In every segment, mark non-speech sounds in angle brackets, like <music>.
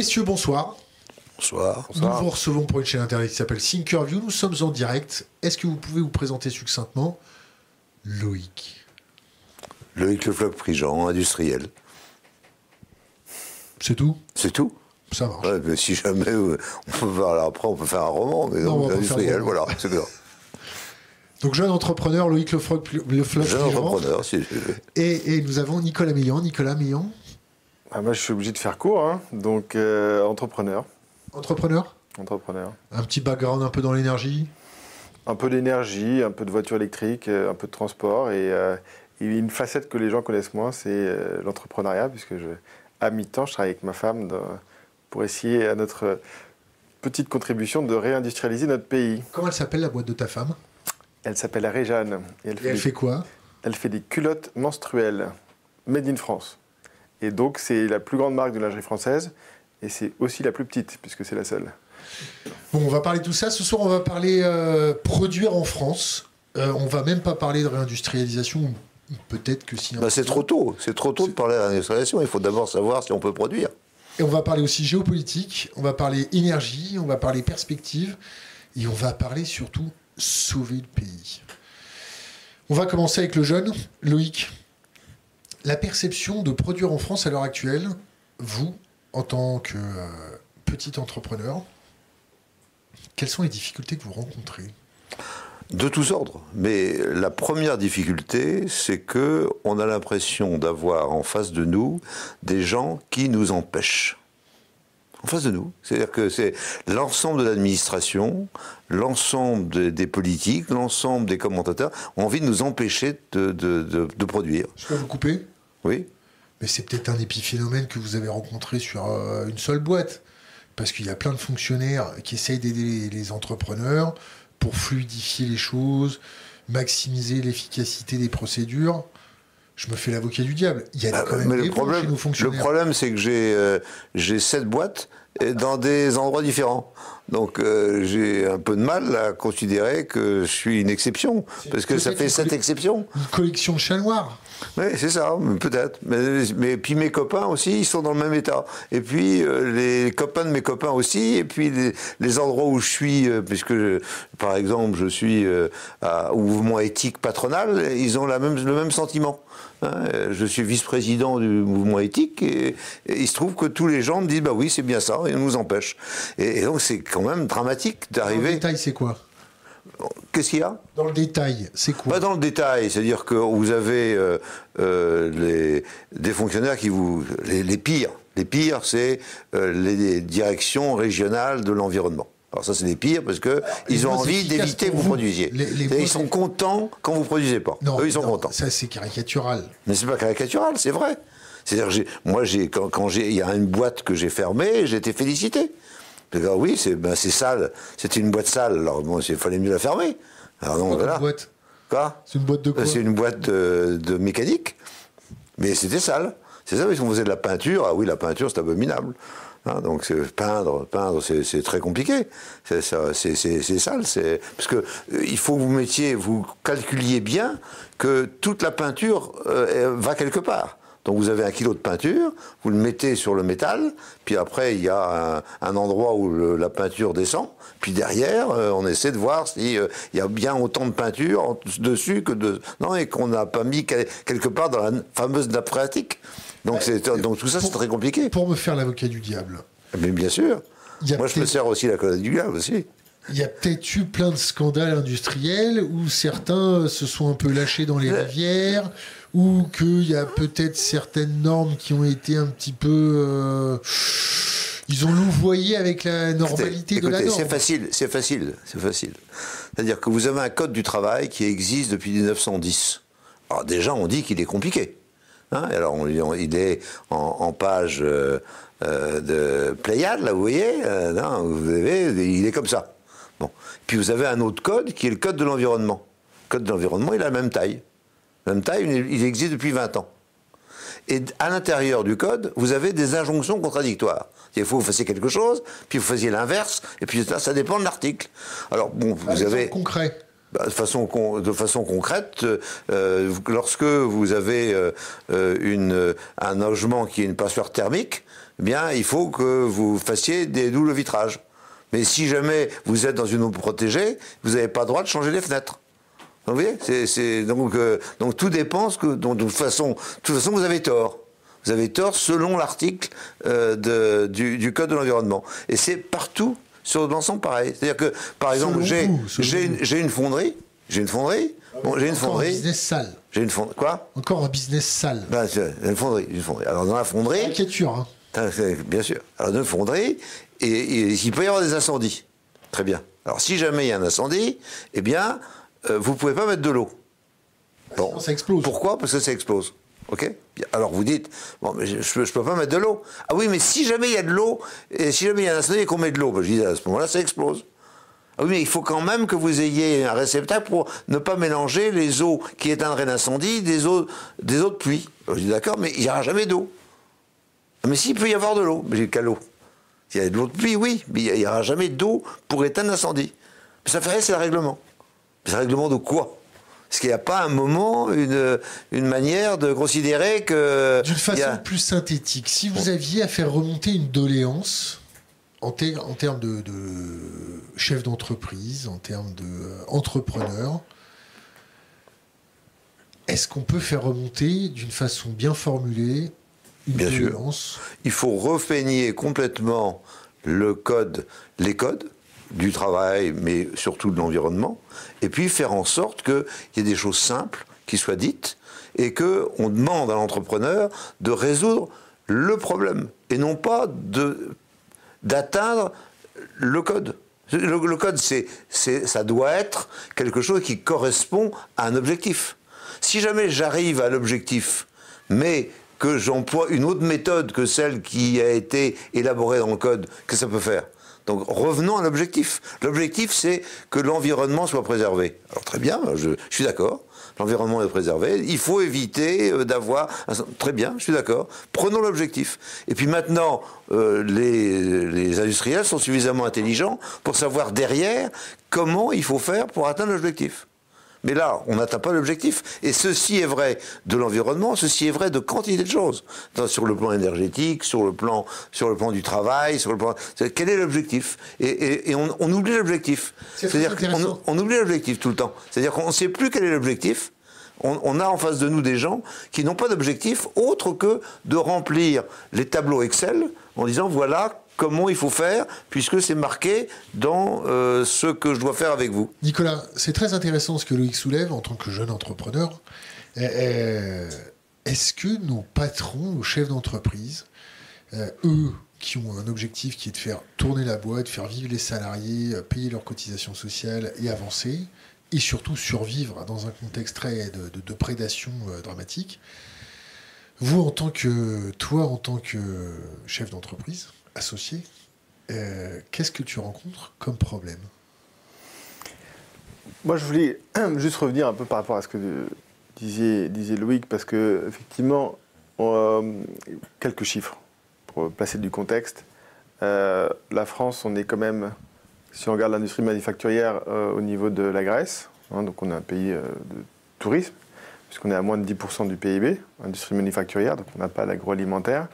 Messieurs, bonsoir. Bonsoir. Nous vous recevons pour une chaîne internet qui s'appelle Thinkerview. Nous sommes en direct. Est-ce que vous pouvez vous présenter succinctement Loïc. Loïc Le Floc Prigent, industriel. C'est tout? C'est tout? Ça marche. Ouais, mais si jamais euh, on peut faire, alors après on peut faire un roman, mais Non, pas industriel, voilà, c'est bien. <laughs> Donc, jeune entrepreneur, Loïc Le Floc, le Jeune entrepreneur, si. Et, et nous avons Nicolas Meillan. Nicolas Meillan, Ah, moi, je suis obligé de faire court, hein. donc euh, entrepreneur. entrepreneur? Entrepreneur. Un petit background un peu dans l'énergie? Un peu d'énergie, un peu de voiture électrique, euh, un peu de transport et, euh, et une facette que les gens connaissent moins, c'est euh, l'entrepreneuriat, puisque je, à mi-temps, je travaille avec ma femme dans- pour essayer à notre petite contribution de réindustrialiser notre pays. Comment elle s'appelle la boîte de ta femme? Elle s'appelle Réjeanne et elle Et fait, elle des, fait quoi? Elle fait des culottes menstruelles made in France. Et donc, c'est la plus grande marque de lingerie française et c'est aussi la plus petite, puisque c'est la seule. Bon, on va parler de tout ça. Ce soir, on va parler euh, produire en France. Euh, on va même pas parler de réindustrialisation. Peut-être que si. Bah, c'est trop tôt, c'est trop tôt de parler d'industrialisation. Il faut d'abord savoir si on peut produire. Et on va parler aussi géopolitique. On va parler énergie. On va parler perspective. Et on va parler surtout sauver le pays. On va commencer avec le jeune Loïc. La perception de produire en France à l'heure actuelle, vous, en tant que euh, petit entrepreneur, quelles sont les difficultés que vous rencontrez? De tous ordres. Mais la première difficulté, c'est que on a l'impression d'avoir en face de nous des gens qui nous empêchent. En face de nous. C'est-à-dire que c'est l'ensemble de l'administration, l'ensemble de- des politiques, l'ensemble des commentateurs ont envie de nous empêcher de, de- de- de produire. Je peux vous couper? Oui Mais c'est peut-être un épiphénomène que vous avez rencontré sur euh, une seule boîte. Parce qu'il y a plein de fonctionnaires qui essayent d'aider les, les entrepreneurs pour fluidifier les choses, maximiser l'efficacité des procédures. Je me fais l'avocat du diable. Il y a Ah, quand même mais des le bons problème, chez nos le problème, c'est que j'ai euh, j'ai sept boîtes et dans des endroits différents. Donc euh, j'ai un peu de mal à considérer que je suis une exception, parce que ça fait sept exceptions. Une collection de chats noirs. Oui, c'est ça, peut-être. Mais, puis mes copains aussi, ils sont dans le même état. Et puis euh, les copains de mes copains aussi. Et puis les, endroits où je suis, euh, puisque par exemple je suis euh, à- au mouvement éthique patronal, ils ont le même sentiment. Hein, je suis vice-président du mouvement éthique et, et il se trouve que tous les gens me disent bah oui c'est bien ça, ils nous empêchent. Et, et donc c'est quand même dramatique d'arriver. détail, c'est quoi? Qu'est-ce qu'il y a Dans le détail, c'est quoi pas dans le détail, c'est-à-dire que vous avez euh, euh, les, des fonctionnaires qui vous... Les, les pires. Les pires, c'est euh, les directions régionales de l'environnement. Alors ça, c'est les pires parce que les ils ont envie d'éviter que vous, vous. produisiez. Les- ils sont contents quand vous produisez pas. Non, Eux, ils sont non, contents. Ça, c'est caricatural. Mais c'est pas caricatural, c'est vrai. C'est-à-dire, moi, quand, quand il y a une boîte que j'ai fermée, j'ai été félicité. Ah oui, c'est, ben, c'est sale. C'était une boîte sale. Alors bon, il fallait mieux la fermer. Alors non, voilà. boîte? Quoi? C'est une boîte de quoi? Euh, C'est une boîte de, de mécanique, mais c'était sale. C'est ça, parce qu'on faisait de la peinture. Ah oui, la peinture, c'est abominable. Hein, donc peindre, peindre, c'est très compliqué. C'est sale. c'est- Parce que euh, il faut que vous mettiez, vous calculiez bien que toute la peinture euh, va quelque part. Donc vous avez un kilo de peinture, vous le mettez sur le métal, puis après il y a un, un endroit où le- la peinture descend, puis derrière euh, on essaie de voir s'il y a bien autant de peinture en- dessus que de non et qu'on n'a pas mis quel- quelque part dans la fameuse nappe phréatique. Donc, c'est- donc tout ça c'est très compliqué. Pour me faire l'avocat du diable, Mais bien sûr. Moi je me sers aussi la colonne du gars aussi. il y a peut-être eu plein de scandales industriels où certains se sont un peu lâchés dans les rivières, ou qu'il y a peut-être certaines normes qui ont été un petit peu. euh, ils ont louvoyé avec la normalité Écoutez, de la norme. c'est facile, c'est facile, c'est facile. C'est-à-dire que vous avez un code du travail qui existe depuis 1910. Alors déjà, on dit qu'il est compliqué. Hein, alors on- on- il est en, en page euh, euh, de Pléiade, là, vous voyez, euh, non, vous avez, il est comme ça. Bon. Puis vous avez un autre code qui est le code de l'environnement. Le code de l'environnement, il a la même taille. Même taille, il existe depuis 20 ans. Et à l'intérieur du code, vous avez des injonctions contradictoires. Il faut que vous fassiez quelque chose, puis vous faisiez l'inverse, et puis ça, ça dépend de l'article. Alors, bon, vous exemple avez. concret. bah, de, façon de façon concrète, euh, lorsque vous avez euh, une, un logement qui est une passoire thermique, eh bien, il faut que vous fassiez des doubles vitrages. Mais si jamais vous êtes dans une eau protégée, vous n'avez pas le droit de changer les fenêtres. Vous voyez c'est, donc, donc tout dépend. Que, donc, de, toute façon, de toute façon, vous avez tort. Vous avez tort selon l'article du, du Code de l'environnement. Et c'est partout sur l'ensemble, pareil. C'est-à-dire que, par exemple, j'ai une, fonderie. J'ai une fonderie. Bon, j'ai une Encore fonderie. un business sale. J'ai une fonderie. Quoi? Encore un business sale. Ben, une fonderie, une fonderie. Alors, dans la fonderie. Inquiéture, hein. Bien sûr. Alors, dans une fonderie, et, il peut y avoir des incendies. Très bien. Alors, si jamais il y a un incendie, eh bien, euh, vous ne pouvez pas mettre de l'eau. Bon. Ça explose. Pourquoi? Parce que ça explose. OK? Alors vous dites, bon, mais je ne peux, pas mettre de l'eau. Ah oui, mais si jamais il y a de l'eau, et si jamais il y a un incendie et qu'on met de l'eau, ben, je dis, à ce moment-là, ça explose. Ah oui, mais il faut quand même que vous ayez un réceptacle pour ne pas mélanger les eaux qui éteindraient l'incendie des eaux, des eaux de pluie. je dis, d'accord, mais il n'y aura jamais d'eau. Ah, mais s'il peut y avoir de l'eau, mais j'ai qu'à l'eau. S'il y a de l'eau de pluie, oui, mais il n'y aura jamais d'eau pour éteindre l'incendie. Ça fait c'est le règlement. Le règlement de quoi? Est-ce qu'il n'y a pas un moment, une, une manière de considérer que... D'une façon plus synthétique, si vous aviez à faire remonter une doléance en, en termes de, chef d'entreprise, en termes d'entrepreneur, euh, est-ce qu'on peut faire remonter d'une façon bien formulée une bien doléance? Il faut refeigner complètement le code, les codes, du travail, mais surtout de l'environnement, et puis faire en sorte qu'il y ait des choses simples qui soient dites, et qu'on demande à l'entrepreneur de résoudre le problème, et non pas d'atteindre le code. Le, code, c'est, ça doit être quelque chose qui correspond à un objectif. Si jamais j'arrive à l'objectif, mais que j'emploie une autre méthode que celle qui a été élaborée dans le code, que ça peut faire? Donc revenons à l'objectif. L'objectif, c'est que l'environnement soit préservé. Alors très bien, je, suis d'accord. L'environnement est préservé. Il faut éviter euh, d'avoir... Très bien, je suis d'accord. Prenons l'objectif. Et puis maintenant, euh, les, industriels sont suffisamment intelligents pour savoir derrière comment il faut faire pour atteindre l'objectif. Mais là, on n'atteint pas l'objectif. Et ceci est vrai de l'environnement, ceci est vrai de quantité de choses. Sur le plan énergétique, sur le plan, sur le plan du travail, sur le plan. Quel est l'objectif? Et, on, oublie l'objectif. C'est-à-dire qu'on on oublie l'objectif tout le temps. C'est-à-dire qu'on ne sait plus quel est l'objectif. On, a en face de nous des gens qui n'ont pas d'objectif autre que de remplir les tableaux Excel en disant voilà comment il faut faire, puisque c'est marqué dans euh, ce que je dois faire avec vous. Nicolas, c'est très intéressant ce que Loïc soulève en tant que jeune entrepreneur. Eh, eh, est-ce que nos patrons, nos chefs d'entreprise, euh, eux, qui ont un objectif qui est de faire tourner la boîte, faire vivre les salariés, euh, payer leurs cotisations sociales et avancer, et surtout survivre dans un contexte très de, prédation dramatique, vous en tant que toi en tant que chef d'entreprise, associé, euh, qu'est-ce que tu rencontres comme problème? Moi, je voulais <clears throat> juste revenir un peu par rapport à ce que disait, Loïc, parce que effectivement, euh, quelques chiffres pour placer du contexte. Euh, la France, on est quand même, si on regarde l'industrie manufacturière au niveau de la Grèce, hein, donc on est un pays de tourisme, puisqu'on est à moins de 10% du PIB, industrie manufacturière, donc on n'a pas l'agroalimentaire.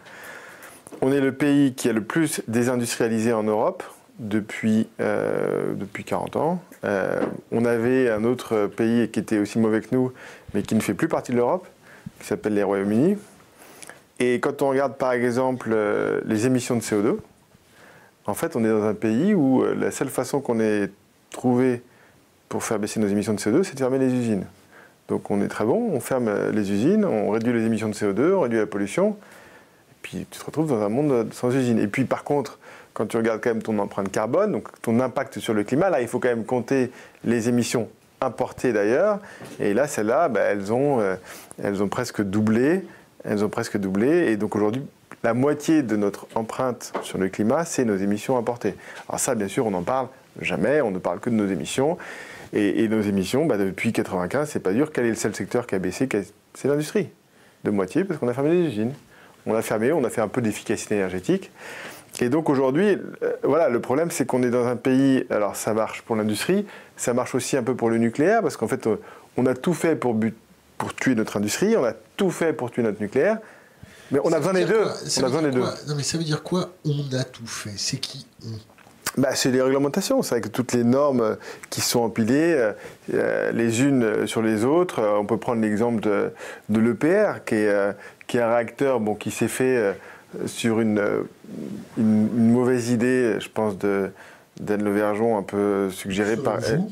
On est le pays qui est le plus désindustrialisé en Europe depuis, euh, depuis 40 ans. Euh, on avait un autre pays qui était aussi mauvais que nous, mais qui ne fait plus partie de l'Europe, qui s'appelle les Royaumes-Unis. Et quand on regarde par exemple euh, les émissions de CO2, en fait on est dans un pays où la seule façon qu'on ait trouvé pour faire baisser nos émissions de CO2, c'est de fermer les usines. Donc on est très bon, on ferme les usines, on réduit les émissions de CO2, on réduit la pollution, puis tu te retrouves dans un monde sans usine. Et puis par contre, quand tu regardes quand même ton empreinte carbone, donc ton impact sur le climat, là, il faut quand même compter les émissions importées d'ailleurs. Et là, celles-là, bah, elles, ont, euh, elles ont presque doublé. Elles ont presque doublé. Et donc aujourd'hui, la moitié de notre empreinte sur le climat, c'est nos émissions importées. Alors ça, bien sûr, on n'en parle jamais. On ne parle que de nos émissions. Et, nos émissions, bah, depuis 1995, c'est pas dur. Quel est le seul secteur qui a baissé C'est l'industrie. De moitié, parce qu'on a fermé les usines on a fermé, on a fait un peu d'efficacité énergétique. Et donc aujourd'hui, voilà, le problème c'est qu'on est dans un pays, alors ça marche pour l'industrie, ça marche aussi un peu pour le nucléaire, parce qu'en fait, on a tout fait pour, pour tuer notre industrie, on a tout fait pour tuer notre nucléaire, mais on a besoin des deux. On a besoin des deux. Non, mais ça veut dire quoi? On a tout fait. C'est qui on? Bah, c'est les réglementations, c'est avec toutes les normes qui sont empilées euh, les unes sur les autres. On peut prendre l'exemple de, de l'EPR, qui est, qui est un réacteur bon, qui s'est fait euh, sur une, une, mauvaise idée, je pense, de d'Anne Levergeon, un peu suggérée par elle.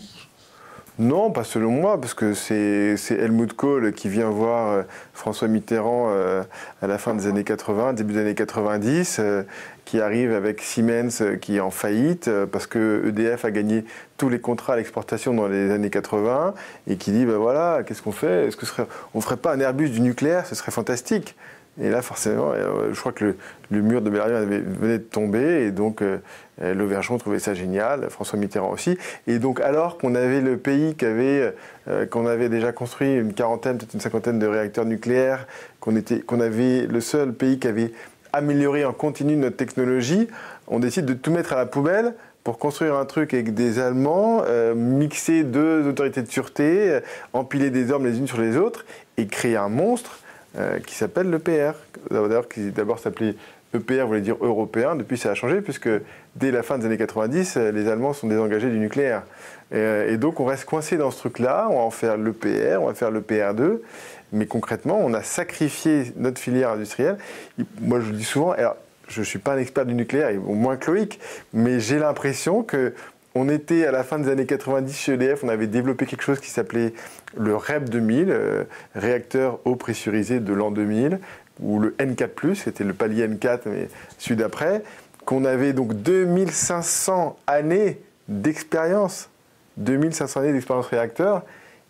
Non, pas selon moi, parce que c'est Helmut Kohl qui vient voir euh, François Mitterrand euh, à la fin des années 80, début des années 90, euh, qui arrive avec Siemens qui est en faillite, parce que EDF a gagné tous les contrats à l'exportation dans les années 80, et qui dit, ben voilà, qu'est-ce qu'on fait? Est-ce que on ferait pas un Airbus du nucléaire? Ce serait fantastique. Et là, forcément, je crois que le, mur de Berlin venait de tomber, et donc euh, L'Auvergeon trouvait ça génial, François Mitterrand aussi. Et donc, alors qu'on avait le pays qui avait, euh, qu'on avait déjà construit une quarantaine, peut-être une cinquantaine de réacteurs nucléaires, qu'on était, qu'on avait le seul pays qui avait amélioré en continu notre technologie, on décide de tout mettre à la poubelle pour construire un truc avec des Allemands, euh, mixer deux autorités de sûreté, empiler des armes les unes sur les autres et créer un monstre qui s'appelle le PR. D'ailleurs, qui d'abord s'appelait EPR voulait dire européen, depuis ça a changé, puisque dès la fin des années 90, les Allemands sont désengagés du nucléaire. Et, donc on reste coincé dans ce truc-là, on va en faire l'EPR, on va faire le PR2, mais concrètement, on a sacrifié notre filière industrielle. Moi, je le dis souvent, alors, je ne suis pas un expert du nucléaire, au moins Chloïc, mais j'ai l'impression que on était à la fin des années 90 chez EDF, on avait développé quelque chose qui s'appelait le REP 2000, euh, réacteur eau pressurisé de l'an 2000, ou le N4+, c'était le palier N4, mais celui d'après, qu'on avait donc 2500 années d'expérience, 2500 années d'expérience réacteur,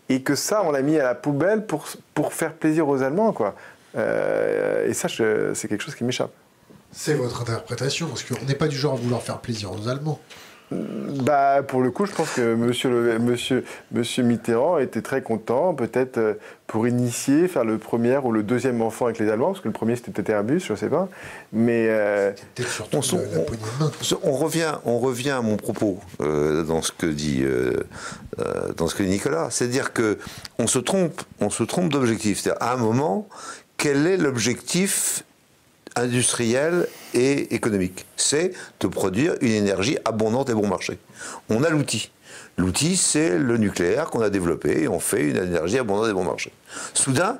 et que ça, on l'a mis à la poubelle pour, pour faire plaisir aux Allemands, quoi. Euh, et ça, c'est quelque chose qui m'échappe. C'est votre interprétation, parce qu'on n'est pas du genre à vouloir faire plaisir aux Allemands. Bah, pour le coup, je pense que monsieur, monsieur, monsieur Mitterrand était très content, peut-être euh, pour initier, faire le premier ou le deuxième enfant avec les Allemands, parce que le premier c'était peut-être Airbus, je ne sais pas. Mais euh, on, on, revient, on revient à mon propos euh, dans ce que dit, dans ce que dit Nicolas, c'est-à-dire que on se trompe, on se trompe d'objectif. C'est-à-dire à un moment, quel est l'objectif industriel et économique. C'est de produire une énergie abondante et bon marché. On a l'outil. L'outil, c'est le nucléaire qu'on a développé et on fait une énergie abondante et bon marché. Soudain,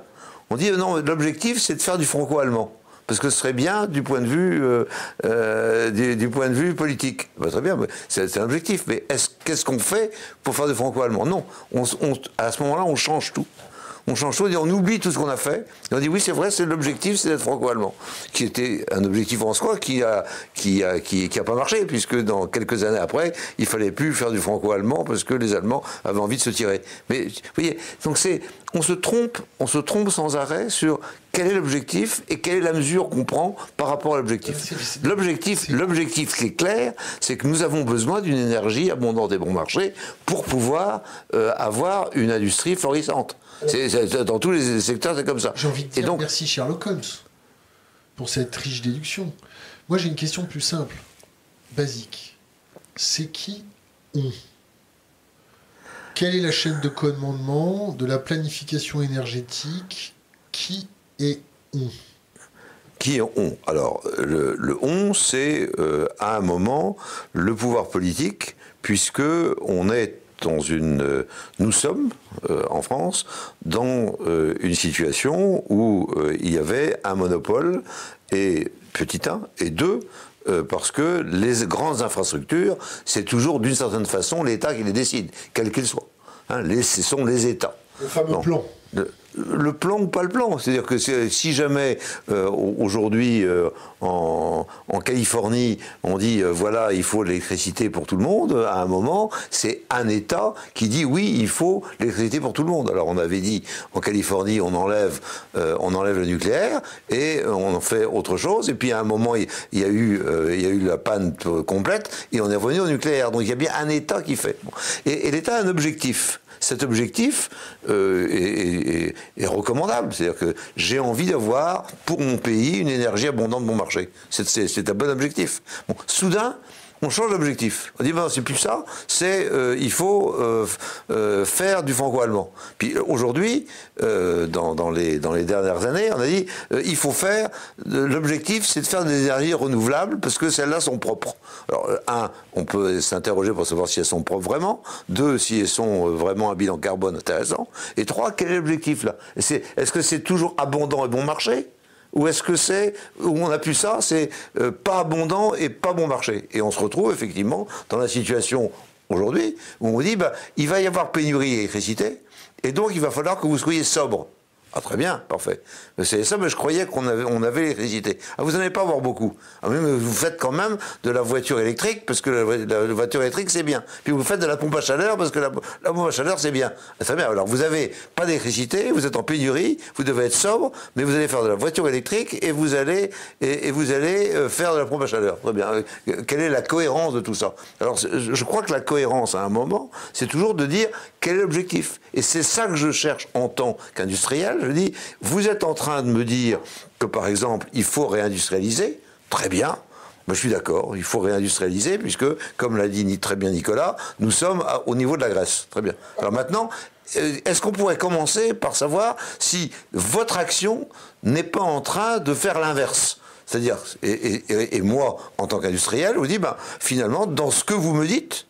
on dit non, l'objectif, c'est de faire du franco-allemand. Parce que ce serait bien du point de vue, euh, euh, du, point de vue politique. Bah, très bien, c'est un objectif. Mais qu'est-ce qu'on fait pour faire du franco-allemand? Non. à ce moment-là, on change tout on change tout, et on oublie tout ce qu'on a fait, et on dit oui, c'est vrai, c'est l'objectif, c'est d'être franco-allemand, qui était un objectif en soi qui a, qui a, qui, a pas marché, puisque dans quelques années après, il fallait plus faire du franco-allemand parce que les Allemands avaient envie de se tirer. Mais vous voyez, donc c'est, on se trompe, on se trompe sans arrêt sur quel est l'objectif et quelle est la mesure qu'on prend par rapport à l'objectif. L'objectif, l'objectif qui est clair, c'est que nous avons besoin d'une énergie abondante et bon marché pour pouvoir euh, avoir une industrie florissante dans tous les secteurs, c'est comme ça. J'ai envie de dire merci Sherlock Holmes pour cette riche déduction. Moi, j'ai une question plus simple, basique. C'est qui on? Quelle est la chaîne de commandement de la planification énergétique? Qui est on? Qui est on? Alors, le, on, c'est euh, à un moment le pouvoir politique, puisque on est dans une, euh, nous sommes euh, en France dans euh, une situation où il y avait un monopole et petit 1 et 2 parce que les grandes infrastructures, c'est toujours d'une certaine façon l'État qui les décide, quel qu'il soit. Hein, les, ce sont les États. Le fameux plan le plan ou pas le plan. C'est-à-dire que si jamais euh, aujourd'hui euh, en, Californie on dit euh, voilà il faut l'électricité pour tout le monde, à un moment c'est un État qui dit oui il faut l'électricité pour tout le monde. Alors on avait dit en Californie on enlève on enlève le nucléaire et on en fait autre chose et puis à un moment il, y a eu il y a eu la panne complète et on est revenu au nucléaire. Donc il y a bien un État qui fait. Et, et l'État a un objectif cet objectif euh, est, recommandable. C'est-à-dire que j'ai envie d'avoir pour mon pays une énergie abondante bon marché. C'est un bon objectif. Soudain, on change d'objectif. On dit, ben, c'est plus ça, c'est euh, il faut euh, euh, faire du franco-allemand. Puis aujourd'hui, dans, les, dans les dernières années, on a dit, il faut faire, l'objectif c'est de faire des énergies renouvelables parce que celles-là sont propres. Alors, un, on peut s'interroger pour savoir si elles sont propres vraiment. Deux, si elles sont vraiment un bilan carbone intéressant. Et trois, quel est l'objectif là? Est-ce que c'est toujours abondant et bon marché? Ou est-ce que c'est, où on a pu ça, c'est euh, pas abondant et pas bon marché Et on se retrouve effectivement dans la situation aujourd'hui où on dit, bah, il va y avoir pénurie d'électricité, et donc il va falloir que vous soyez sobre. Ah, très bien, parfait. C'est ça, mais je croyais qu'on avait, on l'électricité. Ah, vous n'en allez pas avoir beaucoup. Ah, mais vous faites quand même de la voiture électrique, parce que la, voiture électrique, c'est bien. Puis vous faites de la pompe à chaleur, parce que la, pompe à chaleur, c'est bien. Ah, très bien. Alors, vous n'avez pas d'électricité, vous êtes en pénurie, vous devez être sobre, mais vous allez faire de la voiture électrique et vous allez, et, vous allez euh, faire de la pompe à chaleur. Très bien. Euh, quelle est la cohérence de tout ça? Alors, je crois que la cohérence, à un moment, c'est toujours de dire quel est l'objectif. Et c'est ça que je cherche en tant qu'industriel je dis, vous êtes en train de me dire que, par exemple, il faut réindustrialiser. Très bien. Je suis d'accord, il faut réindustrialiser, puisque, comme l'a dit très bien Nicolas, nous sommes au niveau de la Grèce. Très bien. Alors maintenant, euh, est-ce qu'on pourrait commencer par savoir si votre action n'est pas en train de faire l'inverse? C'est-à-dire, et, moi, en tant qu'industriel, je vous dis, ben, finalement, dans ce que vous me dites,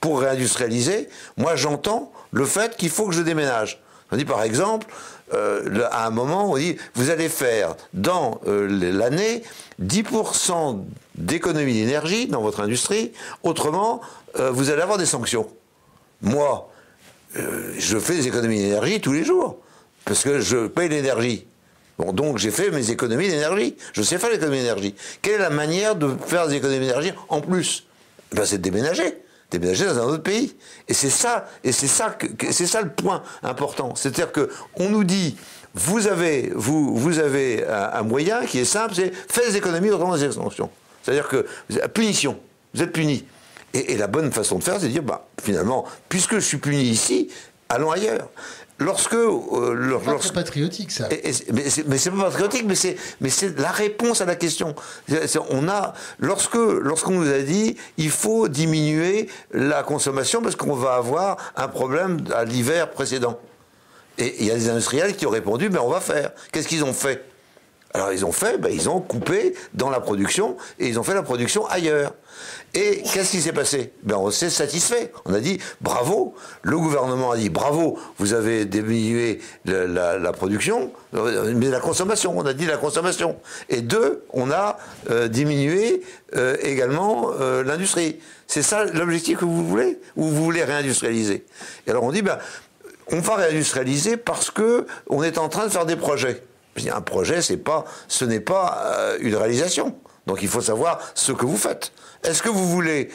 pour réindustrialiser, moi j'entends le fait qu'il faut que je déménage. On dit par exemple, euh, à un moment, on dit, vous allez faire dans euh, l'année 10% d'économie d'énergie dans votre industrie, autrement, euh, vous allez avoir des sanctions. Moi, je fais des économies d'énergie tous les jours, parce que je paye l'énergie. Bon, donc j'ai fait mes économies d'énergie. Je sais faire l'économie d'énergie. Quelle est la manière de faire des économies d'énergie en plus? Ben, C'est de déménager déménager dans un autre pays. Et c'est ça, et c'est ça, c'est ça le point important. C'est-à-dire que on nous dit, vous avez, vous, vous avez un, moyen qui est simple, c'est faites des économies dans des extensions. C'est-à-dire que punition, vous êtes puni. Et, la bonne façon de faire, c'est de dire, bah, finalement, puisque je suis puni ici, allons ailleurs lorsque. Euh, c'est patriotique, ça. mais c'est pas patriotique, mais c'est, mais c'est la réponse à la question. on a, lorsque, lorsqu'on nous a dit, il faut diminuer la consommation parce qu'on va avoir un problème à l'hiver précédent. Et il y a des industriels qui ont répondu, mais on va faire. Qu'est-ce qu'ils ont fait? Alors ils ont fait, ben, ils ont coupé dans la production et ils ont fait la production ailleurs. Et qu'est-ce qui s'est passé? Ben, On s'est satisfait. On a dit bravo. Le gouvernement a dit bravo, vous avez diminué la, production, mais la consommation. On a dit la consommation. Et deux, on a euh, diminué euh, également euh, l'industrie. C'est ça l'objectif que vous voulez? Ou vous voulez réindustrialiser? Et alors on dit ben, on va réindustrialiser parce que on est en train de faire des projets. Un projet, c'est pas, ce n'est pas euh, une réalisation. Donc il faut savoir ce que vous faites. Est-ce que vous voulez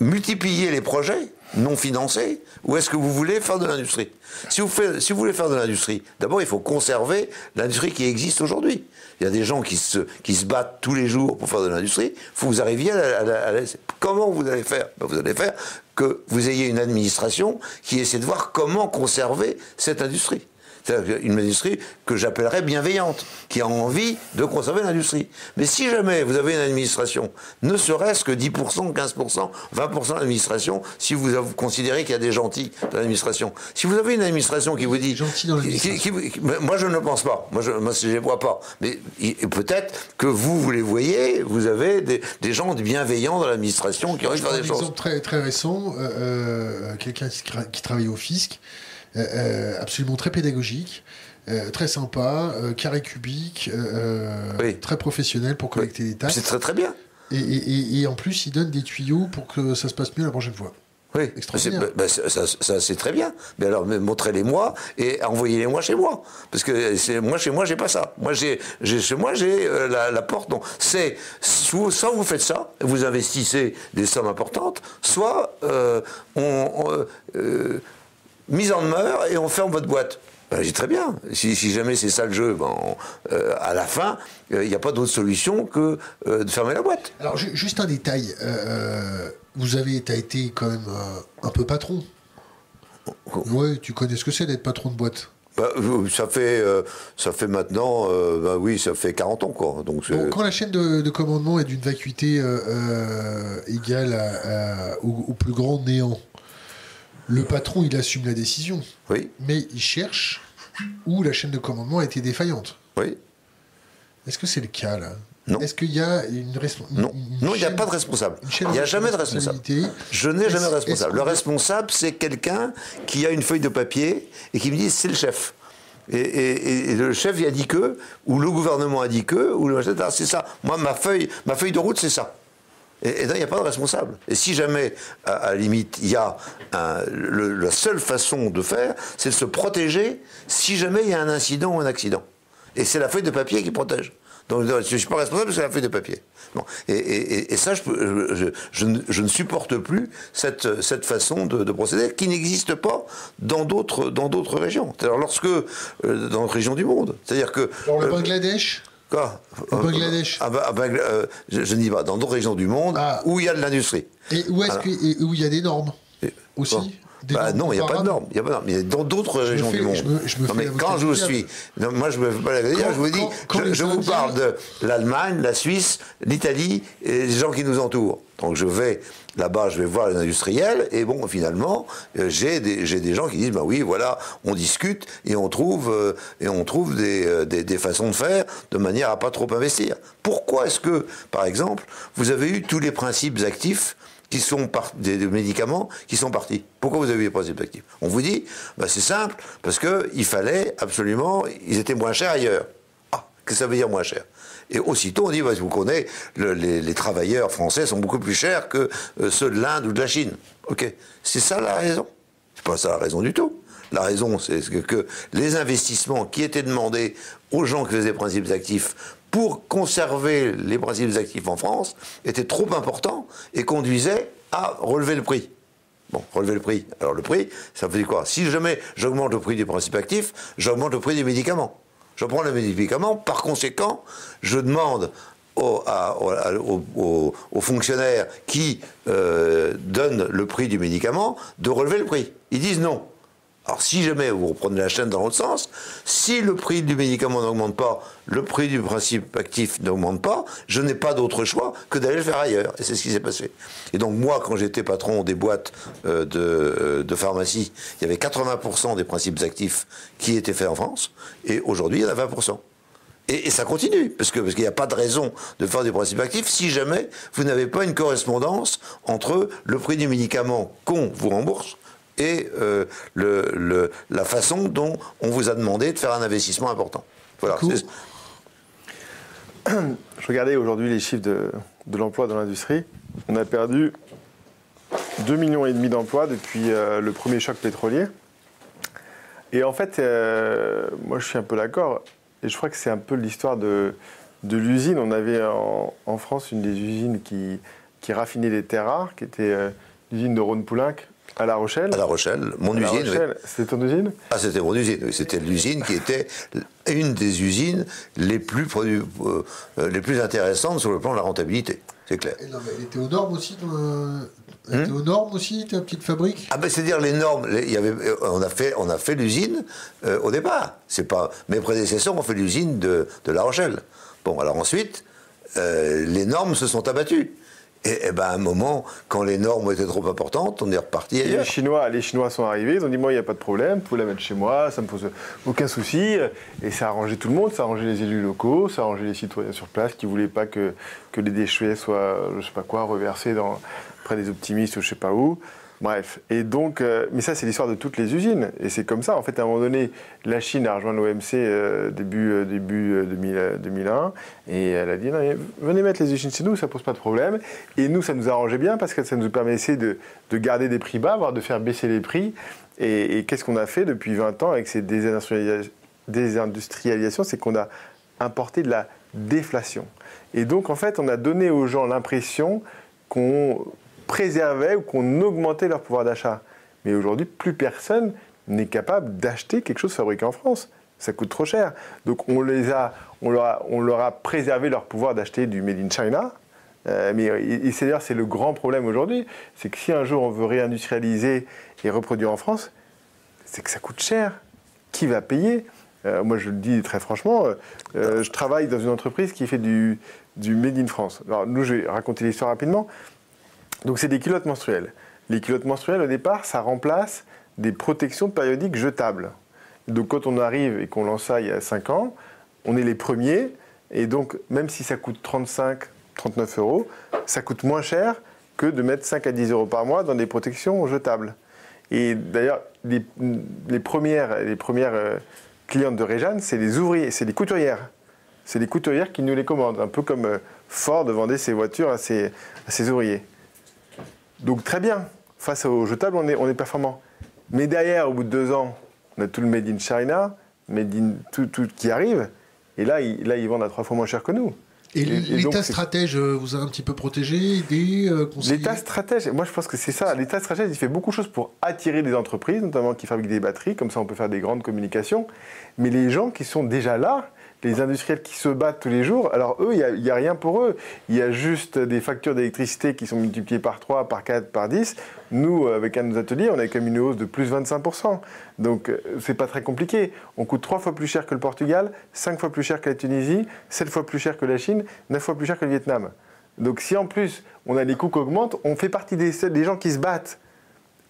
multiplier les projets non financés ou est-ce que vous voulez faire de l'industrie? Si vous, voulez faire de l'industrie, d'abord il faut conserver l'industrie qui existe aujourd'hui. Il y a des gens qui se, qui se battent tous les jours pour faire de l'industrie. Il faut que vous arriviez à la, Comment vous allez faire? Ben, Vous allez faire que vous ayez une administration qui essaie de voir comment conserver cette industrie. C'est une industrie que j'appellerais bienveillante, qui a envie de conserver l'industrie. Mais si jamais vous avez une administration, ne serait-ce que 10%, 15%, 20% d'administration, si vous, considérez qu'il y a des gentils dans l'administration, si vous avez une administration qui vous dit... Gentils dans moi, je ne le pense pas. Moi, je ne les vois pas. Mais peut-être que vous, vous les voyez, vous avez des, gens bienveillants dans l'administration qui ont envie de faire des choses. Un exemple très, très récent, euh, euh, quelqu'un qui travaille au fisc, absolument très pédagogique. Euh, très sympa, carré cubique, très professionnel pour collecter les tâches. C'est très très bien. Et, en plus, il donne des tuyaux pour que ça se passe mieux la prochaine fois. Oui, bah, bah, ça, c'est très bien. Mais alors, montrez-les-moi et envoyez-les-moi chez moi. Parce que moi, chez moi, j'ai pas ça. Moi, j'ai, chez moi, j'ai la, porte. Donc, c'est soit vous faites ça, vous investissez des sommes importantes, soit on mise en demeure et on ferme votre boîte. Ben, j'ai très bien. Si, jamais c'est ça le jeu, ben, euh, à la fin, il euh, n'y a pas d'autre solution que euh, de fermer la boîte. Alors, juste un détail. vous avez été quand même un peu patron. Ouais, tu connais ce que c'est d'être patron de boîte? Bah, ça fait, euh, ça fait maintenant, euh, bah oui, ça fait 40 ans, quoi. Donc, Bon, quand la chaîne de, de commandement est d'une vacuité euh, égale à- à- au, au plus grand néant, le patron, il assume la décision, oui, mais il cherche où la chaîne de commandement a été défaillante. oui. Est-ce que c'est le cas, là? Non. Est-ce qu'il y a une responsabilité Non, non, il n'y a pas de responsable. Il n'y a jamais de responsable. Je n'ai jamais de responsable. Le responsable, c'est quelqu'un qui a une feuille de papier et qui me dit c'est le chef. Et, et- et le chef il a dit que, ou le gouvernement a dit que, ou le c'est ça. Moi, ma feuille, ma feuille de route, c'est ça. Et, et là, il n'y a pas de responsable. Et si jamais, à, à la limite, il y a un- le- la seule façon de faire, c'est de se protéger si jamais il y a un incident ou un accident. Et c'est la feuille de papier qui protège. Donc je ne suis pas responsable, c'est la feuille de papier. Bon. Et, et- et- et ça, je, peux- je- je- je ne, supporte plus cette, cette façon de, de procéder qui n'existe pas dans d'autres dans d'autres régions. C'est-à-dire lorsque euh, dans d'autres régions du monde. C'est-à-dire que Dans le euh, Bangladesh? Quoi Au Bangladesh. Ah bah, euh, je, je ne dis pas, dans d'autres régions du monde Ah. où il y a de l'industrie. Et où est-ce il y a des normes Aussi bon. Bah non, il n'y a pas de normes. Il y a pas de normes. Mais dans d'autres régions fais- du monde. je me- je me non, mais quand je du suis. non, moi, je me fais pas la Quand- je vous dis. quand- je vous parle de l'Allemagne, la Suisse, l'Italie et les gens qui nous entourent. Donc je vais là-bas, je vais voir les industriels et bon, finalement, euh, j'ai des, des gens qui disent bah oui, voilà, on discute et on trouve euh, et on trouve des, euh, des, des façons de faire de manière à pas trop investir. Pourquoi est-ce que, par exemple, vous avez eu tous les principes actifs qui sont des, des médicaments qui sont partis? Pourquoi vous avez eu les principes actifs? On vous dit, bah, c'est simple, parce qu'il fallait absolument, ils étaient moins chers ailleurs. Ah, qu'est-ce que ça veut dire moins cher? Et aussitôt, on dit, bah, vous connaissez, le- les, travailleurs français sont beaucoup plus chers que euh, ceux de l'Inde ou de la Chine. Ok, c'est ça la raison? C'est pas ça la raison du tout. La raison, c'est que, les investissements qui étaient demandés aux gens qui faisaient principes actifs pour conserver les principes actifs en France étaient trop importants et conduisaient à relever le prix. Bon, relever le prix. Alors le prix, ça veut dire quoi? Si jamais j'augmente le prix des principes actifs, j'augmente le prix des médicaments. Je prends les médicaments, par conséquent, je demande aux fonctionnaires qui euh, donnent le prix du médicament de relever le prix. Ils disent non. Alors si jamais vous reprenez la chaîne dans l'autre sens, si le prix du médicament n'augmente pas, le prix du principe actif n'augmente pas, je n'ai pas d'autre choix que d'aller le faire ailleurs. Et c'est ce qui s'est passé. Et donc moi, quand j'étais patron des boîtes euh, de, euh, de pharmacie, il y avait 80% des principes actifs qui étaient faits en France, et aujourd'hui il y en a 20%. Et, ça continue, parce que parce qu'il n'y a pas de raison de faire des principes actifs si jamais vous n'avez pas une correspondance entre le prix du médicament qu'on vous rembourse et euh, le, le- la façon dont on vous a demandé de faire un investissement important. Voilà. Je regardais aujourd'hui les chiffres de, de l'emploi dans l'industrie. On a perdu 2,5 millions et demi d'emplois depuis euh, le premier choc pétrolier. Et en fait, euh, moi je suis un peu d'accord. Et je crois que c'est un peu l'histoire de, de l'usine. On avait en, en France une des usines qui, qui raffinait les terres rares, qui était euh, l'usine de Rhône-Poulenc à La Rochelle. À La Rochelle, mon À La usine. oui. Rochelle, C'était ton usine? Ah, c'était mon usine. oui. C'était l'usine qui était une des usines les plus, produ- euh, euh, les plus intéressantes sur le plan de la rentabilité. C'est clair. Et non, mais elle était aux normes aussi, ton- elle était aux normes aussi, ta petite fabrique? Ah ben c'est-à-dire les normes, il y avait, euh, on a fait, on a fait l'usine euh, au départ. C'est pas mes prédécesseurs ont fait l'usine de, de La Rochelle. Bon alors ensuite, euh, les normes se sont abattues. Et, et ben à un moment, quand les normes étaient trop importantes, on est reparti Et les ailleurs. Chinois, les Chinois sont arrivés, ils ont dit moi il n'y a pas de problème, vous pouvez la mettre chez moi, ça me pose aucun souci. Et ça a arrangé tout le monde, ça a arrangé les élus locaux, ça a arrangé les citoyens sur place qui ne voulaient pas que, que les déchets soient, je sais pas quoi, reversés dans, près des optimistes ou je sais pas où. Bref. Et donc, euh, mais ça c'est l'histoire de toutes les usines. Et c'est comme ça, en fait, à un moment donné, la Chine a rejoint l'OMC euh, début, euh, début euh, 2000, euh, 2001. Et elle a dit, non, venez mettre les usines chez nous, ça pose pas de problème. Et nous, ça nous arrangeait bien parce que ça nous permettait de, de garder des prix bas, voire de faire baisser les prix. Et, qu'est-ce qu'on a fait depuis 20 ans avec ces désindustrialisa- désindustrialisations C'est qu'on a importé de la déflation. Et donc, en fait, on a donné aux gens l'impression qu'on préservait ou qu'on augmentait leur pouvoir d'achat. Mais aujourd'hui, plus personne n'est capable d'acheter quelque chose fabriqué en France. Ça coûte trop cher. Donc on, les a, on, leur, a, on leur a préservé leur pouvoir d'acheter du Made in China. Euh, mais c'est d'ailleurs c'est le grand problème aujourd'hui, c'est que si un jour on veut réindustrialiser et reproduire en France, c'est que ça coûte cher. Qui va payer? Euh, Moi, je le dis très franchement, euh, je travaille dans une entreprise qui fait du Made in France. Alors, nous, je vais raconter l'histoire rapidement. Donc, c'est des culottes menstruelles. Les culottes menstruelles, au départ, ça remplace des protections périodiques jetables. Donc, quand on arrive et qu'on lance ça il y a 5 ans, on est les premiers. Et donc, même si ça coûte 35, 39 euros, ça coûte moins cher que de mettre 5 à 10 euros par mois dans des protections jetables. Et d'ailleurs, les, premières, les premières euh, clientes de Réjeanne, c'est les ouvriers, c'est les couturières. C'est les couturières qui nous les commandent, un peu comme euh, Ford vendait ses voitures à ses, ouvriers. Donc très bien, face aux jetables, on est, on est performant. Mais derrière, au bout de deux ans, on a tout le Made in China, Made in tout, tout qui arrive, et là, là, ils vendent à trois fois moins cher que nous. Et, l'État stratège euh, vous a un petit peu protégé, aidé, euh, L'État stratège, moi je pense que c'est ça. L'État stratège, il fait beaucoup de choses pour attirer les entreprises, notamment qui fabriquent des batteries, comme ça on peut faire des grandes communications. Mais les gens qui sont déjà là, les industriels qui se battent tous les jours, alors eux, il n'y a, rien pour eux. Il y a juste des factures d'électricité qui sont multipliées par 3, par 4, par 10. Nous, avec un de nos ateliers, on a quand même une hausse de plus 25%. Donc, euh, c'est pas très compliqué. On coûte 3 fois plus cher que le Portugal, 5 fois plus cher que la Tunisie, 7 fois plus cher que la Chine, 9 fois plus cher que le Vietnam. Donc, si en plus, on a les coûts qui augmentent, on fait partie des, des gens qui se battent.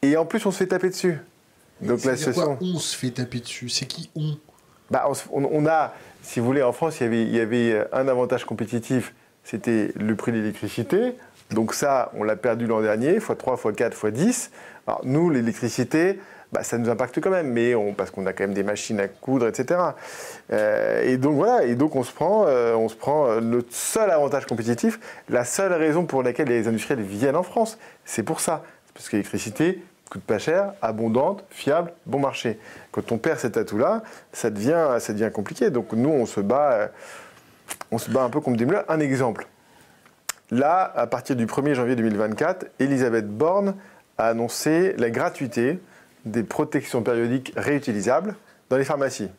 Et en plus, on se fait taper dessus. Donc, la situation. on se fait taper dessus? C'est qui on? Bah, on a si vous voulez, en France, il y avait, un avantage compétitif, c'était le prix de l'électricité. Donc ça, on l'a perdu l'an dernier, x3, x4, x10. Alors nous, l'électricité, bah, ça nous impacte quand même, mais parce qu'on a quand même des machines à coudre, etc. Euh, et donc voilà, et donc on se prend, euh, on se prend euh, seul avantage compétitif, la seule raison pour laquelle les industriels viennent en France, c'est pour ça, parce que l'électricité, coûte pas cher, abondante, fiable, bon marché. Quand on perd cet atout-là, ça devient, ça devient compliqué. Donc nous, on se bat, euh, on se bat un peu comme des moulins. Un exemple. Là, à partir du 1er janvier 2024, Elisabeth Borne a annoncé la gratuité des protections périodiques réutilisables dans les pharmacies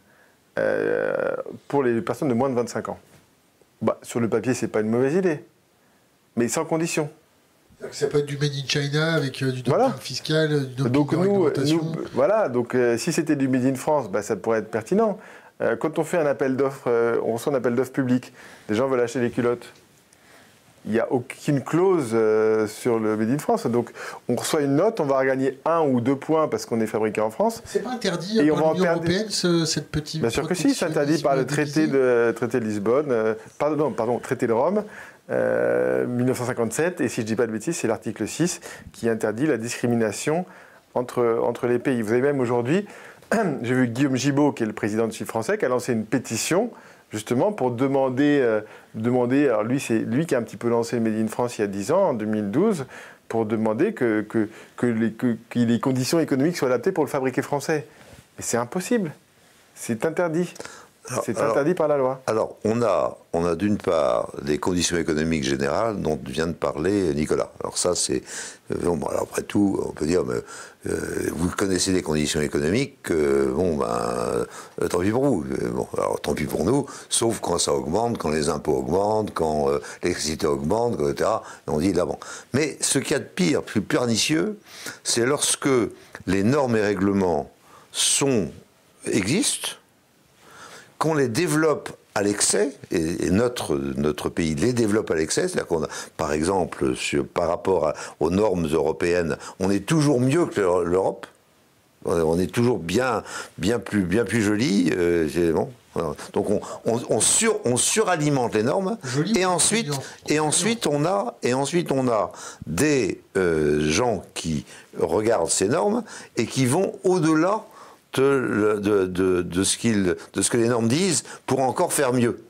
euh, pour les personnes de moins de 25 ans. Bah, sur le papier, c'est pas une mauvaise idée, mais sans condition. Ça peut être du made in China avec euh, du dumping fiscal, euh, du donc nous, voilà, donc euh, si c'était du made in France, bah, ça pourrait être pertinent. quand on fait un appel d'offres, on reçoit un appel d'offres public, des gens veulent acheter des culottes. Il n'y a aucune clause sur le Made in France. Donc, on reçoit une note, on va gagner un ou deux points parce qu'on est fabriqué en France. C'est pas interdit et par l'Union européenne, cette petite. Bien sûr que si, c'est interdit par le traité de, traité de Lisbonne, pardon, pardon, traité de Rome. 1957, euh, et si je ne dis pas de bêtises, c'est l'article 6 qui interdit la discrimination entre, entre les pays. Vous avez même aujourd'hui, <clears throat> j'ai vu Guillaume Gibault, qui est le président du CIF français, qui a lancé une pétition justement pour demander, euh, demander alors lui c'est lui qui a un petit peu lancé Made in France il y a 10 ans, en 2012, pour demander que, que, que, les, que les conditions économiques soient adaptées pour le fabriquer français. Mais c'est impossible, c'est interdit. C'est interdit par la loi. Alors, on a, on a d'une part les conditions économiques générales dont vient de parler Nicolas. Alors ça, c'est... Euh, bon, alors après tout, on peut dire, mais, euh, vous connaissez les conditions économiques, bon, ben, euh, tant pis pour vous. Bon, alors tant pis pour nous, sauf quand ça augmente, quand les impôts augmentent, quand l'électricité augmente, etc. On dit là, bon. Mais ce qu'il y a de pire, plus pernicieux, c'est lorsque les normes et règlements sont, existent, qu'on les développe à l'excès, et, notre, notre pays les développe à l'excès, c'est-à-dire qu'on a, par exemple, sur, par rapport aux normes européennes, on est toujours mieux que l'Europe, on est toujours bien, bien, plus, bien plus joli, euh, bon, donc on, on, sur, on, suralimente les normes et ensuite, et ensuite on a et ensuite on a des euh, gens qui regardent ces normes et qui vont au-delà de, de, de, ce de ce que les normes disent pour encore faire mieux.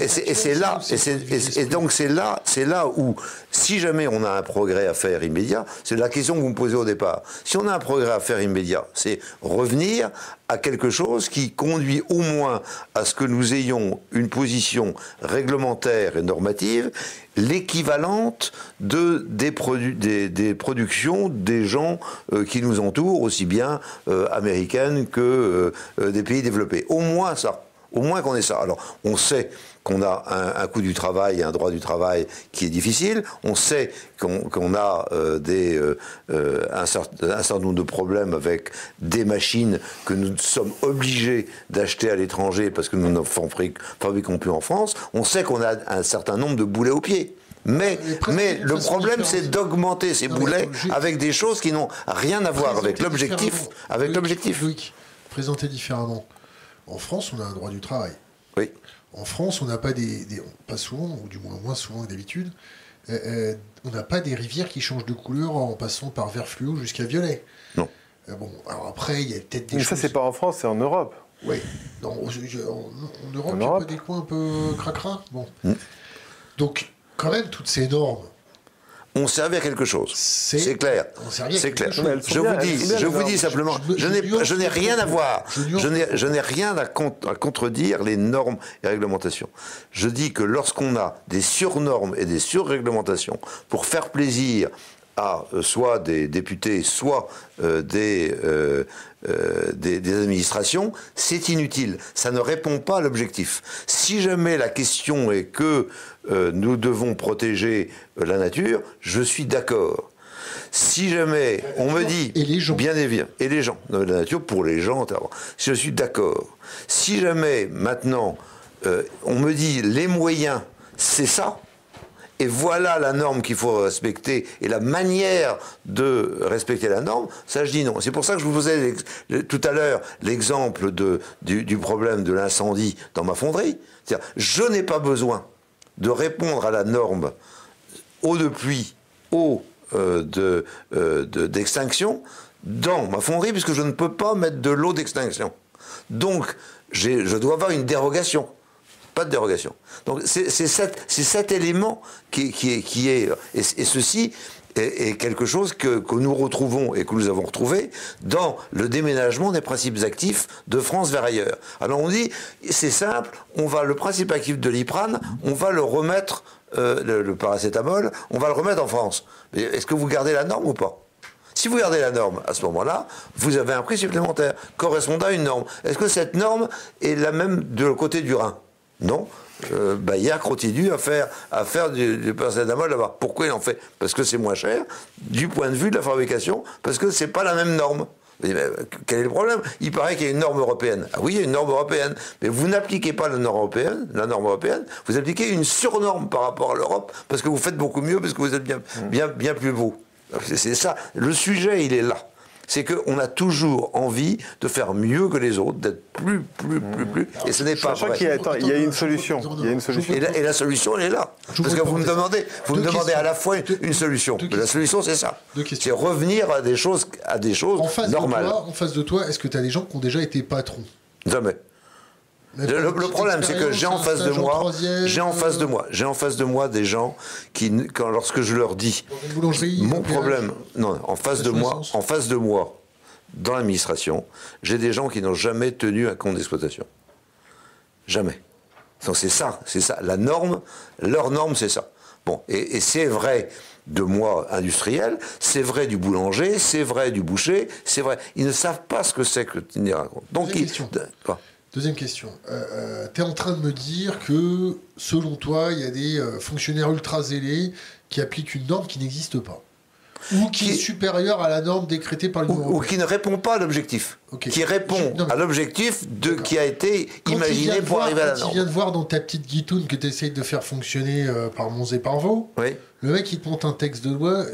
et c'est là, et, et, donc c'est là, c'est là où, si jamais on a un progrès à faire immédiat, c'est la question que vous me posez au départ. Si on a un progrès à faire immédiat, c'est revenir à quelque chose qui conduit au moins à ce que nous ayons une position réglementaire et normative l'équivalente de, des, des, des, productions des gens euh, qui nous entourent, aussi bien euh, américaines que euh, des pays développés. Au moins ça. Au moins qu'on ait ça. Alors, on sait qu'on a un, coût du travail et un droit du travail qui est difficile. On sait qu'on a euh, des, euh, euh, un, certain, nombre de problèmes avec des machines que nous sommes obligés d'acheter à l'étranger parce que nous ne fabriquons plus en France. On sait qu'on a un certain nombre de boulets aux pieds. Mais, mais le problème, c'est d'augmenter ces boulets avec des choses qui n'ont rien à voir avec l'objectif. Avec l'objectif. Présenter différemment. En France, on a un droit du travail. Oui. En France, on n'a pas des, pas souvent, ou du moins moins souvent que d'habitude, euh, euh, on n'a pas des rivières qui changent de couleur en passant par vert fluo jusqu'à violet. Non. Euh, bon, alors après, il y a peut-être des Mais choses. ça, c'est pas en France, c'est en Europe. Oui. En, en, Europe, il y a des coins un peu cracra. Bon. Mm. Donc, quand même, toutes ces normes, on servait à quelque chose. C'est clair. C'est clair. Je vous dis, je vous dis simplement, je n'ai rien à voir. Je n'ai rien à, contredire les normes et réglementations. Je dis que lorsqu'on a des surnormes et des surréglementations pour faire plaisir à euh, soit des députés, soit euh, des, euh, des, des, administrations, c'est inutile. Ça ne répond pas à l'objectif. Si jamais la question est que euh, nous devons protéger euh, la nature, je suis d'accord. Si jamais on me dit, et les gens. bien évidemment, et les gens, la nature pour les gens, je suis d'accord. Si jamais maintenant euh, on me dit les moyens, c'est ça, et voilà la norme qu'il faut respecter et la manière de respecter la norme, ça je dis non. C'est pour ça que je vous posais tout à l'heure l'exemple du, problème de l'incendie dans ma fonderie. Je n'ai pas besoin de répondre à la norme eau de pluie, eau euh, euh, d'extinction dans ma fonderie, puisque je ne peux pas mettre de l'eau d'extinction. Donc, je dois avoir une dérogation. Pas de dérogation. Donc, c'est cet, élément qui, est. Et, ceci est, quelque chose que, nous retrouvons et que nous avons retrouvé dans le déménagement des principes actifs de France vers ailleurs. Alors on dit, c'est simple, on va le principe actif de l'IPRAN, on va le remettre, euh, le, paracétamol, on va le remettre en France. Est-ce que vous gardez la norme ou pas? Si vous gardez la norme, à ce moment-là, vous avez un prix supplémentaire correspondant à une norme. Est-ce que cette norme est la même de le côté du Rhin? Non euh, Bayer continue à faire, à faire du, du paracétamol là-bas. Pourquoi il en fait? Parce que c'est moins cher, du point de vue de la fabrication, parce que c'est pas la même norme. quel est le problème? Il paraît qu'il y a une norme européenne. Ah oui, il y a une norme européenne, mais vous n'appliquez pas la norme européenne, la norme européenne, vous appliquez une surnorme par rapport à l'Europe, parce que vous faites beaucoup mieux, parce que vous êtes bien, bien, bien plus beau. C'est ça. Le sujet, il est là c'est qu'on a toujours envie de faire mieux que les autres, d'être plus, plus, plus, plus. Et ce n'est pas vrai. Il y, a, il y a une solution. Il y a une solution. Et, la, solution, elle est là. Parce que vous me demandez, vous me demandez à la fois une solution. La solution, c'est ça. C'est revenir à des choses, à des choses en face normales. De toi, en face de toi, est-ce que tu as des gens qui ont déjà été patrons? Jamais. Le, problème, c'est que j'ai en face de moi, j'ai en face de moi, j'ai en face de moi des gens qui, quand, lorsque je leur dis, mon problème, non, en face de moi, en face de moi, dans l'administration, j'ai des gens qui n'ont jamais tenu un compte d'exploitation, jamais. Donc c'est ça, c'est ça. La norme, leur norme, c'est ça. Bon, et, c'est vrai de moi industriel, c'est vrai du boulanger, c'est vrai du boucher, c'est vrai. Ils ne savent pas ce que c'est que tenir un compte. Donc, ils, Deuxième question. Euh, euh, tu es en train de me dire que, selon toi, il y a des euh, fonctionnaires ultra zélés qui appliquent une norme qui n'existe pas. Ou qui, est supérieure à la norme décrétée par l'Union Ou qui ne répond pas à l'objectif. Qui répond à l'objectif de qui a été imaginé pour arriver à la norme. Tu viens de voir dans ta petite guitoune que tu essayes de faire fonctionner par Mons et par Vaux. Oui. Le mec, il te monte un texte de loi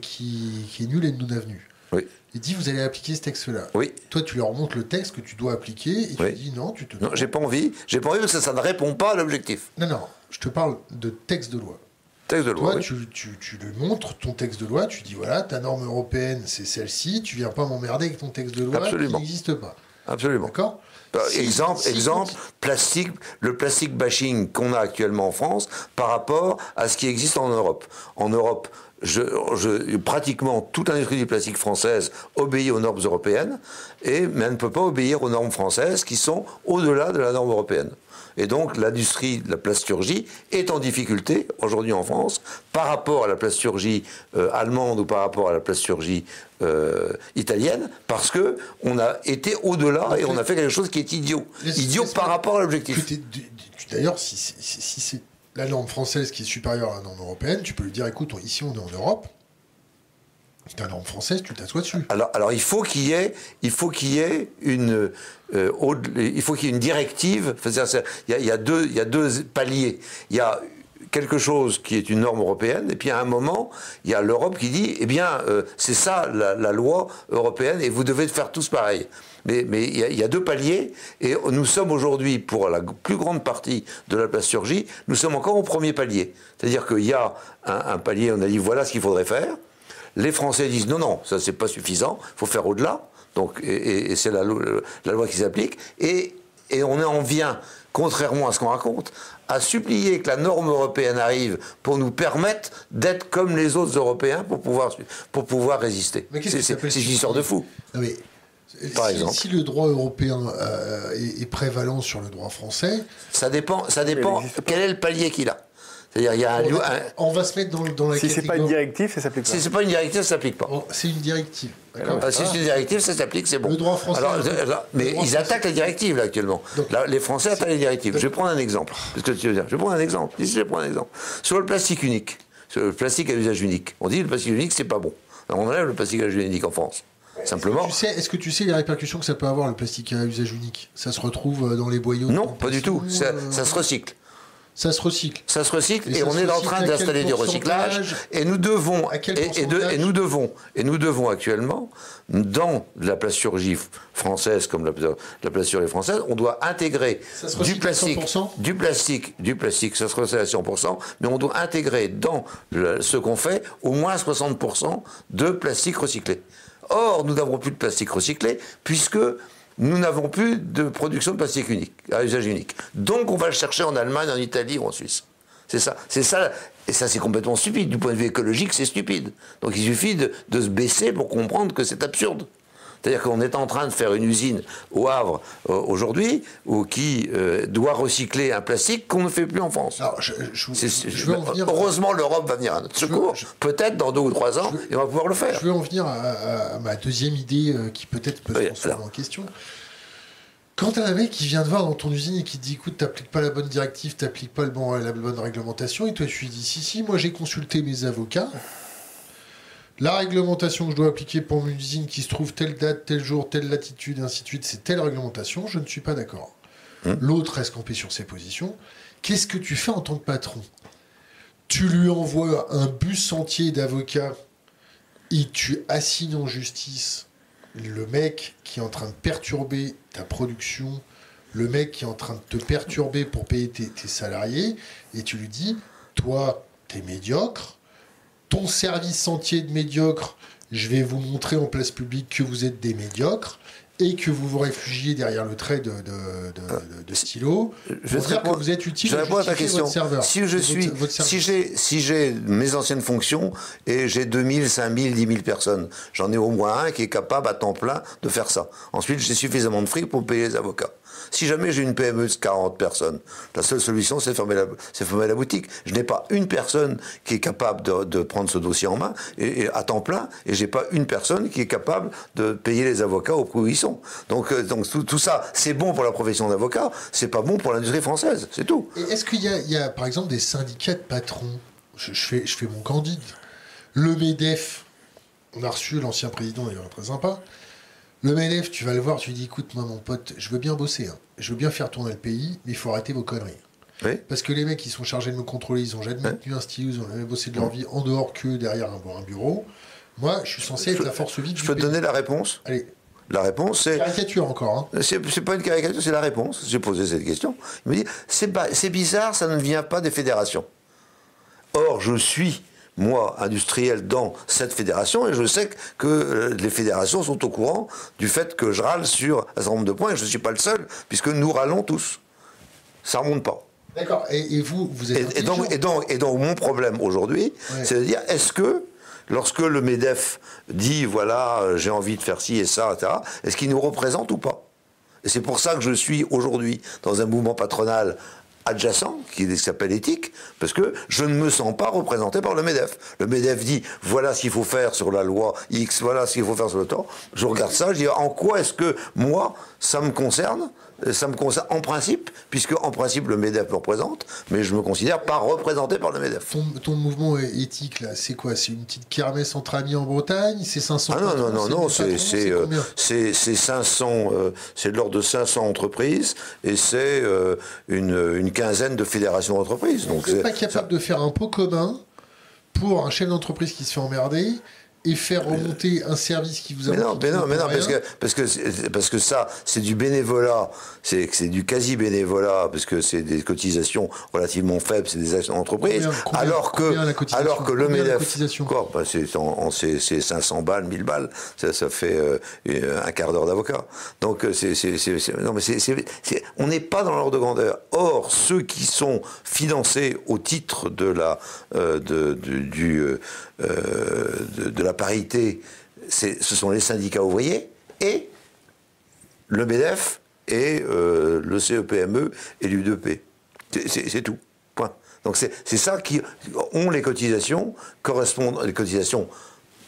qui, qui, est nul et non avenu. Oui. Il dit vous allez appliquer ce texte-là. Oui. Toi, tu leur montres le texte que tu dois appliquer et tu dis non, tu te. Non, j'ai pas envie. J'ai pas envie parce que ça ne répond pas à l'objectif. Non, non. Je te parle de texte de loi. Texte de loi. Toi, tu, tu, tu, lui montres ton texte de loi. Tu dis voilà, ta norme européenne, c'est celle-ci. Tu viens pas m'emmerder avec ton texte de loi Absolument. qui n'existe pas. Absolument. D'accord. Bah, exemple, exemple, plastique, le plastique bashing qu'on a actuellement en France par rapport à ce qui existe en Europe. En Europe, je, pratiquement toute l'industrie du plastique française obéit aux normes européennes, et, mais elle ne peut pas obéir aux normes françaises qui sont au-delà de la norme européenne. Et donc l'industrie de la plasturgie est en difficulté aujourd'hui en France par rapport à la plasturgie euh, allemande ou par rapport à la plasturgie euh, italienne, parce que on a été au-delà et on a fait quelque chose qui est idiot. Idiot par rapport à l'objectif. D'ailleurs, si, si c'est la norme française qui est supérieure à la norme européenne, tu peux lui dire écoute, ici on est en Europe, c'est une norme française, tu t'assois dessus. Alors, alors il faut qu'il y ait, il faut qu'il y ait une, euh, il faut qu'il y ait une directive. Il y, a, deux, il y a deux paliers. Il y a quelque chose qui est une norme européenne, et puis à un moment, il y a l'Europe qui dit, eh bien, euh, c'est ça la, loi européenne, et vous devez faire tous pareil. Mais, mais il, y a, deux paliers, et nous sommes aujourd'hui, pour la plus grande partie de la plasturgie, nous sommes encore au premier palier. C'est-à-dire qu'il y a un, un palier, on a dit, voilà ce qu'il faudrait faire. Les Français disent non, non, ça c'est pas suffisant, il faut faire au-delà. Donc, et, c'est la, loi qui s'applique. Et, et on en vient, contrairement à ce qu'on raconte, à supplier que la norme européenne arrive pour nous permettre d'être comme les autres Européens pour pouvoir, pour pouvoir résister. C'est une histoire de fou. Par si, exemple. si le droit européen euh, est, est, prévalent sur le droit français. Ça dépend, ça dépend quel est le palier qu'il a. C'est-à-dire, il y a un, on, va, se mettre dans, dans la si c'est pas une directive, ça s'applique pas. Si c'est pas une directive, ça s'applique pas. C'est une directive. Ah, si c'est une directive, ça s'applique, c'est bon. Le droit français. Alors, mais ils attaquent les directives là, actuellement. là, les Français attaquent les directives. Je vais prendre un exemple. Parce que tu veux dire? Je vais prendre un exemple. je vais prendre un exemple. Sur le plastique unique, sur le plastique à usage unique. On dit que le plastique unique, c'est pas bon. Alors, on enlève le plastique à usage unique en France. Simplement. Est-ce que, tu sais, est-ce que tu sais les répercussions que ça peut avoir le plastique à usage unique? Ça se retrouve euh, dans les boyaux Non, pas du tout. ça euh, se recycle. Ça se recycle. Ça se recycle et, on est en train d'installer du recyclage et nous devons et, et, nous devons et nous devons actuellement dans la plasturgie française comme la, la plasturgie française, on doit intégrer du plastique, du plastique, du plastique, ça se recycle à 100%, mais on doit intégrer dans ce qu'on fait au moins 60% de plastique recyclé. Or, nous n'avons plus de plastique recyclé puisque nous n'avons plus de production de plastique unique, à usage unique. Donc on va le chercher en Allemagne, en Italie ou en Suisse. C'est ça. C'est ça. Et ça, c'est complètement stupide. Du point de vue écologique, c'est stupide. Donc il suffit de, de se baisser pour comprendre que c'est absurde. C'est-à-dire qu'on est en train de faire une usine au Havre euh, aujourd'hui qui euh, doit recycler un plastique qu'on ne fait plus en France. heureusement, l'Europe va venir à notre secours. Peut-être dans deux ou trois ans, et on va pouvoir le faire. Je veux en venir à, ma deuxième idée euh, qui peut-être peut, être se en question. Quand tu as un mec qui vient te voir dans ton usine et qui te dit écoute, t'appliques pas la bonne directive, t'appliques pas le bon, la bonne réglementation, et toi tu lui dis si, si, moi j'ai consulté mes avocats, la réglementation que je dois appliquer pour mon usine qui se trouve telle date, tel jour, telle latitude, ainsi de suite, c'est telle réglementation, je ne suis pas d'accord. Hein L'autre reste campé sur ses positions. Qu'est-ce que tu fais en tant que patron? Tu lui envoies un bus entier d'avocats et tu assignes en justice le mec qui est en train de perturber ta production, le mec qui est en train de te perturber pour payer tes, tes salariés, et tu lui dis, toi, t'es médiocre, ton service entier de médiocre, je vais vous montrer en place publique que vous êtes des médiocres et que vous vous réfugiez derrière le trait de, de, stylo, je vais dire que vous êtes utile je réponds à ta question. Si je suis, si j'ai, si j'ai mes anciennes fonctions et j'ai 2000, 5000, 10 000 personnes, j'en ai au moins un qui est capable à temps plein de faire ça. Ensuite, j'ai suffisamment de fric pour payer les avocats. Si jamais j'ai une PME de 40 personnes, la seule solution, c'est fermer la, fermer la boutique. Je n'ai pas une personne qui est capable de, prendre ce dossier en main à temps plein, et j'ai pas une personne qui est capable de payer les avocats au prix où ils sont. Donc, euh, tout, ça, c'est bon pour la profession d'avocat, c'est pas bon pour l'industrie française, c'est tout. Est-ce qu'il y, a, par exemple, des syndicats de patrons? Je, fais, je mon candide. Le MEDEF, on a reçu l'ancien président, d'ailleurs, très sympa. Le MEDEF, tu vas le voir, tu lui dis écoute, moi, mon pote, je veux bien bosser, hein. je veux bien faire tourner le pays, mais il faut arrêter vos conneries. Parce que les mecs, ils sont chargés de me contrôler, ils ont jamais tenu un stylo, ils ont jamais bossé de leur vie en dehors que derrière un, bureau. Moi, je suis censé être la force vive. Je peux te donner la réponse Allez. La réponse, c'est. Caricature encore. Hein. C'est pas une caricature, c'est la réponse. J'ai posé cette question. Il me dit c'est bizarre, ça ne vient pas des fédérations. Or, je suis moi, industriel, dans cette fédération, et je sais que euh, les fédérations sont au courant du fait que je râle sur un certain nombre de points, et je ne suis pas le seul, puisque nous râlons tous. Ça ne remonte pas. D'accord. Et, vous, vous êtes. Et, donc, et, donc, et donc, mon problème aujourd'hui, c'est de dire est-ce que lorsque le MEDEF dit voilà, euh, j'ai envie de faire ci et ça, etc., est-ce qu'il nous représente ou pas? Et c'est pour ça que je suis aujourd'hui dans un mouvement patronal adjacent, qui s'appelle éthique, parce que je ne me sens pas représenté par le MEDEF. Le MEDEF dit, voilà ce qu'il faut faire sur la loi X, voilà ce qu'il faut faire sur le temps. Je regarde ça, je dis, en quoi est-ce que moi, ça me concerne ça me concerne en principe, puisque en principe le MEDEF me représente, mais je me considère pas représenté par le MEDEF. Ton, mouvement éthique, là, c'est quoi? C'est une petite kermesse entre amis en Bretagne? C'est 500 Ah non, non, non, non, c'est 500, euh, euh, c'est de l'ordre de 500 entreprises, et c'est euh, une, une, quinzaine de fédérations d'entreprises. Donc, vous n'êtes pas capable de faire un pot commun pour un chef d'entreprise qui se fait emmerder et faire remonter un service qui vous a mais non, mais non, mais non, parce que, parce que, parce que ça, c'est du bénévolat, c'est, c'est du quasi bénévolat, parce que c'est des cotisations relativement faibles, c'est des actions d'entreprise, alors que, alors que le MEDEF, bah, c'est, c'est, 500 balles, 1000 balles, ça, ça fait euh, un quart d'heure d'avocat. Donc, euh, c'est, non, mais c'est, on n'est pas dans l'ordre de grandeur. Or, ceux qui sont financés au titre de la, euh, de, du, de, de la parité, ce sont les syndicats ouvriers et le MEDEF et euh, le CEPME et l'UDP. C'est tout. Donc c'est ça qui ont les cotisations, correspondent les cotisations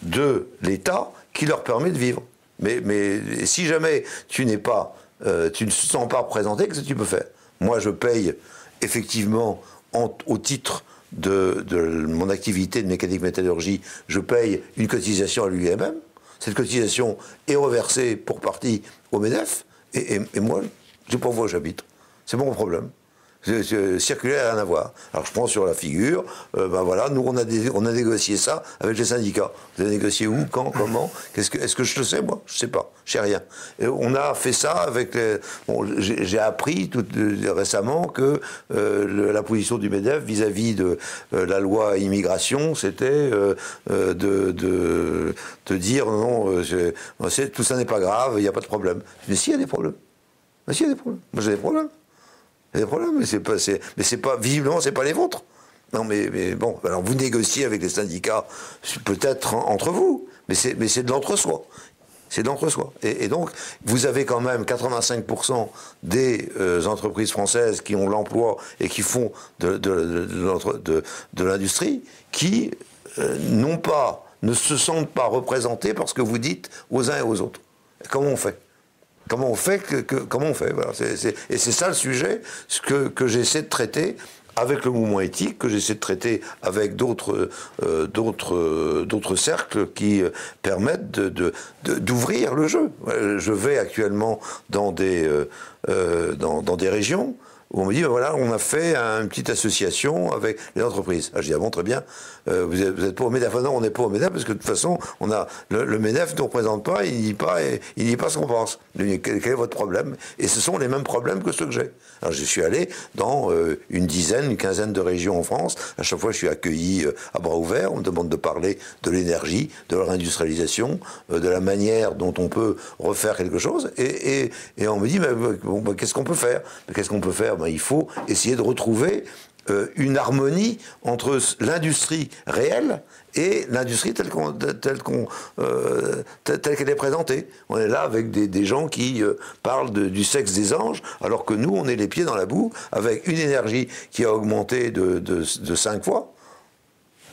de l'État qui leur permet de vivre. Mais, si jamais tu n'es pas, euh, tu ne te sens pas représenté, qu'est-ce que tu peux faire? Moi, je paye effectivement au titre de, mon activité de mécanique métallurgie, je paye une cotisation à l'UMM. Cette cotisation est reversée pour partie au MEDEF. Et, moi, je sais pas où j'habite. C'est mon problème circulaire, rien à voir. Alors je prends sur la figure, euh, ben voilà, nous on a, a négocié ça avec les syndicats. Vous avez négocié où, quand, comment? Est-ce que, est que je le sais, moi? Je sais pas, je sais rien. On a fait ça avec les... Bon, j'ai appris tout, euh, récemment que euh, la position du MEDEF vis-à-vis de la loi immigration, c'était de, de, de, dire non, tout ça n'est pas grave, il n'y a pas de problème. Mais s'il y a des problèmes. Mais s'il y a des problèmes. Moi j'ai des problèmes. Il y a des problèmes, mais c'est pas, mais c'est pas, visiblement, c'est pas les vôtres. Non, mais, bon, alors vous négociez avec les syndicats, peut-être entre vous, mais c'est, mais c'est de l'entre-soi. C'est de l'entre-soi. Et, donc, vous avez quand même 85% des euh, entreprises françaises qui ont l'emploi et qui font de, l'industrie qui euh, n'ont pas, ne se sentent pas représentés par ce que vous dites aux uns et aux autres. comment on fait? Comment on fait Comment on fait Et c'est ça le sujet que, que j'essaie de traiter avec le mouvement éthique, que j'essaie de traiter avec d'autres euh, d'autres cercles qui permettent de, d'ouvrir le jeu. Je vais actuellement dans des, euh, euh, dans, dans des régions où on me dit, ben voilà, on a fait une petite association avec les entreprises. Ah, je dis, ah bon, très bien, euh, vous, êtes, vous, êtes, pour au MEDEF. Ah non, on n'est pas au MEDEF parce que de toute façon, on a, le, le MEDEF ne représente pas, il dit pas, il dit pas ce qu'on pense. Quel, est votre problème? Et ce sont les mêmes problèmes que ceux que j'ai. Alors, je suis allé dans euh, une dizaine, une quinzaine de régions en France. À chaque fois, je suis accueilli euh, à bras ouverts. On me demande de parler de l'énergie, de leur industrialisation, de la manière dont on peut refaire quelque chose. Et, et, et on me dit, bon, qu'est-ce qu'on peut faire? Qu'est-ce qu'on peut faire? Ben, Il faut essayer de retrouver euh, une harmonie entre l'industrie réelle et l'industrie euh, telle qu'elle est présentée. On est là avec des, gens qui euh, parlent du sexe des anges, alors que nous, on est les pieds dans la boue, avec une énergie qui a augmenté de, de, 5 fois,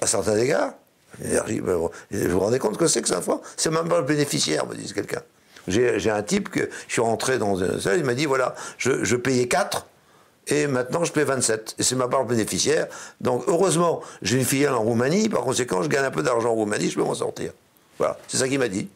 à certains égards. L'énergie, ben, vous vous rendez compte que c'est que 5 fois? C'est même pas le bénéficiaire, me dit quelqu'un. J'ai un type que je suis rentré dans une salle, il m'a dit voilà, je, je payais 4 et maintenant je paie 27. Et c'est ma part bénéficiaire. Donc heureusement, j'ai une filiale en Roumanie, par conséquent, je gagne un peu d'argent en Roumanie, je peux m'en sortir. Voilà, c'est ça qu'il m'a dit.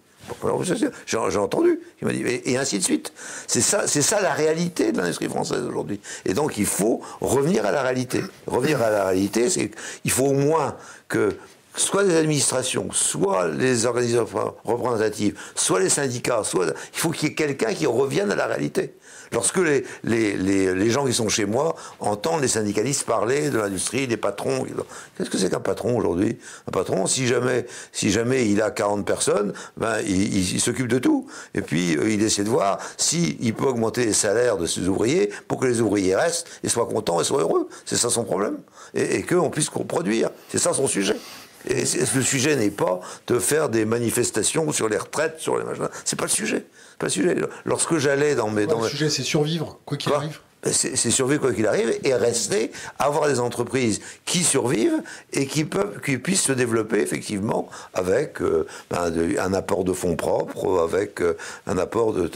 J'ai entendu, il m'a dit, et, ainsi de suite. C'est ça, c'est ça la réalité de l'industrie française aujourd'hui. Et donc il faut revenir à la réalité. Revenir à la réalité, c'est qu'il faut au moins que soit les administrations, soit les organisations représentatives, soit les syndicats, soit il faut qu'il y ait quelqu'un qui revienne à la réalité. Lorsque les, les, gens qui sont chez moi entendent les syndicalistes parler de l'industrie, des patrons, qu'est-ce que c'est qu'un patron aujourd'hui? Un patron, si jamais, si jamais il a 40 personnes, ben, il, il, s'occupe de tout. Et puis, euh, il essaie de voir s'il il peut augmenter les salaires de ses ouvriers pour que les ouvriers restent et soient contents et soient heureux. C'est ça son problème. Et, et qu'on puisse produire. C'est ça son sujet. Et le sujet n'est pas de faire des manifestations sur les retraites, sur les machins. C'est pas le sujet. Pas le sujet. Lorsque j'allais dans mes. dans le sujet, c'est survivre, quoi qu'il arrive c'est survivre quoi qu'il arrive et rester, avoir des entreprises qui survivent et qui peuvent, qui puissent se développer effectivement avec euh, ben, un apport de fonds propres, avec euh, un apport de.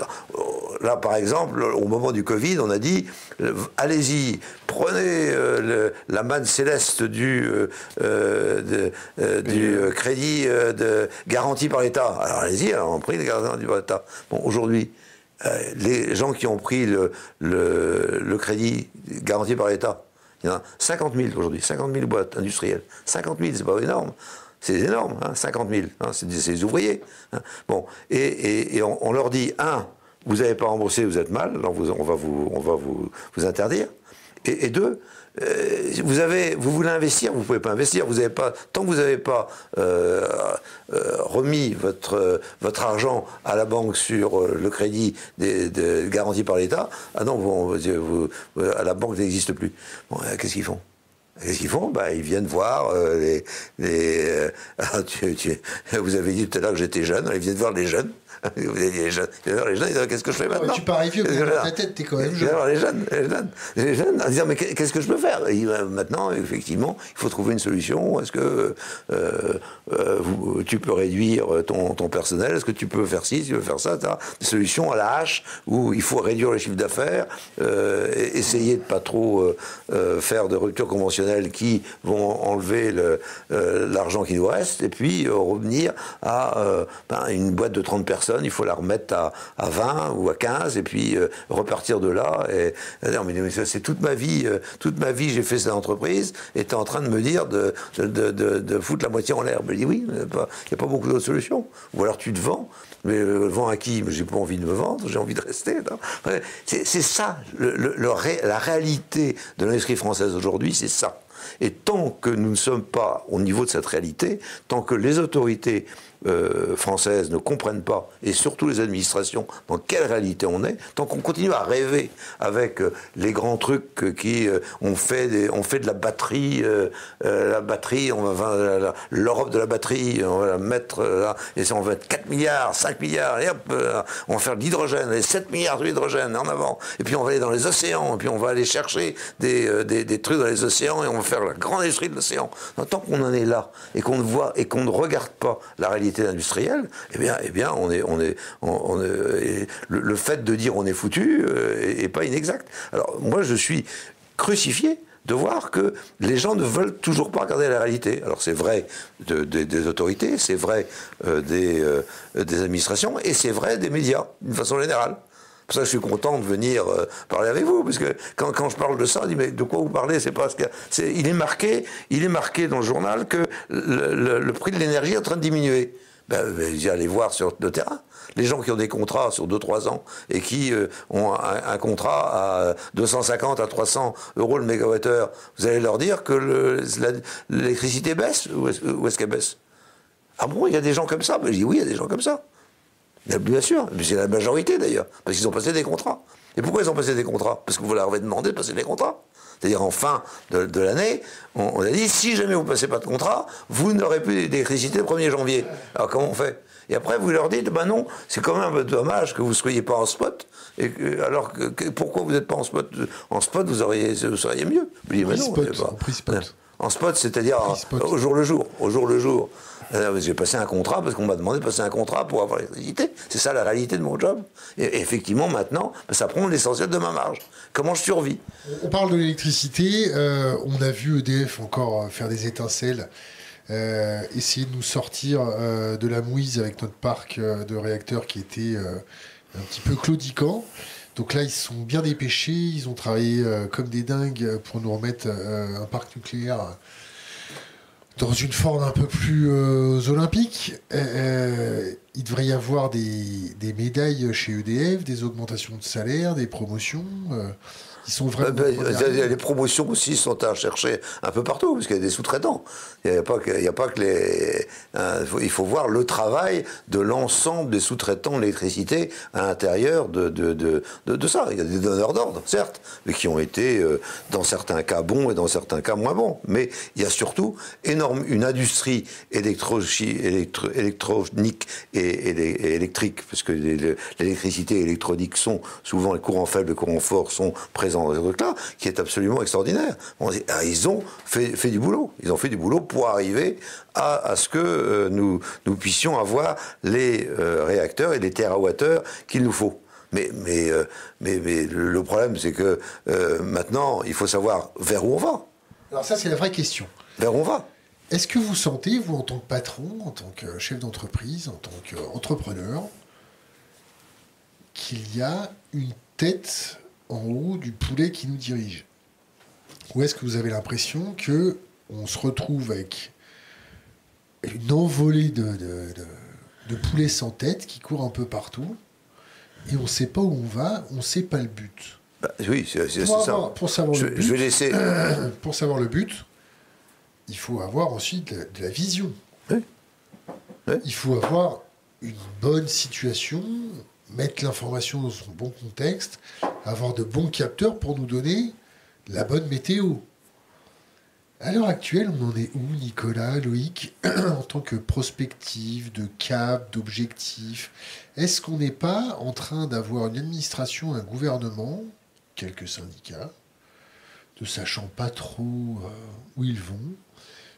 Là, par exemple, au moment du Covid, on a dit euh, allez-y, prenez la manne céleste du, du crédit de, garanti par l'État. Alors allez-y, alors on pris le garanti par l'État. Bon, aujourd'hui. Euh, les gens qui ont pris le, le, crédit garanti par l'État, il y en a 50 000 aujourd'hui, 50 000 boîtes industrielles. 50 000, c'est pas énorme. C'est énorme, 50 000. Hein, c'est des, ouvriers. Hein. Bon, et, on, leur dit, un, vous n'avez pas remboursé, vous êtes mal, on va vous, on va vous, vous interdire. Et, et deux, euh, vous, avez, vous voulez investir, vous ne pouvez pas investir. Vous avez pas, tant que vous n'avez pas euh, euh, remis votre, votre argent à la banque sur le crédit des, garanti par l'État, ah non, vous, vous, la banque n'existe plus. Bon, qu'est-ce qu'ils font? Qu'est-ce qu'ils font? Bah, Ils viennent voir les. les <laughs> ah, vous avez dit tout à l'heure que j'étais jeune, ils viennent voir les jeunes <laughs> vous avez les jeunes. les jeunes, qu'est-ce que je fais maintenant Tu parais vieux, mais dans ta tête, t'es quand même jeune. les jeunes, les jeunes, les jeunes, en disant, mais qu'est-ce que je peux faire? Maintenant, effectivement, il faut trouver une solution. Est-ce que euh, euh, tu peux réduire ton, ton personnel? Est-ce que tu peux faire ci, tu peux faire ça Des solutions à la hache où il faut réduire le chiffre d'affaires, euh, essayer de pas trop faire de ruptures conventionnelles qui vont enlever l'argent qui nous reste, et puis revenir à ben, une boîte de 30 personnes il faut la remettre à, 20 ou à 15 et puis euh, repartir de là. Et, non, mais, c'est toute ma vie, euh, toute ma vie j'ai fait cette entreprise et tu es en train de me dire de, de, foutre la moitié en l'air. Je dis oui, il n'y a, pas beaucoup d'autres solutions. Ou alors tu te vends. Mais euh, vends à qui? J'ai pas envie de me vendre, j'ai envie de rester. C'est ça, la réalité de l'industrie française aujourd'hui, c'est ça. Et tant que nous ne sommes pas au niveau de cette réalité, tant que les autorités euh, françaises ne comprennent pas, et surtout les administrations, dans quelle réalité on est, tant qu'on continue à rêver avec euh, les grands trucs qui euh, ont fait, on fait de la batterie, la batterie, on va l'Europe de la batterie, on va la mettre là, et on va mettre 4 milliards, 5 milliards, et hop, on va faire de l'hydrogène, et 7 milliards d'hydrogène en avant, et puis on va aller dans les océans, et puis on va aller chercher des, des, des trucs dans les océans, et on va faire la grande industrie de l'océan. Tant qu'on en est là, et qu'on ne voit, et qu'on ne regarde pas la réalité industrielle, eh bien, eh bien, on est, on est, on, le, fait de dire on est foutu euh, est, pas inexact. Alors moi, je suis crucifié de voir que les gens ne veulent toujours pas regarder la réalité. Alors c'est vrai des autorités, c'est vrai euh, des, euh, des administrations, et c'est vrai des médias, d'une façon générale. Pour ça, je suis content de venir parler avec vous, parce que quand, quand, je parle de ça, je dis mais de quoi vous parlez? C'est parce que il est marqué, il est marqué dans le journal que le prix de l'énergie est en train de diminuer ben, ben allez voir sur le terrain. Les gens qui ont des contrats sur 2-3 ans et qui euh, ont un, contrat à 250 à 300 euros le mégawattheure, vous allez leur dire que l'électricité baisse ou est-ce qu'elle baisse? Ah bon, il y a des gens comme ça? Ben, Je dis oui, il y a des gens comme ça. Bien sûr, c'est la majorité d'ailleurs, parce qu'ils ont passé des contrats. Et pourquoi ils ont passé des contrats? Parce que vous leur avez demandé de passer des contrats. C'est-à-dire en fin de, l'année, on, a dit si jamais vous ne passez pas de contrat, vous n'aurez plus d'électricité le 1er janvier. Alors comment on fait? Et après vous leur dites ben non, c'est quand même dommage que vous ne soyez pas en spot. Et alors que, pourquoi vous n'êtes pas en spot? En spot, vous, auriez, vous seriez mieux. Je dis, non, pas. En spot, c'est-à-dire au jour le jour, au jour le jour. Euh, j'ai passé un contrat parce qu'on m'a demandé de passer un contrat pour avoir l'électricité. C'est ça la réalité de mon job. Et, effectivement, maintenant, ben, ça prend l'essentiel de ma marge. Comment je survis? On parle de l'électricité. Euh, on a vu EDF encore euh, faire des étincelles. essayer de nous sortir de la mouise avec notre parc de réacteurs qui était un petit peu claudiquant. Donc là, ils sont bien dépêchés, ils ont travaillé comme des dingues pour nous remettre un parc nucléaire dans une forme un peu plus euh, olympique. Euh, euh, il devrait y avoir des, médailles chez EDF, des augmentations de salaire, des promotions. Ils sont vraiment. Euh, ben, ligne. les promotions aussi sont à chercher un peu partout, parce qu'il y a des sous-traitants. Il n'y a, pas que- il y a pas que les. hein, il faut- il faut voir le travail de l'ensemble des sous-traitants de l'électricité à l'intérieur de, de, de, de- de ça. Il y a des donneurs d'ordre, certes, mais qui ont été, euh, dans certains cas, bons et dans certains cas moins bons. Mais il y a surtout énorme, une industrie électro, électro- électronique et, et- et électrique, parce que l'électricité et l'électronique sont souvent les courants faibles, les courants forts sont présents dans ces trucs-là, qui est absolument extraordinaire. On dit, ah, ils ont fait, fait du boulot. Ils ont fait du boulot pour arriver à, à ce que euh, nous, nous puissions avoir les euh, réacteurs et les terawattheures qu'il nous faut. Mais, mais, euh, mais, mais le problème, c'est que maintenant, il faut savoir vers où on va. Alors, ça, c'est la vraie question. Vers où on va. Est-ce que vous sentez, vous, en tant que patron, en tant que chef d'entreprise, en tant qu'entrepreneur, qu'il y a une tête en haut du poulet qui nous dirige Ou est-ce que vous avez l'impression que on se retrouve avec une envolée de, de, de- de poulets sans tête qui courent un peu partout et on ne sait pas où on va, on ne sait pas le but Bah, oui, c'est ça. pour savoir Je, le but, je vais laisser. <coughs> pour savoir le but, il faut avoir ensuite de la, de la vision. Oui. Oui. Il faut avoir une bonne situation, mettre l'information dans son bon contexte, avoir de bons capteurs pour nous donner la bonne météo. À l'heure actuelle, on en est où, Nicolas, Loïc, <clears throat> en tant que prospective, de cap, d'objectif? Est-ce qu'on n'est pas en train d'avoir une administration, un gouvernement, quelques syndicats, ne sachant pas trop euh, où ils vont,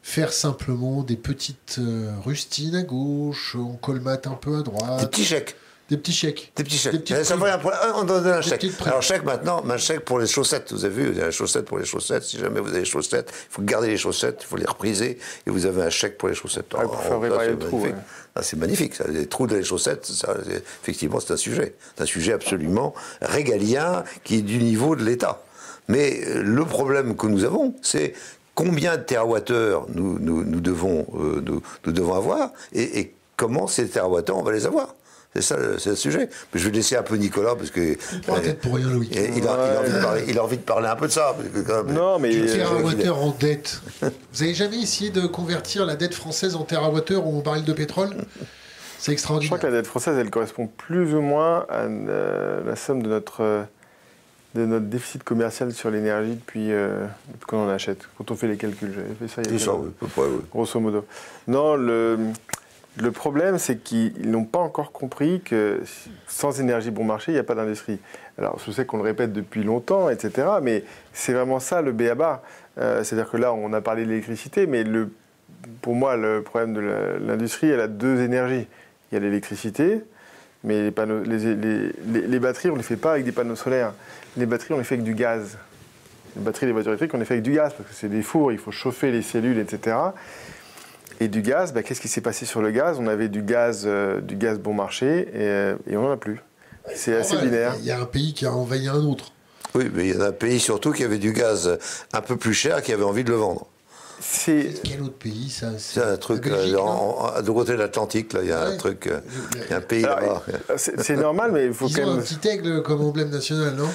faire simplement des petites euh, rustines à gauche, on colmate un peu à Des droite, petits chèques. Des petits chèques. Des petits chèques. Des petites Eh, ça un problème. on donne un chèque. Alors, chèque maintenant, un chèque pour les chaussettes. Vous avez vu, il y a un chaussette pour les chaussettes. Si jamais vous avez les chaussettes, il faut garder les chaussettes, il faut les repriser, et vous avez un chèque pour les chaussettes. Ouais, pour Oh, faire réparer c'est les trous, magnifique. ouais. Ah, c'est magnifique, ça. Les trous dans les chaussettes, ça, effectivement, c'est un sujet. C'est un sujet absolument régalien qui est du niveau de l'État. Mais euh, le problème que nous avons, c'est combien de terawattheures nous, nous, nous devons, euh, nous, nous devons avoir et, et comment ces terawattheures, on va les avoir. C'est ça, le- c'est le sujet. Mais je vais laisser un peu Nicolas parce que tête pour rien, et il, a, il a envie de parler, il a envie de parler un peu de ça. parce que quand même- Non, mais. Du terawattheure en dette. Vous avez jamais essayé de convertir la dette française en terawattheure ou en baril de pétrole? C'est Je extraordinaire. crois que la dette française, elle correspond plus ou moins à euh, la somme de notre, euh, de notre déficit commercial sur l'énergie depuis, euh, depuis qu'on en achète. Quand on fait les calculs, j'avais fait ça il y a C'est ça, oui, à peu près, oui. grosso modo. Non, le, le problème, c'est qu'ils n'ont pas encore compris que sans énergie bon marché, il n'y a pas d'industrie. Alors, je sais qu'on le répète depuis longtemps, etc., mais c'est vraiment ça le béaba. Euh, C'est-à-dire que là, on a parlé de l'électricité, mais pour moi, le problème de l'industrie, elle a deux énergies. Il y a l'électricité, mais les- les batteries, on ne les fait pas avec des panneaux solaires. Les batteries, on les fait avec du gaz. Les batteries des voitures électriques, on les fait avec du gaz, parce que c'est des fours, il faut chauffer les cellules, etc. Et du gaz, bah, qu'est-ce qui s'est passé sur le gaz? On avait du gaz, euh, du gaz bon marché et, euh, et on n'en a plus. C'est assez Normal, binaire. Il y a un pays qui a envahi un autre. Oui, mais il y en a un pays surtout qui avait du gaz un peu plus cher, qui avait envie de le vendre. C'est Quel autre pays ça? C'est un truc, Belgique, euh, non? en- en- de côté de l'Atlantique, là, il y a un truc, euh, y a un pays là-bas. c'est c'est normal, mais il faut Ils quand ont un même. petit aigle comme emblème national, non?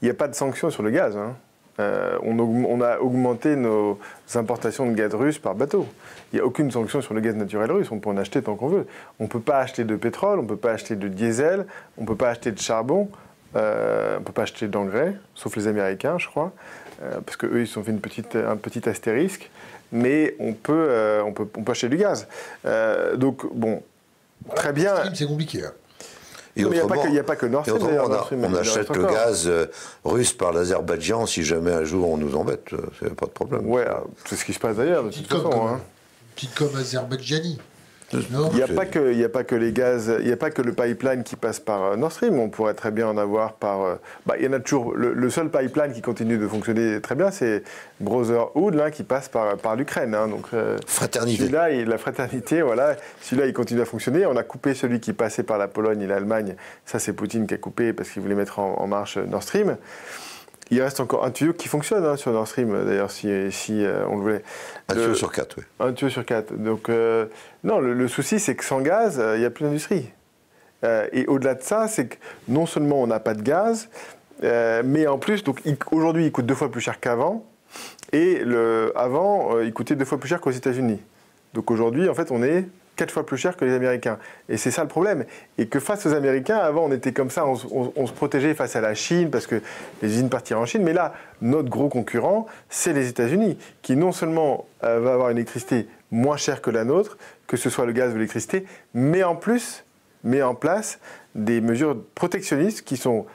Il n'y a pas de sanctions sur le gaz. hein. Euh, on, a augmenté nos importations de gaz russe par bateau. Il n'y a aucune sanction sur le gaz naturel russe. On peut en acheter tant qu'on veut. On ne peut pas acheter de pétrole, on ne peut pas acheter de diesel, on ne peut pas acheter de charbon, euh, on ne peut pas acheter d'engrais, sauf les Américains, je crois, euh, parce qu'eux, ils se sont fait un petit astérisque. Mais on peut, on peut, on peut acheter du gaz. Donc, bon, très bien. C'est compliqué. hein. Et Non, mais il n'y a, pas que- il y a pas que Nord Stream. on, a- achète le gaz euh, russe par l'Azerbaïdjan si jamais un jour on nous embête. euh, C'est pas de problème. Ouais, c'est ce qui se passe d'ailleurs, Petite hein. Petite com azerbaïdjani. Il n'y a, pas que- il y a pas que les gaz, il n'y a pas que le pipeline qui passe par euh, Nord Stream. On pourrait très bien en avoir par. euh, bah, il y en a toujours. Le, le seul pipeline qui continue de fonctionner très bien, c'est Brotherhood, là, qui passe par, par l'Ukraine. hein. Donc, euh, Fraternité. celui-là, il- la fraternité, voilà. Celui-là, il continue à fonctionner. On a coupé celui qui passait par la Pologne et l'Allemagne. Ça, c'est Poutine qui a coupé parce qu'il voulait mettre en, en marche Nord Stream. Il reste encore un tuyau qui fonctionne hein, sur Nord Stream, d'ailleurs, si, si euh, on le voulait. Un Le- tuyau sur quatre, oui. un tuyau sur quatre. Donc, euh, non, le, le souci, c'est que sans gaz, euh, il n'y a plus d'industrie. Euh, et au-delà de ça, c'est que non seulement on n'a pas de gaz, Euh, mais en plus, donc aujourd'hui, il coûte deux fois plus cher qu'avant. Et le, avant, euh, il coûtait deux fois plus cher qu'aux États-Unis. Donc aujourd'hui, en fait, on est quatre fois plus cher que les Américains. Et c'est ça le problème. Et que face aux Américains, avant, on était comme ça, on, se protégeait face à la Chine parce que les usines partiraient en Chine. Mais là, notre gros concurrent, c'est les États-Unis, qui non seulement euh, va avoir une électricité moins chère que la nôtre, que ce soit le gaz ou l'électricité, mais en plus met en place des mesures protectionnistes qui sont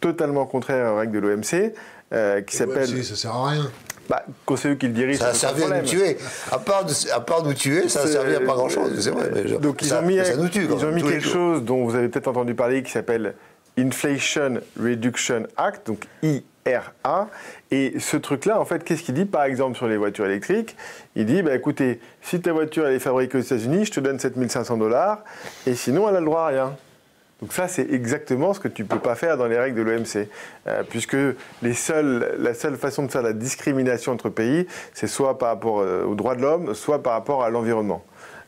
totalement contraires aux règles de l'OMC, euh, qui s'appelle. Ça sert à rien. Bah, quand c'est eux qui le dirigent, ça a servi à nous tuer. À part, de, à part nous tuer, ça a servi à pas grand-chose. C'est vrai. Donc ils ont mis, ils ont mis quelque chose dont vous avez peut-être entendu parler qui s'appelle Inflation Reduction Act, donc IRA. Et ce truc-là, en fait, qu'est-ce qu'il dit Par exemple, sur les voitures électriques, il dit, bah, écoutez, si ta voiture elle est fabriquée aux États-Unis, je te donne 7500 dollars, et sinon, elle a le droit à rien. Donc ça, c'est exactement ce que tu ne peux pas faire dans les règles de l'OMC, euh, puisque la seule façon de faire la discrimination entre pays, c'est soit par rapport euh, aux droits de l'homme, soit par rapport à l'environnement.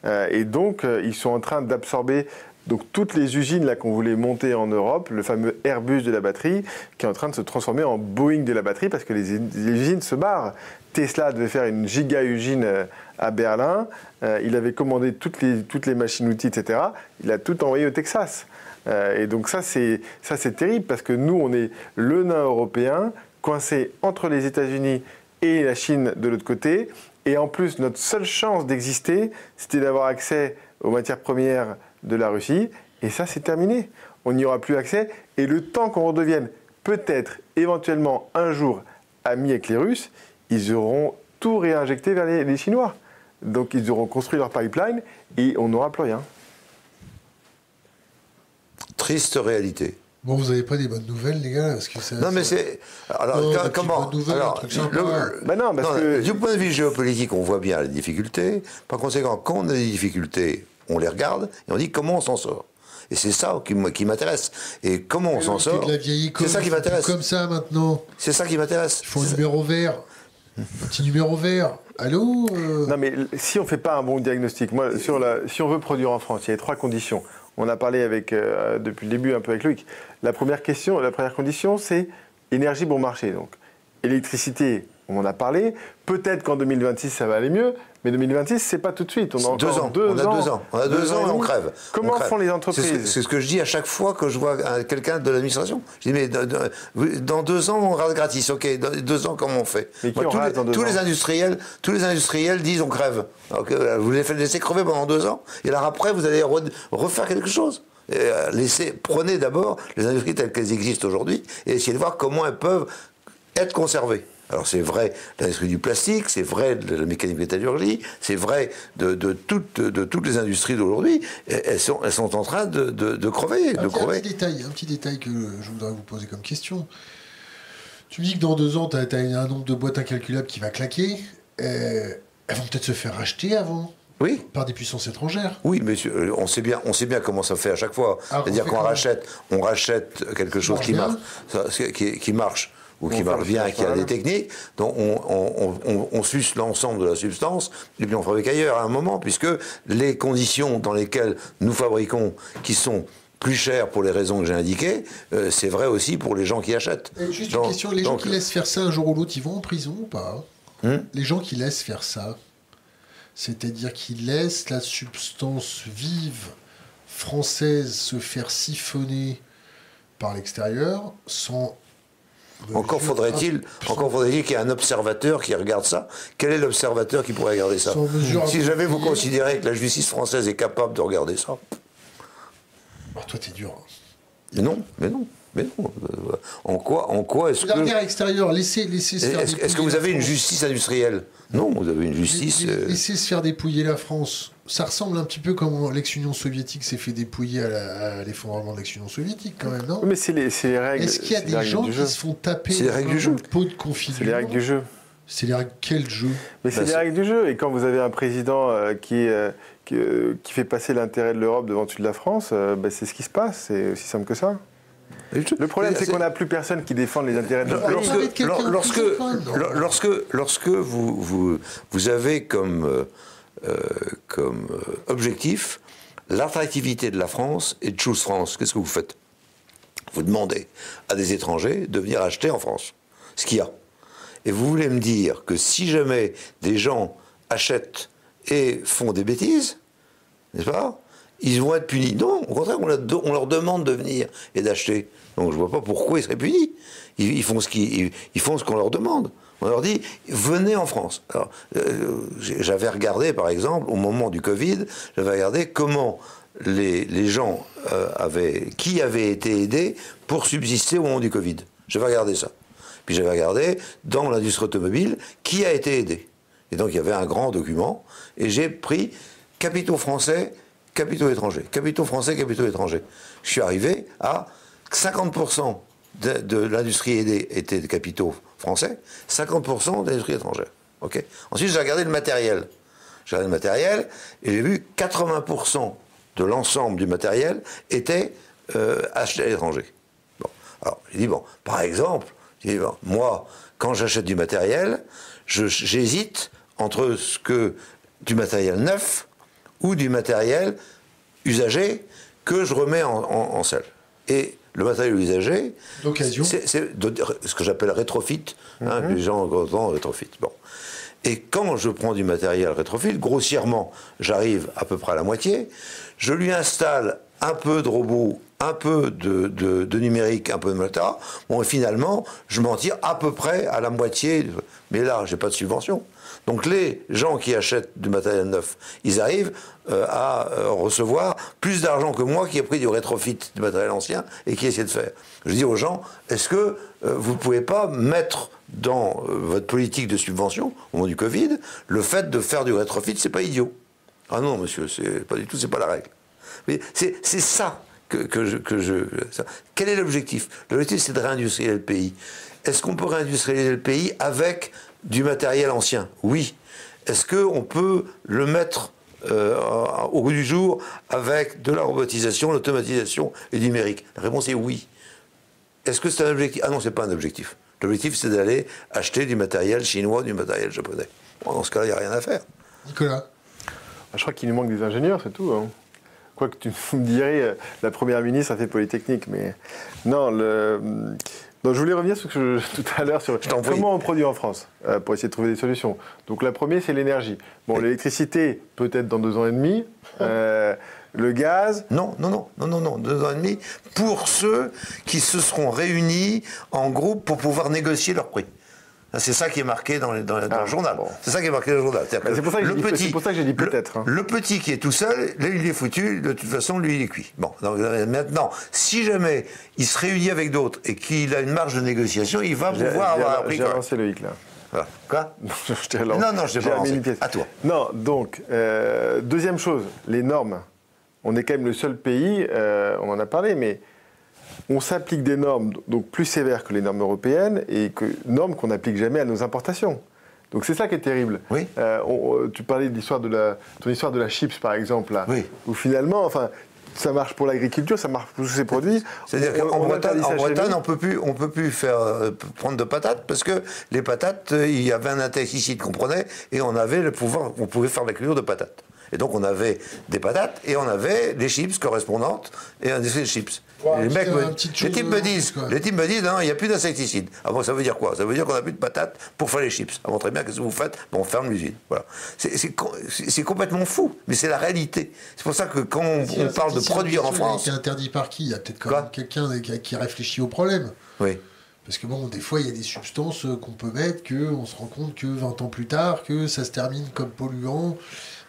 Euh, et donc, ils sont en train d'absorber toutes les usines qu'on voulait monter en Europe, le fameux Airbus de la batterie, qui est en train de se transformer en Boeing de la batterie parce que les, usines se barrent. Tesla devait faire une giga usine à Berlin. il avait commandé toutes les machines-outils, etc. Il a tout envoyé au Texas. Euh, et donc ça c'est, ça, c'est terrible parce que nous, on est le nain européen coincé entre les États-Unis et la Chine de l'autre côté. Et en plus, notre seule chance d'exister, c'était d'avoir accès aux matières premières de la Russie. Et ça, c'est terminé. On n'y aura plus accès. Et le temps qu'on redevienne peut-être, éventuellement, un jour amis avec les Russes, ils auront tout réinjecté vers les Chinois. Donc ils auront construit leur pipeline et on n'aura plus rien. Triste réalité. Bon, vous n'avez pas des bonnes nouvelles, les gars parce que Non, mais c'est. Alors, comment alors, bah non, parce que... Du point de vue géopolitique, on voit bien les difficultés. Par conséquent, quand on a des difficultés, on les regarde et on dit comment on s'en sort. Et c'est ça qui m'intéresse. Et comment on s'en sort C'est ça qui m'intéresse. Comme ça maintenant. C'est ça qui m'intéresse. Il faut un numéro vert. Un petit numéro vert. Allô euh? Non, mais si on ne fait pas un bon diagnostic, moi, sur la, si on veut produire en France, il y a trois conditions. On a parlé euh, depuis le début un peu avec Luc. La première question, la première condition, c'est énergie bon marché. Donc, électricité, on en a parlé. Peut-être qu'en 2026, ça va aller mieux, mais 2026, c'est pas tout de suite. On a deux ans. on a deux ans. On a deux, ans, et on crève. Comment font les entreprises C'est ce, que je dis à chaque fois que je vois quelqu'un de l'administration. Je dis mais dans deux ans, on rate gratis. Ok, dans deux ans, comment on fait tous, les, industriels, tous les industriels disent on crève. Euh, vous les faites laisser crever pendant deux ans, et alors après, vous allez refaire quelque chose. Euh, laissez, prenez d'abord les industries telles qu'elles existent aujourd'hui et essayez de voir comment elles peuvent être conservées. Alors c'est vrai de l'industrie du plastique, c'est vrai de la mécanique métallurgie, c'est vrai de, toutes, de, toutes les industries d'aujourd'hui. Elles sont, elles sont en train de, de crever. De crever. Un, petit détail, un petit détail que je voudrais vous poser comme question. Tu me dis que dans deux ans, tu as, un nombre de boîtes incalculable qui va claquer. Euh, elles vont peut-être se faire racheter avant oui. Par des puissances étrangères. Oui, mais euh, on sait bien, on sait bien comment ça fait à chaque fois. Ah, C'est-à-dire qu'on rachète, on rachète quelque chose qui marche, qui, qui, marche ou qui marche bien, qui a des techniques, donc on, suce l'ensemble de la substance, et puis on fabrique ailleurs à un moment, puisque les conditions dans lesquelles nous fabriquons, qui sont plus chères pour les raisons que j'ai indiquées, euh, c'est vrai aussi pour les gens qui achètent. juste une question, les gens qui laissent faire ça un jour ou l'autre, ils vont en prison ou pas hmm Les gens qui laissent faire ça, c'est-à-dire qui laissent la substance vive française se faire siphonner par l'extérieur sans encore faudrait-il, encore faudrait-il qu'il y ait un observateur qui regarde ça. Quel est l'observateur qui pourrait regarder ça Si jamais vous considérez que la justice française est capable de regarder ça. Ah, toi, t'es dur. Hein. Mais non, mais non. Mais non. Euh, en quoi, en quoi est-ce que. La guerre extérieure, laissez, laissez Est-ce que vous avez une justice industrielle? Non, vous avez une justice. Euh, laissez se faire dépouiller la France ça ressemble un petit peu comme l'ex-Union soviétique s'est fait dépouiller à l'effondrement de l'ex-Union soviétique, quand même, non? Mais c'est les, les, règles. Est-ce qu'il y a des gens qui se font taper C'est les règles du jeu. pot de confinement? C'est les règles du jeu. C'est les règles quel jeu? Mais c'est bah, les règles du jeu. Et quand vous avez un président euh, qui, euh, euh, qui, fait passer l'intérêt de l'Europe devant celui de la France, bah, c'est ce qui se passe. C'est aussi simple que ça. Le problème, c'est qu'on n'a plus personne qui défend les intérêts de l'Europe. Lorsque, lorsque, lorsque, vous, vous, vous avez comme euh, comme euh, objectif l'attractivité de la France et de Choose France. Qu'est-ce que vous faites? Vous demandez à des étrangers de venir acheter en France ce qu'il y a. Et vous voulez me dire que si jamais des gens achètent et font des bêtises, n'est-ce pas Ils vont être punis. Non, au contraire, on leur demande de venir et d'acheter. Donc je ne vois pas pourquoi ils seraient punis. Ils, font ce qu'on leur demande. On leur dit venez en France. Euh, j'avais regardé, par exemple, au moment du Covid, j'avais regardé comment les, gens euh, avaient, qui avait été aidé pour subsister au moment du Covid. J'avais regardé ça. Puis j'avais regardé dans l'industrie automobile qui a été aidé. Et donc il y avait un grand document et j'ai pris capitaux français, capitaux étrangers, capitaux français, capitaux étrangers. Je suis arrivé à 50% de, l'industrie aidée était de capitaux français, 50% de l'industrie étrangère. Ok. Ensuite j'ai regardé le matériel. J'ai regardé le matériel et j'ai vu 80% de l'ensemble du matériel était euh, acheté à l'étranger. Bon. Alors, j'ai dit, bon, par exemple, moi, quand j'achète du matériel, j'hésite entre ce que du matériel neuf ou du matériel usagé que je remets en, selle. Le matériel usagé, c'est ce que j'appelle rétrofit. Hein. Les gens entendent rétrofit. Bon. Et quand je prends du matériel rétrofit, grossièrement, j'arrive à peu près à la moitié, je lui installe un peu de robot, un peu de, numérique, un peu de moteur. Bon, et finalement, je m'en tire à peu près à la moitié. Mais là, j'ai pas de subvention. Donc les gens qui achètent du matériel neuf, ils arrivent euh, à euh, recevoir plus d'argent que moi qui ai pris du rétrofit du matériel ancien et qui essaie de faire. Je dis aux gens, est-ce que euh, vous ne pouvez pas mettre dans votre politique de subvention, au moment du Covid, le fait de faire du rétrofit, c'est pas idiot. Ah non, monsieur, c'est pas du tout, c'est pas la règle. C'est ça que, je, que je. Quel est l'objectif? L'objectif, c'est de réindustrialiser le pays. Est-ce qu'on peut réindustrialiser le pays avec du matériel ancien Oui. Est-ce qu'on peut le mettre euh, au goût du jour avec de la robotisation, l'automatisation et du numérique? La réponse est oui. Est-ce que c'est un objectif? Ah non, c'est pas un objectif. L'objectif, c'est d'aller acheter du matériel chinois, du matériel japonais. dans ce cas-là, il n'y a rien à faire. Nicolas ah, Je crois qu'il nous manque des ingénieurs, c'est tout. Hein. Quoi que tu <laughs> me dirais, euh, la première ministre a fait Polytechnique, mais non, le. Donc, je voulais revenir sur ce que je, <laughs> tout à l'heure sur comment on produit en France euh, pour essayer de trouver des solutions. Donc la première, c'est l'énergie. Bon, l'électricité, peut-être dans deux ans et demi. Euh, le gaz Non, non, non, non, non, non, deux ans et demi. Pour ceux qui se seront réunis en groupe pour pouvoir négocier leur prix. C'est ça qui est marqué dans, dans, le ah, journal. C'est ça qui est marqué dans le journal. C'est pour, ça que j'ai dit peut-être. Hein. Le, petit qui est tout seul, là, il est foutu. De toute façon, lui, il est cuit. Bon, donc, euh, maintenant, si jamais il se réunit avec d'autres et qu'il a une marge de négociation, il va pouvoir avoir un prix. J'ai avancé Loïc, là. Voilà. Quoi? <laughs> Je Non, non, je t'ai pas une pièce. À toi. Non, donc, euh, deuxième chose, les normes. On est quand même le seul pays, euh, on en a parlé, mais on s'applique des normes donc plus sévères que les normes européennes et que normes qu'on n'applique jamais à nos importations. Donc c'est ça qui est terrible. Oui. Euh, tu parlais de l'histoire de la, ton histoire de la chips par exemple là, oui. où finalement, enfin, ça marche pour l'agriculture, ça marche pour tous ces produits. C'est-à-dire qu'en Bretagne, on peut plus, on peut plus faire euh, prendre de patates parce que les patates, euh, il y avait un insecticide qu'on prenait et on avait le pouvoir, on pouvait faire la culture de patates. Et donc on avait des patates et on avait des chips correspondantes et un des chips les mecs, me, les types me disent, les types me disent, non, il n'y a plus d'insecticide. Ah bon, ça veut dire quoi? Ça veut dire qu'on n'a plus de patates pour faire les chips. Ah bon, très bien, qu'est-ce que vous faites? Bon, On ferme l'usine. Voilà. C'est complètement fou, mais c'est la réalité. C'est pour ça que quand on, parle de produire en France. C'est interdit par qui? Il y a peut-être quand même quelqu'un qui réfléchit au problème. Oui. Parce que bon, des fois, il y a des substances qu'on peut mettre, qu'on se rend compte que 20 ans plus tard, que ça se termine comme polluant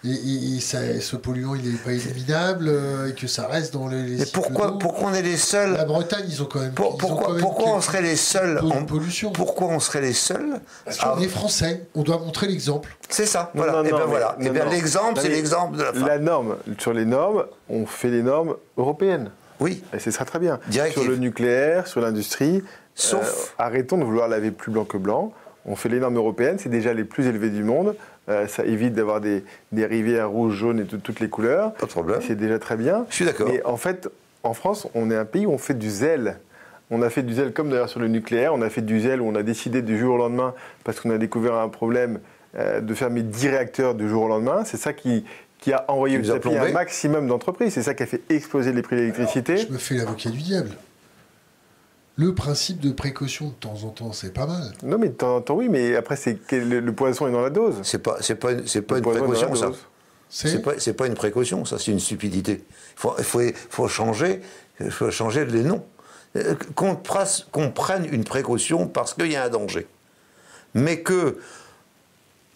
et, ce polluant il n'est pas éliminable euh, et que ça reste dans les. Mais pourquoi, pourquoi on est les seuls La Bretagne, ils ont quand même. pourquoi, pourquoi on serait les seuls en pollution Pourquoi on serait les seuls Parce qu'on est français, on doit montrer l'exemple. C'est ça. voilà. et bien voilà. et bien l'exemple, c'est l'exemple de la. La norme sur les normes, on fait les normes européennes. Oui. Et c'est ça très bien. Sur le nucléaire, sur l'industrie. Sauf. Euh, arrêtons de vouloir laver plus blanc que blanc. On fait les normes européennes, c'est déjà les plus élevées du monde. Euh, ça évite d'avoir des, rivières rouges, jaunes et toutes les couleurs. Pas de problème. C'est déjà très bien. Je suis d'accord. Mais en fait, en France, on est un pays où on fait du zèle. On a fait du zèle comme d'ailleurs sur le nucléaire. On a fait du zèle où on a décidé du jour au lendemain, parce qu'on a découvert un problème, euh, de fermer 10 réacteurs du jour au lendemain. C'est ça qui, qui a envoyé un maximum d'entreprises. C'est ça qui a fait exploser les prix de l'électricité. Je me fais l'avocat du diable. Le principe de précaution de temps en temps, c'est pas mal. Non, mais de temps en temps, oui, mais après, c'est que le, le poisson est dans la dose. C'est pas, c'est pas, c'est pas Le une précaution, ça. C'est pas, c'est pas une précaution, ça, c'est une stupidité. Il faut, il faut, faut changer, il faut changer les noms. Euh, Qu'on qu'on prenne une précaution parce qu'il y a un danger. Mais que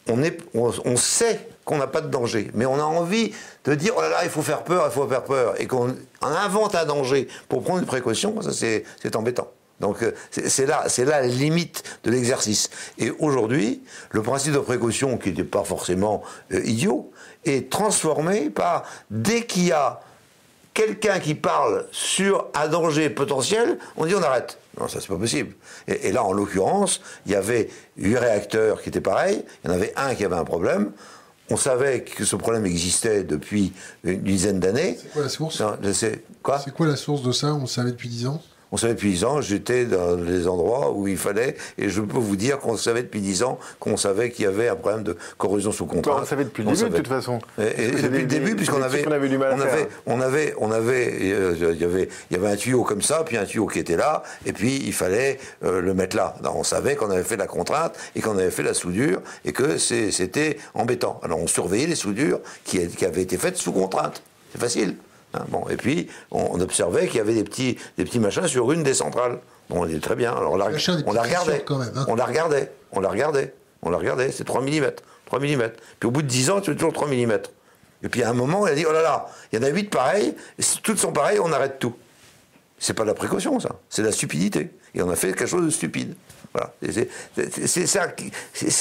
on, est, on, on sait qu'on n'a pas de danger, mais on a envie de dire oh là là, il faut faire peur, il faut faire peur, et qu'on on invente un danger pour prendre une précaution, ça c'est embêtant. Donc euh, c'est là, là la limite de l'exercice. Et aujourd'hui, le principe de précaution, qui n'était pas forcément euh, idiot, est transformé par dès qu'il y a quelqu'un qui parle sur un danger potentiel, on dit on arrête. Non, ça c'est pas possible. Et là, en l'occurrence, il y avait huit réacteurs qui étaient pareils. Il y en avait un qui avait un problème. On savait que ce problème existait depuis une dizaine d'années. C'est quoi la source? Sais- Quoi? C'est quoi la source de ça? On le savait depuis 10 ans? On savait depuis 10 ans, j'étais dans les endroits où il fallait, et je peux vous dire qu'on savait depuis 10 ans qu'on savait qu'il y avait un problème de corrosion sous contrainte. Bah, on savait depuis le début, de toute façon. Et, et depuis des- le début, puisqu'on avait, avait du mal à on faire, avait, on avait, on avait, euh, il y avait, il y avait un tuyau comme ça, puis un tuyau qui était là, et puis il fallait euh, le mettre là. Alors, on savait qu'on avait fait la contrainte et qu'on avait fait la soudure et que c'était embêtant. Alors on surveillait les soudures qui, qui avaient été faites sous contrainte. C'est facile. Hein. bon, et puis on, on observait qu'il y avait des petits, des petits machins sur une des centrales. Bon, on dit très bien. Alors on la, on regardait. fissures quand même, hein. On la regardait. On la regardait. On la regardait. C'est 3 mm. 3 mm. Puis au bout de 10 ans, tu fais toujours 3 mm. Et puis à un moment, il a dit, oh là là, il y en a 8 pareils, toutes sont pareilles, on arrête tout. C'est pas de la précaution, ça. C'est de la stupidité. Et on a fait quelque chose de stupide. Voilà. C'est- ça,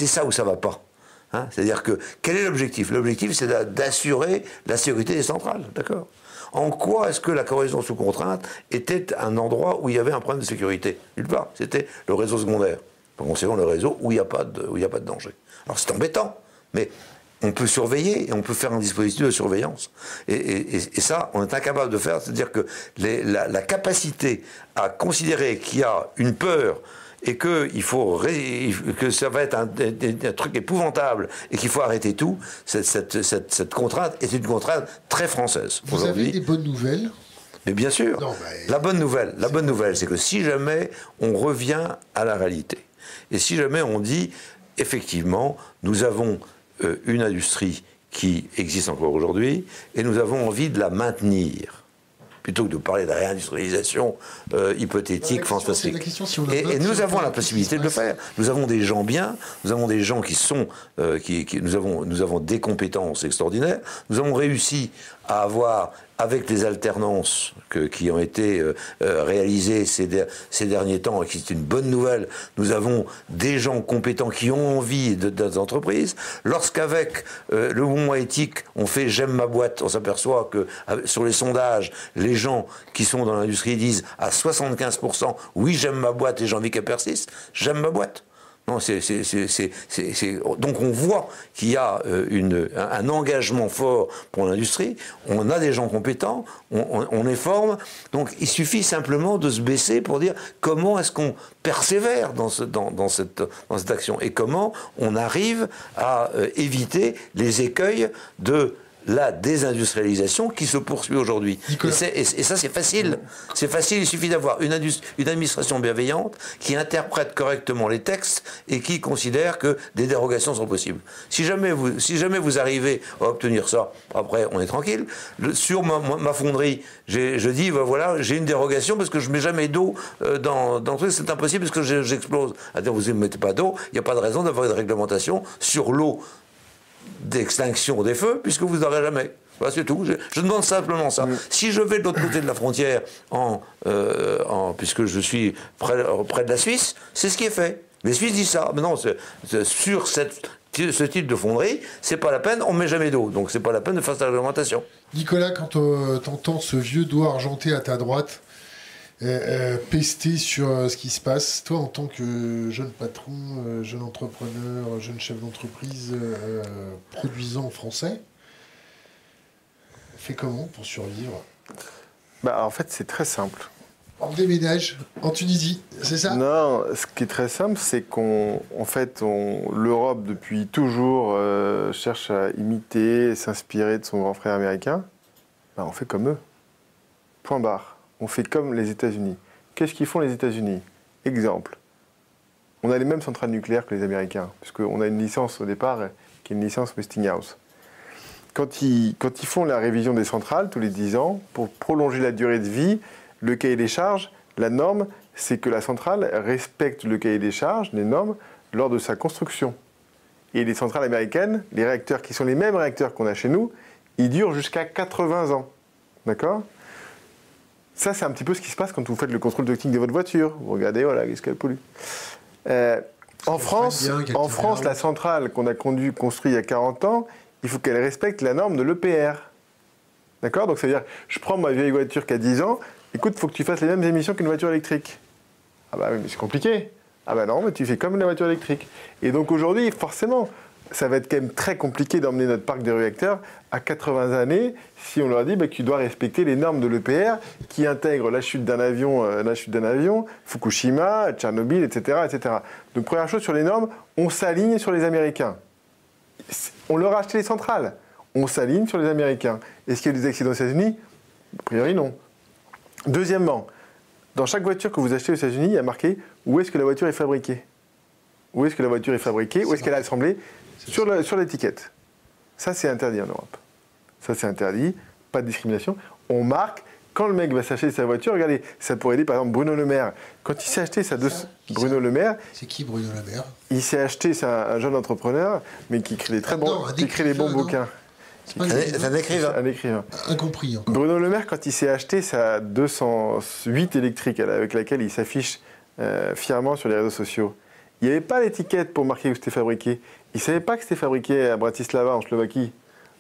ça où ça va pas. Hein C'est-à-dire que, quel est l'objectif? L'objectif, c'est d'a- d'assurer la sécurité des centrales. D'accord? En quoi est-ce que la corrosion sous contrainte était un endroit où il y avait un problème de sécurité? Nulle part. C'était le réseau secondaire. Par conséquent, le réseau où il n'y a, pas a pas de danger. Alors c'est embêtant, mais on peut surveiller et on peut faire un dispositif de surveillance. Et, ça, on est incapable de faire. C'est-à-dire que la capacité à considérer qu'il y a une peur et que, il faut ré- que ça va être un, truc épouvantable et qu'il faut arrêter tout, cette, cette- cette- cette contrainte est une contrainte très française. Vous avez des bonnes nouvelles? Mais bien sûr. Non, La bonne nouvelle, la bonne nouvelle, c'est que si jamais on revient à la réalité, et si jamais on dit effectivement, nous avons euh, une industrie qui existe encore aujourd'hui, et nous avons envie de la maintenir, plutôt que de parler de réindustrialisation euh, hypothétique, La fantastique. la si la et, nous on avons la possibilité de le faire. Nous avons des gens bien, nous avons des gens qui sont, euh, qui, qui- nous avons, nous avons des compétences extraordinaires. Nous avons réussi à avoir, avec les alternances que- qui ont été euh, euh, réalisées ces, ces derniers temps, et qui c'est une bonne nouvelle, nous avons des gens compétents qui ont envie de, d'entreprises. Lorsqu'avec euh, le mouvement éthique, on fait j'aime ma boîte, on s'aperçoit que avec- sur les sondages, les gens qui sont dans l'industrie disent à 75% oui j'aime ma boîte et j'ai envie qu'elle persiste, j'aime ma boîte. Non, c'est, Donc on voit qu'il y a euh, une, un, engagement fort pour l'industrie, on a des gens compétents, on, on- on les forme, donc il suffit simplement de se baisser pour dire comment est-ce qu'on persévère dans, ce, dans, dans cette, dans cette action et comment on arrive à euh, éviter les écueils de la désindustrialisation qui se poursuit aujourd'hui. Et, ça, c'est facile. C'est facile, il suffit d'avoir une, administration bienveillante qui interprète correctement les textes et qui considère que des dérogations sont possibles. Si jamais vous, si jamais vous arrivez à obtenir ça, après, on est tranquille. Le- sur ma, fonderie, je dis, ben voilà, j'ai une dérogation parce que je mets jamais d'eau euh, dans, dans le truc, c'est impossible parce que j'explose. Vous ne mettez pas d'eau, il n'y a pas de raison d'avoir une réglementation sur l'eau d'extinction des feux, puisque vous n'aurez jamais. Voilà, c'est tout. Je, je demande simplement ça. Si je vais de l'autre côté de la frontière, en, euh, en- puisque je suis près, près de la Suisse, c'est ce qui est fait. Les Suisses disent ça. Mais non, sur cette- ce type de fonderie, c'est pas la peine, on met jamais d'eau. Donc c'est pas la peine de faire cette réglementation. Nicolas, quand tu entends ce vieux doigt argenté à ta droite euh, euh, pester sur euh, ce qui se passe, toi en tant que jeune patron, jeune entrepreneur, jeune chef d'entreprise produisant français, fais comment pour survivre? Bah, en fait, c'est très simple. On déménage en Tunisie, c'est ça? Non, ce qui est très simple, c'est qu'on, en fait, on- l'Europe depuis toujours euh, cherche à imiter, s'inspirer de son grand frère américain. Bah, on fait comme eux. Point barre. On fait comme les États-Unis. qu'est-ce qu'ils font les États-Unis? Exemple. On a les mêmes centrales nucléaires que les Américains, puisqu'on a une licence au départ qui est une licence Westinghouse. Quand ils, font la révision des centrales tous les 10 ans, pour prolonger la durée de vie, le cahier des charges, la norme, c'est que la centrale respecte le cahier des charges, les normes, lors de sa construction. Et les centrales américaines, les réacteurs qui sont les mêmes réacteurs qu'on a chez nous, ils durent jusqu'à 80 ans. D'accord? Ça, c'est un petit peu ce qui se passe quand vous faites le contrôle technique de votre voiture. Vous regardez, voilà, qu'est-ce qu'elle pollue. Euh, en France, en France la centrale qu'on a conduit, construite il y a 40 ans, il faut qu'elle respecte la norme de l'EPR. D'accord? Donc, c'est-à-dire, je prends ma vieille voiture qui a 10 ans, écoute, il faut que tu fasses les mêmes émissions qu'une voiture électrique. Ah bah oui, mais c'est compliqué. Ah bah non, mais tu fais comme une voiture électrique. Et donc aujourd'hui, forcément, ça va être quand même très compliqué d'emmener notre parc de réacteurs à 80 années si on leur dit bah, que tu dois respecter les normes de l'EPR qui intègrent la chute d'un avion, euh, la chute d'un avion, Fukushima, Tchernobyl, etc., etc. Donc première chose sur les normes, on s'aligne sur les Américains. On leur a acheté les centrales. On s'aligne sur les Américains. Est-ce qu'il y a des accidents aux États-Unis? A priori non. Deuxièmement, dans chaque voiture que vous achetez aux États-Unis, il y a marqué où est-ce que la voiture est fabriquée? Où est-ce que la voiture est fabriquée? Où est-ce qu'elle est assemblée? Sur l'étiquette. Ça, c'est interdit en Europe. Ça, c'est interdit. Pas de discrimination. On marque. Quand le mec va s'acheter sa voiture, regardez, ça pourrait aider par exemple Bruno Le Maire. Quand il s'est acheté sa deux... Bruno Le Maire. C'est qui Bruno Le Maire? Il s'est acheté, c'est un, jeune entrepreneur, mais qui crée des très bons, qui crée des bons bouquins. C'est un écrivain. Un écrivain. Incompris. Bruno Le Maire, quand il s'est acheté sa 208 électrique avec laquelle il s'affiche euh, fièrement sur les réseaux sociaux, il n'y avait pas l'étiquette pour marquer où c'était fabriqué. Il ne savait pas que c'était fabriqué à Bratislava, en Slovaquie.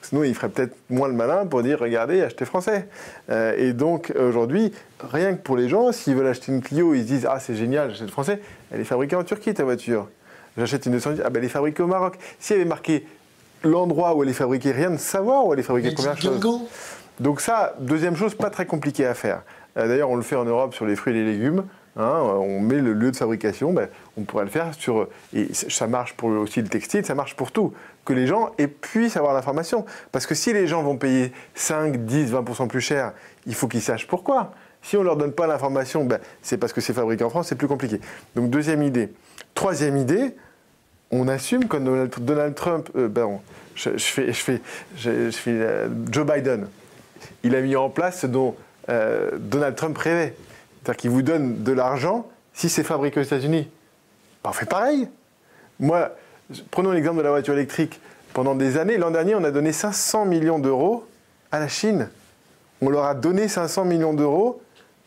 Sinon, il ferait peut-être moins le malin pour dire regardez, achetez français. Euh, et donc, aujourd'hui, rien que pour les gens, s'ils veulent acheter une Clio, ils se disent ah, c'est génial, j'achète français. Elle est fabriquée en Turquie, ta voiture. J'achète une 210, ah, ben elle est fabriquée au Maroc. S'il y avait marqué l'endroit où elle est fabriquée, rien de savoir où elle est fabriquée, première chose. Donc, ça, deuxième chose, pas très compliqué à faire. Euh, d'ailleurs, on le fait en Europe sur les fruits et les légumes. Hein, on met le lieu de fabrication, ben, on pourrait le faire sur. Et ça marche pour aussi le textile, ça marche pour tout. Que les gens puissent avoir l'information. Parce que si les gens vont payer 5, 10, 20% plus cher, il faut qu'ils sachent pourquoi. Si on ne leur donne pas l'information, ben, c'est parce que c'est fabriqué en France, c'est plus compliqué. Donc, deuxième idée. Troisième idée, on assume que Donald Trump. Euh, ben, je, fais, je fais, je, fais euh, Joe Biden. Il a mis en place ce dont euh, Donald Trump rêvait. C'est-à-dire qu'il vous donne de l'argent si c'est fabriqué aux États-Unis. Ben, on fait pareil. Moi, prenons l'exemple de la voiture électrique. Pendant des années, l'an dernier, on a donné 500 millions d'euros à la Chine. On leur a donné 500 millions d'euros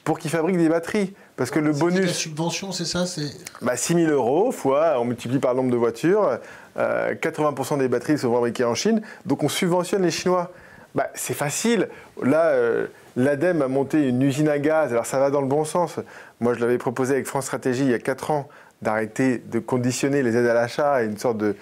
pour qu'ils fabriquent des batteries. Parce que le bonus. La subvention, c'est ça c'est... Bah, 6 000 euros, fois, on multiplie par le nombre de voitures. 80% euh, des batteries sont fabriquées en Chine. Donc on subventionne les Chinois. Bah, c'est facile. Là, euh, l'ADEME a monté une usine à gaz. Alors ça va dans le bon sens. Moi, je l'avais proposé avec France Stratégie il y a 4 ans d'arrêter de conditionner les aides à l'achat à une sorte de,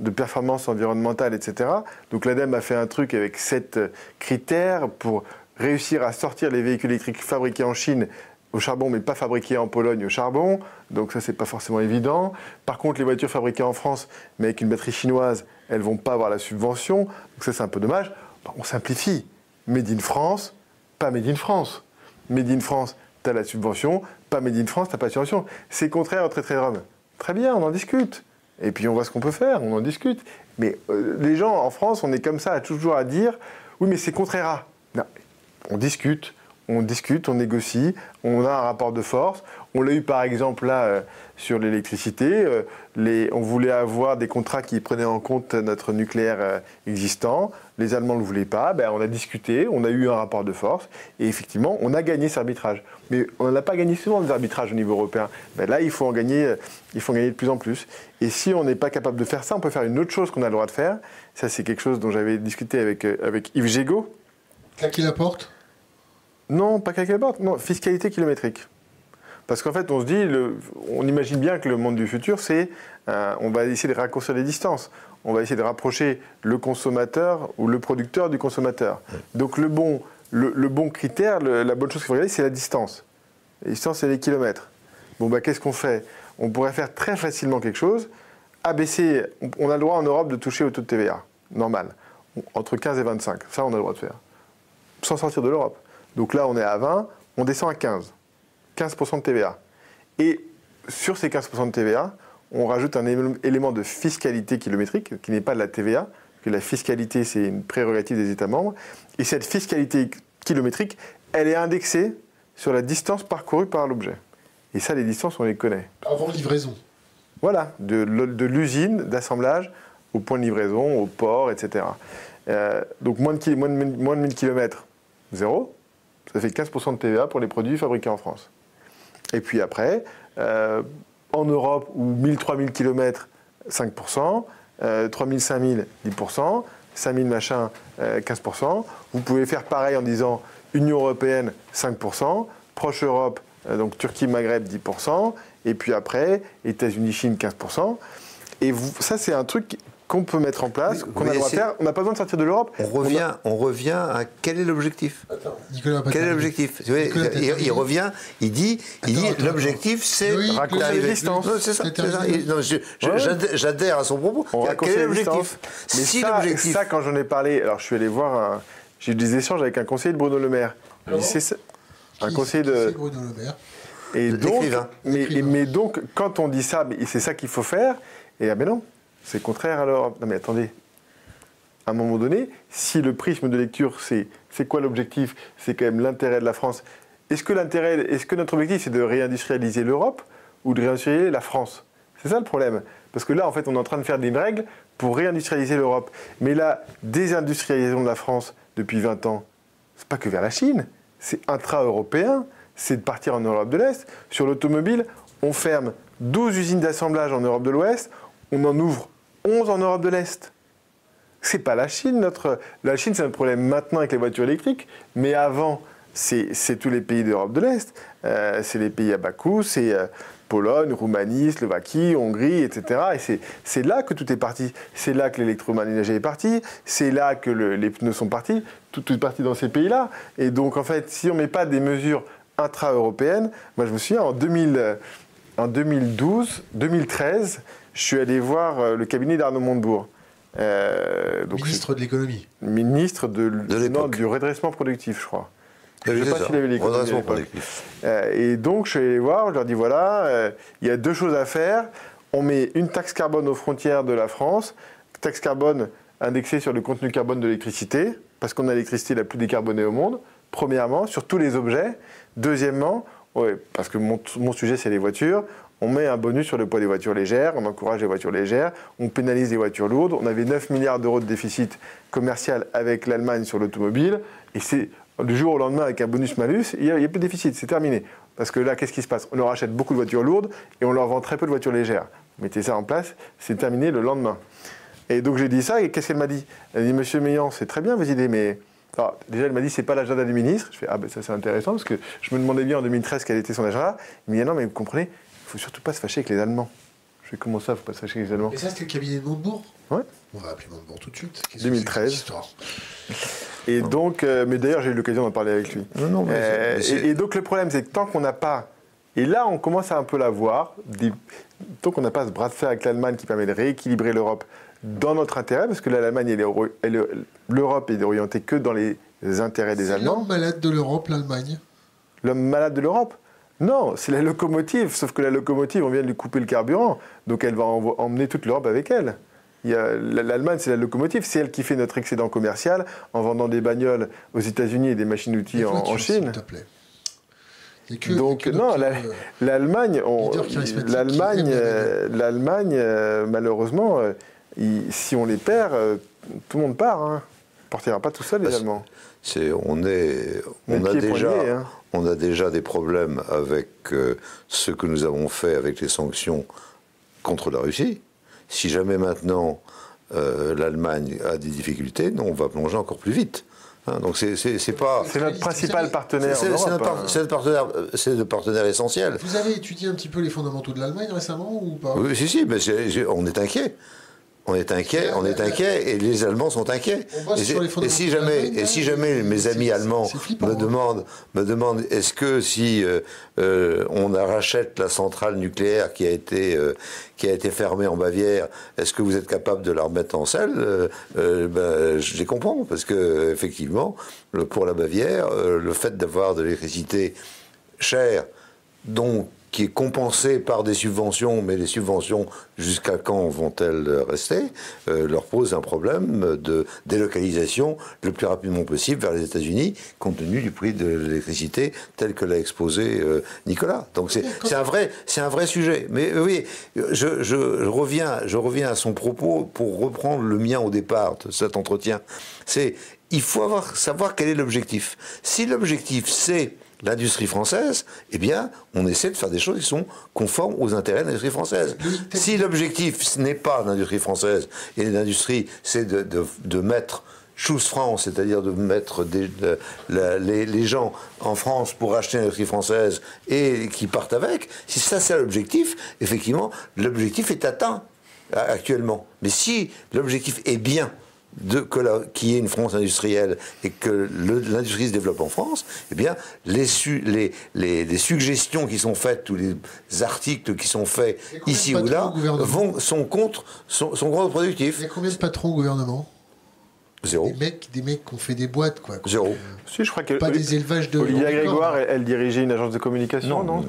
de performance environnementale, etc. Donc l'ADEME a fait un truc avec 7 critères pour réussir à sortir les véhicules électriques fabriqués en Chine au charbon, mais pas fabriqués en Pologne au charbon. Donc ça, c'est pas forcément évident. Par contre, les voitures fabriquées en France, mais avec une batterie chinoise, elles vont pas avoir la subvention. Donc ça, c'est un peu dommage. on simplifie. Made in France, pas Made in France. Made in France, tu as la subvention. Pas Made in France, tu pas la subvention. C'est contraire au traité de Rome. Très bien, on en discute. Et puis on voit ce qu'on peut faire, on en discute. Mais euh, les gens en France, on est comme ça, toujours à dire oui, mais c'est contraire à. Non, on discute, on discute, on négocie, on a un rapport de force. On l'a eu par exemple là euh, sur l'électricité. Euh, on voulait avoir des contrats qui prenaient en compte notre nucléaire euh, existant. Les Allemands ne le voulaient pas. Ben, on a discuté, on a eu un rapport de force. Et effectivement, on a gagné cet arbitrage. Mais on n'a pas gagné souvent des arbitrages au niveau européen. Ben, là, il faut, en gagner, il faut en gagner de plus en plus. Et si on n'est pas capable de faire ça, on peut faire une autre chose qu'on a le droit de faire. Ça, c'est quelque chose dont j'avais discuté avec, avec Yves Gégaud. Qui la porte? Non, pas quelque part. Non, fiscalité kilométrique. Parce qu'en fait, on se dit, on imagine bien que le monde du futur, c'est, euh, on va essayer de raccourcir les distances. On va essayer de rapprocher le consommateur ou le producteur du consommateur. Donc le bon, le, bon critère, la bonne chose qu'il faut regarder, c'est la distance. La distance, c'est les kilomètres. Bon, bah, qu'est-ce qu'on fait? On pourrait faire très facilement quelque chose. Abaisser, on a le droit en Europe de toucher au taux de TVA, normal, entre 15 et 25. Ça, on a le droit de faire. Sans sortir de l'Europe. Donc là, on est à 20, on descend à 15. 15% de TVA. Et sur ces 15% de TVA, on rajoute un élément de fiscalité kilométrique qui n'est pas de la TVA, que la fiscalité c'est une prérogative des États membres. Et cette fiscalité kilométrique, elle est indexée sur la distance parcourue par l'objet. Et ça, les distances, on les connaît. Avant livraison. Voilà, de, l'usine d'assemblage au point de livraison, au port, etc. Euh, donc moins de, moins, de, moins de 1000 km, zéro. Ça fait 15% de TVA pour les produits fabriqués en France. Et puis après, euh, en Europe, où 1000-3000 km, 5%, euh, 3000, 5000, 10%, 5000 machin, 15%. Euh, Vous pouvez faire pareil en disant Union européenne, 5%, proche Europe, euh, donc Turquie, Maghreb, 10%, et puis après, États-Unis, Chine, 15%. Et ça, c'est un truc qu'on peut mettre en place, qu'on a le droit de faire. On n'a pas besoin de sortir de l'Europe. On revient, on, revient à quel est l'objectif? Quel est l'objectif? Il, revient, il dit, il dit l'objectif c'est raccourcir les distances. C'est ça. J'adhère à son propos. Quel est l'objectif? Si l'objectif. Ça, quand j'en ai parlé, alors je suis allé voir, j'ai eu des échanges avec un conseiller de Bruno Le Maire. C'est un conseiller de. Bruno Le Maire. Et donc, mais, mais, donc, quand on dit ça, c'est ça qu'il faut faire, et ah ben non, c'est contraire alors. Non mais attendez, à un moment donné, si le prisme de lecture, c'est c'est quoi l'objectif? C'est quand même l'intérêt de la France. Est-ce que l'intérêt, est-ce que notre objectif c'est de réindustrialiser l'Europe ou de réindustrialiser la France? C'est ça le problème. Parce que là, en fait, on est en train de faire des règles pour réindustrialiser l'Europe. Mais la désindustrialisation de la France depuis 20 ans, c'est pas que vers la Chine, c'est intra-européen, c'est de partir en Europe de l'Est. Sur l'automobile, on ferme 12 usines d'assemblage en Europe de l'Ouest, on en ouvre 11 en Europe de l'Est. C'est pas la Chine, notre. La Chine, c'est un problème maintenant avec les voitures électriques, mais avant, c'est tous les pays d'Europe de l'Est. Euh, c'est les pays à bas coût, c'est euh, Pologne, Roumanie, Slovaquie, Hongrie, etc. Et c'est là que tout est parti. C'est là que l'électroménager est parti. C'est là que les pneus sont partis. Tout, est parti dans ces pays-là. Et donc, en fait, si on ne met pas des mesures intra-européennes, moi je me souviens en, 2000, euh, en 2012, 2013, je suis allé voir euh, le cabinet d'Arnaud Montebourg. Euh, ministre de l'économie. Ministre de, du redressement productif, je crois. Je ne sais pas s'il avait l'économie. Euh, et donc, je suis allé les voir, je leur dis voilà, euh, il y a deux choses à faire. On met une taxe carbone aux frontières de la France, taxe carbone indexée sur le contenu carbone de l'électricité, parce qu'on a l'électricité la plus décarbonée au monde, premièrement, sur tous les objets. Deuxièmement, ouais, parce que mon, mon sujet, c'est les voitures, on met un bonus sur le poids des voitures légères, on encourage les voitures légères, on pénalise les voitures lourdes. On avait 9 milliards d'euros de déficit commercial avec l'Allemagne sur l'automobile, et c'est du jour au lendemain avec un bonus-malus, il n'y a, plus de déficit, c'est terminé. Parce que là, qu'est-ce qui se passe? On leur achète beaucoup de voitures lourdes et on leur vend très peu de voitures légères. Vous mettez ça en place, c'est terminé le lendemain. Et donc j'ai dit ça, et qu'est-ce qu'elle m'a dit? Elle m'a dit Monsieur Meillan, c'est très bien vos idées, mais déjà, elle m'a dit, c'est pas l'agenda du ministre. Je fais, ah ben ça c'est intéressant, parce que je me demandais bien en 2013 quel était son agenda. Il m'a dit, non, mais vous comprenez, il faut surtout pas se fâcher avec les Allemands. Je fais comment ça, il faut pas se fâcher avec les Allemands Et ça, c'était le cabinet de Montebourg Ouais. On va appeler Montebourg tout de suite. 2013. Et donc, euh, mais d'ailleurs, j'ai eu l'occasion d'en parler avec lui. Non, non, mais euh, et, donc, le problème, c'est que tant qu'on n'a pas. Et là, on commence à un peu la voir. tant qu'on n'a pas ce bras de fer avec l'Allemagne qui permet de rééquilibrer l'Europe dans notre intérêt, parce que l'Allemagne, l'Europe est orientée que dans les intérêts des Allemands. L'homme malade de l'Europe, l'Allemagne L'homme malade de l'Europe non, c'est la locomotive, sauf que la locomotive, on vient de lui couper le carburant, donc elle va emmener toute l'Europe avec elle. L'Allemagne, c'est la locomotive, c'est elle qui fait notre excédent commercial en vendant des bagnoles aux États-Unis et des machines-outils en, Chine. S'il te plaît. Donc non, l'Allemagne, l'Allemagne, l'Allemagne, euh, malheureusement, euh, si on les perd, euh, tout le monde part. Hein. On ne partira pas tout seul, les Allemands. on est, on a déjà, hein on a déjà des problèmes avec euh, ce que nous avons fait avec les sanctions contre la Russie. Si jamais maintenant euh, l'Allemagne a des difficultés, non, on va plonger encore plus vite. Hein, donc c'est pas. C'est notre principal partenaire. C'est notre, partenaire, c'est le partenaire essentiel. Vous avez étudié un petit peu les fondamentaux de l'Allemagne récemment ou pas? Oui, si, si, mais on est inquiet. On est inquiet, on est inquiet, et les Allemands sont inquiets. Et, si jamais, et si jamais mes amis allemands me demandent, me demandent, est-ce que si euh, euh, on rachète la centrale nucléaire qui a été euh, qui a été fermée en Bavière, est-ce que vous êtes capable de la remettre en selle? Ben, Je les comprends parce que effectivement, pour la Bavière, le fait d'avoir de l'électricité chère donc qui est compensé par des subventions, mais les subventions, jusqu'à quand vont-elles rester? Euh, leur pose un problème de délocalisation le plus rapidement possible vers les États-Unis, compte tenu du prix de l'électricité tel que l'a exposé euh, Nicolas. Donc c'est un, vrai, un vrai sujet. Mais euh, oui, je, je, reviens, je reviens à son propos pour reprendre le mien au départ de cet entretien. C'est il faut avoir, savoir quel est l'objectif. Si l'objectif c'est l'industrie française, eh bien, on essaie de faire des choses qui sont conformes aux intérêts de l'industrie française. Si l'objectif, ce n'est pas l'industrie française, et l'industrie, c'est de, mettre Choose France, c'est-à-dire de mettre les, gens en France pour acheter l'industrie française et qui partent avec, si ça c'est l'objectif, effectivement, l'objectif est atteint actuellement. Mais si l'objectif est bien, qu'il y ait une France industrielle et que l'industrie se développe en France, eh bien, les, les, les, suggestions qui sont faites, tous les articles qui sont faits ici ou là, vont, sont contre, sont, sont contre-productifs. Il y a combien de patrons au gouvernement? Zéro. Des mecs, des mecs qui ont fait des boîtes, quoi. Zéro. si, je crois que pas des élevages de. Olivia Grégoire, elle, dirigeait une agence de communication, non,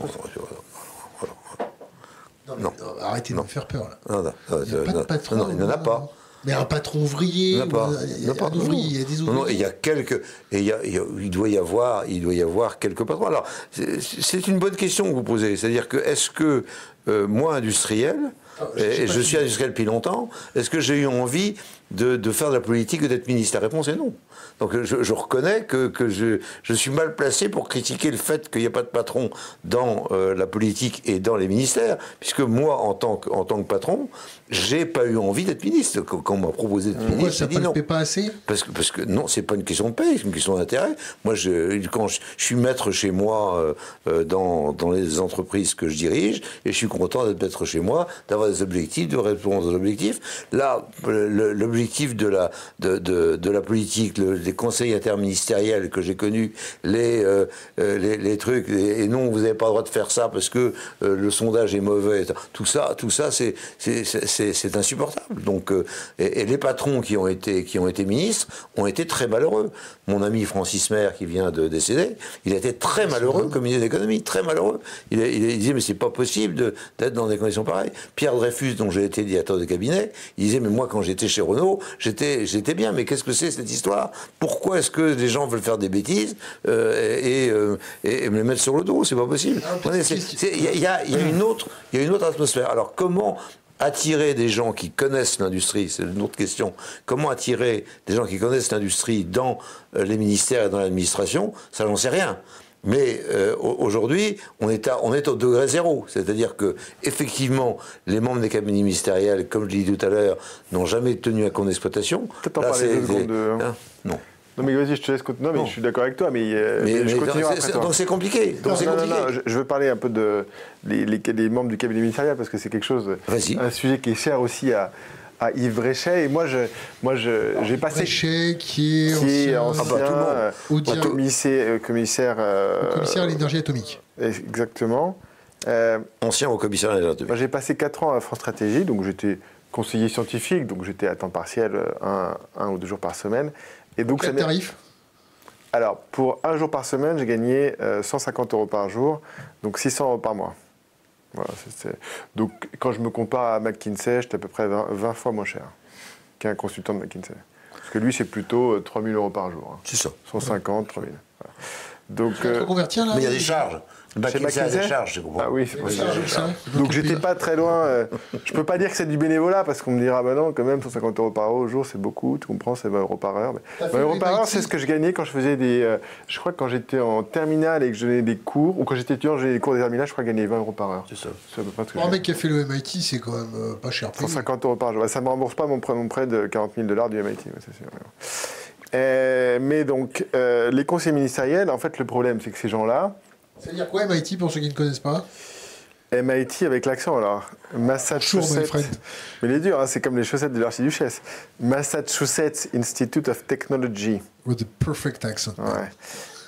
non, non, arrêtez de me faire peur là. Non, non, il n'y a pas de patron. il n'en a pas. Mais un patron ouvrier, il y a, pas. il y a, pas. Ouvriers, il y a des ouvriers. Non, il y a quelques, et il, y a, il, doit y avoir, il doit y avoir quelques patrons. Alors, c'est une bonne question que vous posez. C'est-à-dire que est-ce que euh, moi, industriel, ah, et, je suis industriel depuis longtemps, est-ce que j'ai eu envie de, de, faire de la politique et d'être ministre? La réponse est non. Donc je, je reconnais que, que je, je, suis mal placé pour critiquer le fait qu'il n'y a pas de patron dans euh, la politique et dans les ministères, puisque moi, en tant que, en tant que patron, j'ai pas eu envie d'être ministre. Quand on m'a proposé d'être ministre, j'ai dit non. Pas assez? Parce que, parce que non, c'est pas une question de paye, c'est une question d'intérêt. Moi, je, quand je, suis maître chez moi euh, euh, dans, dans les entreprises que je dirige, et je suis content d'être maître chez moi, d'avoir des objectifs, de répondre aux objectifs. Là, l'objectif de la, de, de, de la politique, le, les conseils interministériels que j'ai connus, les, euh, euh, les, les, trucs, et, non, vous n'avez pas le droit de faire ça parce que euh, le sondage est mauvais. Tout ça, tout ça, c'est c'est insupportable. Donc, et, les patrons qui ont été qui ont été ministres ont été très malheureux. Mon ami Francis Maire, qui vient de décéder, il a été très malheureux comme ministre d'économie, très malheureux. Il, il, disait mais c'est pas possible d'être dans des conditions pareilles. Pierre Dreyfus, dont j'ai été directeur de cabinet, il disait mais moi quand j'étais chez Renault, j'étais j'étais bien, mais qu'est-ce que c'est cette histoire? Pourquoi est-ce que les gens veulent faire des bêtises euh, euh, et, me les mettre sur le dos? C'est pas possible. Il y, a une autre, il y a une autre atmosphère. Alors comment attirer des gens qui connaissent l'industrie, c'est une autre question. Comment attirer des gens qui connaissent l'industrie dans euh, les ministères et dans l'administration? Ça, j'en sais rien. Mais aujourd'hui, on est, on est au degré zéro. C'est-à-dire que, effectivement, les membres des cabinets ministériels, comme je l'ai dit tout à l'heure, n'ont jamais tenu à compte d'exploitation. Peut-être en parler deux secondes. Hein? Non. Non mais vas-y, je te laisse continuer. Non mais je suis d'accord avec toi, mais, euh, je continue après toi. Donc c'est compliqué. Donc non, non, non, je, veux parler un peu de les, membres du cabinet ministériel parce que c'est quelque chose, un sujet qui est cher aussi à, à Yves Bréchet. Et moi, je, moi, j'ai passé. Bréchet, qui est qui ancien, est ancien ah bah, euh, commissaire, commissaire, euh, commissaire à l'énergie atomique. Exactement. ancien au commissaire à l'énergie atomique. J'ai passé 4 ans à France Stratégie, donc j'étais conseiller scientifique, donc j'étais à temps partiel, un, un, ou deux jours par semaine. Et donc, Quel tarif? Alors, pour un jour par semaine, j'ai gagné 150 euh, euros par jour, donc 600 euros par mois. Voilà, Donc, quand je me compare à McKinsey, j'étais à peu près 20, fois moins cher qu'un consultant de McKinsey. Parce que lui, c'est plutôt 3000 euh, euros par jour. Hein. C'est ça. 150, 3000. Donc, euh, là, mais il y a des charges. Chez McKinsey charges, Ah oui, c'est Donc j'étais pas très loin. Euh, je peux pas dire que c'est du bénévolat parce qu'on me dira, bah non, quand même, 150 euros par heure au jour, c'est beaucoup. Tu comprends, c'est 20 euros par heure. Mais 20 euros par heure, c'est ce que je gagnais quand je faisais des. Euh, je crois que quand j'étais en terminale et que je donnais des cours, ou quand j'étais étudiant, j'ai des cours de terminale, je crois que je gagnais 20 euros par heure. C'est ça. Pour un mec qui a fait le MIT, c'est quand même euh, pas cher. 150 euros par jour. Bah, ça me rembourse pas mon prêt, mon prêt de 40 000 dollars du MIT, c'est sûr. mais donc, les conseils ministériels, en fait, le problème, c'est que ces gens-là, c'est-à-dire quoi MIT pour ceux qui ne connaissent pas MIT avec l'accent alors. Massachusetts. Mais il est dur, hein, c'est comme les chaussettes de l'archiduchesse. Massachusetts Institute of Technology. With a perfect accent. Ouais.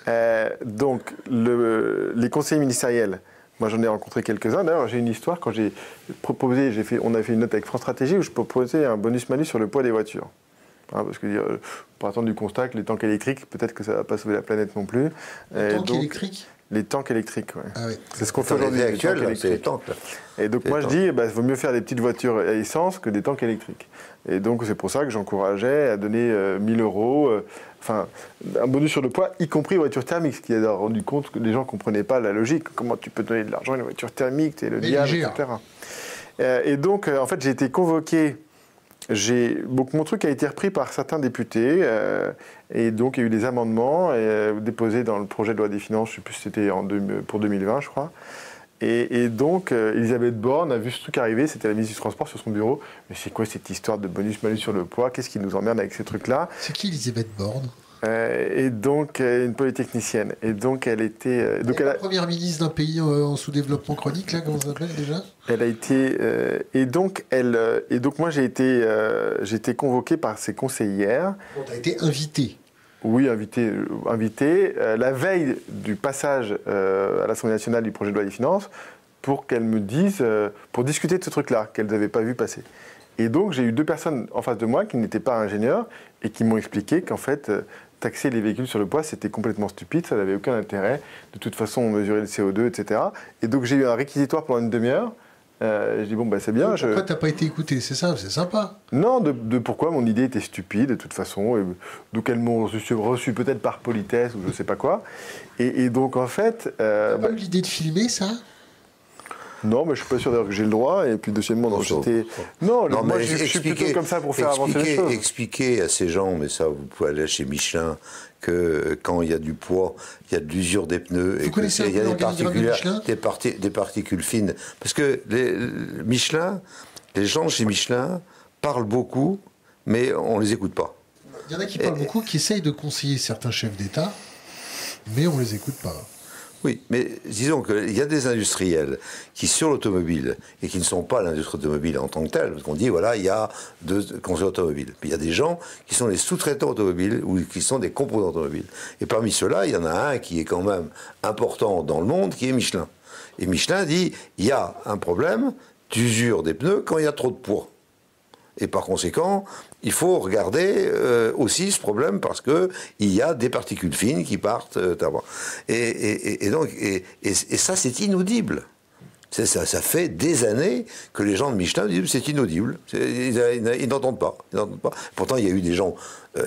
Euh, donc, le, les conseillers ministériels, moi j'en ai rencontré quelques-uns. D'ailleurs, j'ai une histoire quand j'ai proposé, j'ai fait, on a fait une note avec France Stratégie où je proposais un bonus-malus sur le poids des voitures. Hein, parce que euh, pour attendre du constat que les tanks électriques, peut-être que ça ne va pas sauver la planète non plus. Les tanks électriques Les tanks électriques, ouais. Ah oui. C'est ce qu'on fait Dans aujourd'hui. les les tanks les. Et donc moi je dis, bah, il vaut mieux faire des petites voitures à essence que des tanks électriques. Et donc c'est pour ça que j'encourageais à donner euh, 1000 euros, euh, enfin un bonus sur le poids, y compris voiture thermique, ce qui a rendu compte que les gens ne comprenaient pas la logique. Comment tu peux donner de l'argent à une voiture thermique, t'es le Mais diable, etc. Euh, et donc euh, en fait j'ai été convoqué. Mon truc a été repris par certains députés euh, et donc il y a eu des amendements euh, déposés dans le projet de loi des finances, je ne sais plus si c'était pour 2020 je crois. Et, et donc, euh, Elisabeth Borne a vu ce truc arriver, c'était la ministre du Transport sur son bureau. Mais c'est quoi cette histoire de bonus-malus sur le poids? Qu'est-ce qui nous emmerde avec ces trucs-là? C'est qui Elisabeth Borne? Euh, Et donc, euh, une polytechnicienne. Et donc, elle était. euh, donc, Elle la a, première ministre d'un pays en sous-développement chronique, là, comment ça s'appelle déjà elle a été. euh, et, donc, elle, et donc, moi, j'ai été, euh, j'ai été convoqué par ses conseillères. Bon, t'as été invité. Oui, invité, invité la veille du passage à l'Assemblée nationale du projet de loi des finances pour qu'elles me disent, pour discuter de ce truc-là qu'elles n'avaient pas vu passer. Et donc j'ai eu deux personnes en face de moi qui n'étaient pas ingénieurs et qui m'ont expliqué qu'en fait taxer les véhicules sur le poids c'était complètement stupide, ça n'avait aucun intérêt. De toute façon on mesurait le CO2, etc. Et donc j'ai eu un réquisitoire pendant une demi-heure. Euh, je dis bon bah c'est bien. je- Pourquoi t'as pas été écouté C'est ça, c'est sympa. non, de, de pourquoi mon idée était stupide, de toute façon. Et, donc elles m'ont reçu, reçu peut-être par politesse ou je sais pas quoi. Et, et donc en fait. euh, eu l'idée de filmer ça? Non, mais je suis pas sûr d'ailleurs que j'ai le droit. Et puis deuxièmement, non, j'étais. Non, Non, moi mais je, je suis plutôt comme ça pour faire avancer les choses. Expliquez à ces gens, mais ça, vous pouvez aller chez Michelin, que euh, quand il y a du poids, il y a de l'usure des pneus, et que il y a des particules, Michelin des, parti- des particules fines. Parce que les, le- Michelin, les gens chez Michelin parlent beaucoup, mais on les écoute pas. Il y en a qui parlent beaucoup, qui essayent de conseiller certains chefs d'État, mais on les écoute pas. Oui, mais disons qu'il y a des industriels qui, sur l'automobile, et qui ne sont pas l'industrie automobile en tant que telle, parce qu'on dit, voilà, il y a deux constructeurs automobiles. Puis il y a des gens qui sont les sous-traitants automobiles ou qui sont des composants automobiles. Et parmi ceux-là, il y en a un qui est quand même important dans le monde, qui est Michelin. Et Michelin dit, il y a un problème d'usure des pneus quand il y a trop de poids. Et par conséquent, il faut regarder euh, aussi ce problème parce que il y a des particules fines qui partent. euh, et, donc, et, ça, c'est inaudible. Ça, fait des années que les gens de Michelin disent c'est inaudible. Ils, n'entendent pas. Pourtant, il y a eu des gens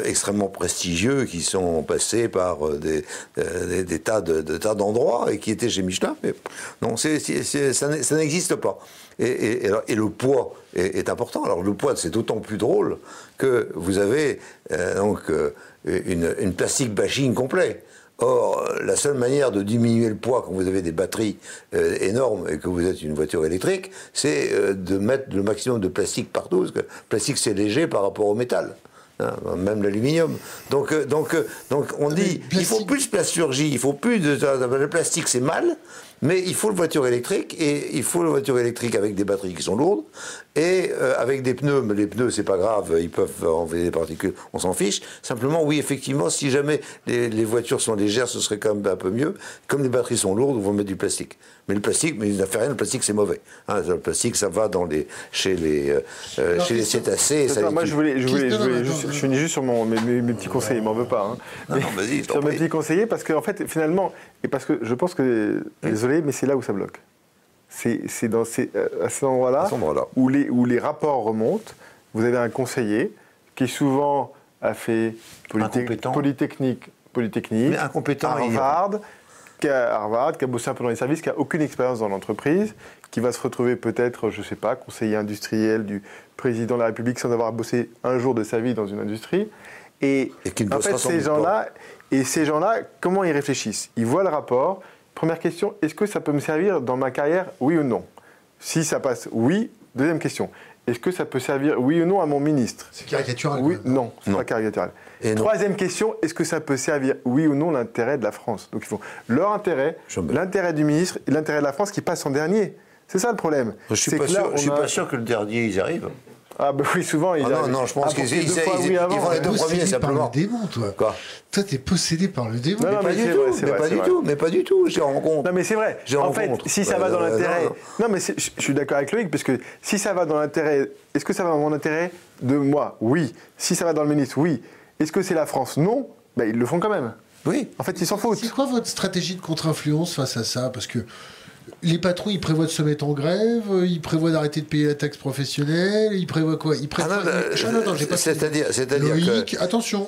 extrêmement prestigieux qui sont passés par euh, des, euh, des- tas de, tas d'endroits et qui étaient chez Michelin. Mais non, ça n'existe pas. Et, le poids est, important. Alors le poids, c'est d'autant plus drôle que vous avez euh, donc euh, une, plastique bashing complet. Or, la seule manière de diminuer le poids quand vous avez des batteries euh, énormes et que vous êtes une voiture électrique, c'est euh, de mettre le maximum de plastique partout, parce que le plastique c'est léger par rapport au métal. Même l'aluminium. Donc, euh, donc, euh, donc on mais dit, il faut plus de plasturgie, il faut plus de... Le plastique c'est mal, mais il faut une voiture électrique, et il faut une voiture électrique avec des batteries qui sont lourdes, et euh, avec des pneus, mais les pneus c'est pas grave, ils peuvent envoyer des particules, on s'en fiche. Simplement, oui, effectivement, si jamais les, les voitures sont légères, ce serait quand même un peu mieux. Comme les batteries sont lourdes, on va mettre du plastique. Mais le plastique, mais il n'a fait rien, le plastique c'est mauvais. Hein, le plastique, ça va dans les, chez les, euh, chez les cétacés. ça moi, je voulais, je voulais, je, voulais juste- je finis juste sur mon, mes, mes- mes petits conseils, il m'en veut pas. hein. Non, non, sur mes petits conseillers, parce qu'en fait, finalement, et parce que je pense que, désolé, mais c'est là où ça bloque. C'est dans ces, euh, à cet endroit-là où, les, où les rapports remontent. Vous avez un conseiller qui souvent a fait polytech-. Polytechnique, Polytechnique, Mais incompétent, Harvard, qui a Harvard, qui a bossé un peu dans les services, qui a aucune expérience dans l'entreprise, qui va se retrouver peut-être, je sais pas, conseiller industriel du président de la République sans avoir bossé un jour de sa vie dans une industrie. Et, Et ne en fait, ces gens-là, et ces gens-là, comment ils réfléchissent? Ils voient le rapport. Première question, est-ce que ça peut me servir dans ma carrière, oui ou non? Si ça passe, oui. Deuxième question, est-ce que ça peut servir, oui ou non, à mon ministre? C'est caricatural. oui, non, c'est pas caricatural. Et non. Troisième question, est-ce que ça peut servir, oui ou non, l'intérêt de la France? Donc il faut leur intérêt, l'intérêt du ministre et l'intérêt de la France qui passe en dernier. C'est ça le problème. Je suis pas là, je suis a- pas sûr que le dernier ils y arrivent. Ah ben oui, souvent ils Ah non, non, je pense Ah, qu'ils ils- deux fois ils- oui ils vont ouais. être deux premiers, simplement. par le démon, toi. Quoi Toi, t'es possédé par le démon. Non, non, Pas mais du tout, vrai, c'est mais vrai, pas du vrai. tout, mais pas du tout. J'y rencontre. Non mais c'est vrai. En fait, si ça Euh, va dans non, l'intérêt. non. Non, mais je suis d'accord avec Loïc parce que si ça va dans l'intérêt, est-ce que ça va dans mon intérêt de moi Oui. Si ça va dans le ministre, oui. Est-ce que c'est la France Non. Ben, ils le font quand même. Oui. En fait, ils s'en foutent. C'est quoi votre stratégie de contre-influence face à ça? Parce que les patrons, ils prévoient de se mettre en grève, ils prévoient d'arrêter de payer la taxe professionnelle, ils prévoient quoi? Ils prévoient... Ah non, non, Ah non, non, j'ai pas c'est-à-dire, c'est-à-dire que attention.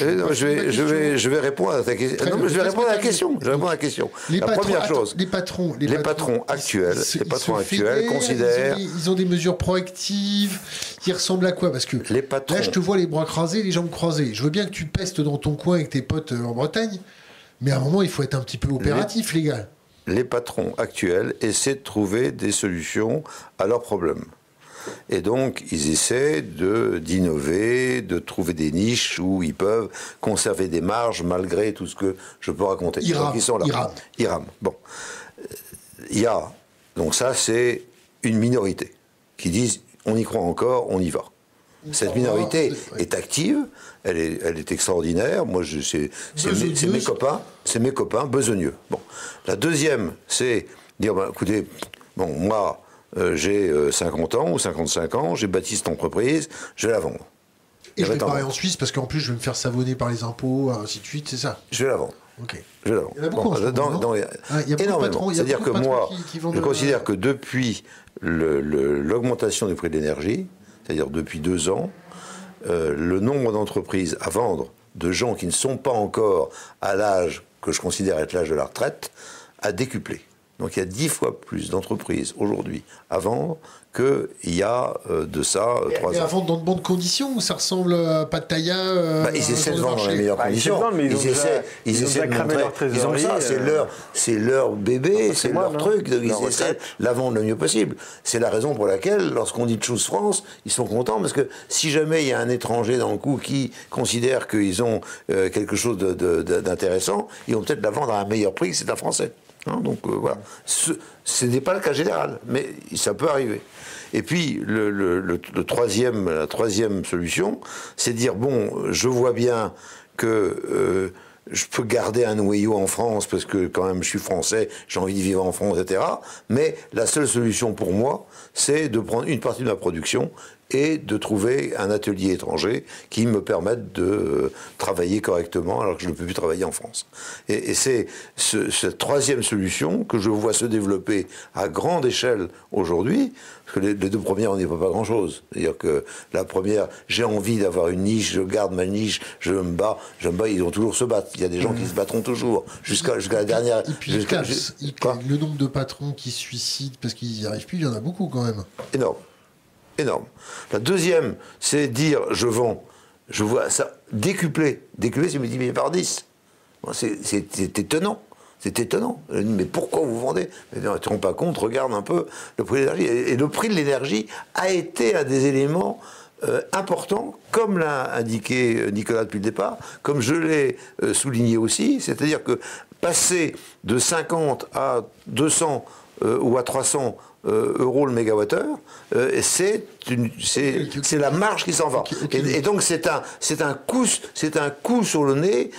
Non, je, vais, je, vais, je vais répondre à ta question. Non, mais je vais répondre à la question. Je vais répondre à la question. Les la patrons, première chose, les patrons, les patrons actuels, ils les patrons actuels fédèrent, considèrent- Ils ont, des, ils ont des mesures proactives. Ils ressemblent à quoi? Parce que Les patrons- là, je te vois les bras croisés, les jambes croisées. Je veux bien que tu pestes dans ton coin avec tes potes euh, en Bretagne, mais à un moment, il faut être un petit peu opératif, les gars. Les patrons actuels essaient de trouver des solutions à leurs problèmes. Et donc, ils essaient de d'innover, de trouver des niches où ils peuvent conserver des marges malgré tout ce que je peux raconter. Donc, rament, ils sont là. ils rament. Ils rament. Bon. Il y a, donc ça, c'est une minorité qui disent on y croit encore, on y va. Cette minorité est active, elle est, elle est extraordinaire. Moi, c'est, mes, mes copains, c'est mes copains besogneux. Bon. La deuxième, c'est dire, bah, écoutez, bon, moi, euh, j'ai euh, 50 ans ou 55 ans, j'ai bâti cette entreprise, je vais la vendre. Et je vais pareil en Suisse parce qu'en plus, je vais me faire savonner par les impôts, ainsi de suite, c'est ça? Je vais la vendre. Je la. Il y en a beaucoup en moment, dans- les- Ah, il y a énormément. C'est-à-dire que moi, qui- qui je de- considère que depuis l'augmentation du prix de l'énergie, c'est-à-dire depuis deux ans, euh, le nombre d'entreprises à vendre de gens qui ne sont pas encore à l'âge que je considère être l'âge de la retraite a décuplé. Donc il y a dix fois plus d'entreprises aujourd'hui à vendre qu'il y a euh, de ça euh, trois Et ans. à vendre dans de bonnes conditions ou ça ressemble à Pattaya euh, Bah, ils un essaient de vendre dans les meilleures Bah, ils essaient de conditions. vendre, mais ils ont déjà- essaient, ils ils ont essaient déjà de montrer. leur Ils ont ça, c'est leur, bébé, c'est leur truc. donc ils essaient de la vendre le mieux possible. C'est la raison pour laquelle, lorsqu'on dit Choose France, ils sont contents parce que si jamais il y a un étranger dans le coup qui considère qu'ils ont euh, quelque chose de- de- de- d'intéressant, ils vont peut-être la vendre à un meilleur prix que c'est un Français. Hein, donc euh, voilà. Ce, ce n'est pas le cas général, mais ça peut arriver. Et puis le, troisième, la troisième solution, c'est de dire bon, je vois bien que euh, je peux garder un noyau en France parce que quand même je suis français, j'ai envie de vivre en France, etc. Mais la seule solution pour moi, c'est de prendre une partie de ma production et de trouver un atelier étranger qui me permette de euh, travailler correctement alors que je ne peux plus travailler en France. Et, et c'est ce- cette troisième solution que je vois se développer à grande échelle aujourd'hui, parce que les, les deux premières, on n'y voit pas grand-chose. C'est-à-dire que la première, j'ai envie d'avoir une niche, je garde ma niche, je me bats, je me bats, ils vont toujours se battre. Il y a des gens qui se battront toujours, jusqu'à jusqu'à la dernière... Et puis, il- le nombre de patrons qui se suicident parce qu'ils n'y arrivent plus, il y en a beaucoup quand même. Énorme. Énorme. La deuxième, c'est dire je vends. Je vois ça décuplé. Décuplé, c'est multiplié par 10. Bon, c'est- étonnant. C'est étonnant. Mais pourquoi vous vendez? Mais tu te rends pas compte, regarde un peu le prix de l'énergie. Et le prix de l'énergie a été un des éléments euh, importants, comme l'a indiqué euh, Nicolas depuis le départ, comme je l'ai euh, souligné aussi, c'est-à-dire que passer de 50 à 200 euh, ou à 300 euh, euros le mégawattheure, euh, c'est la marge qui s'en va. Et, et donc c'est un c'est un coup c'est un coup sur le nez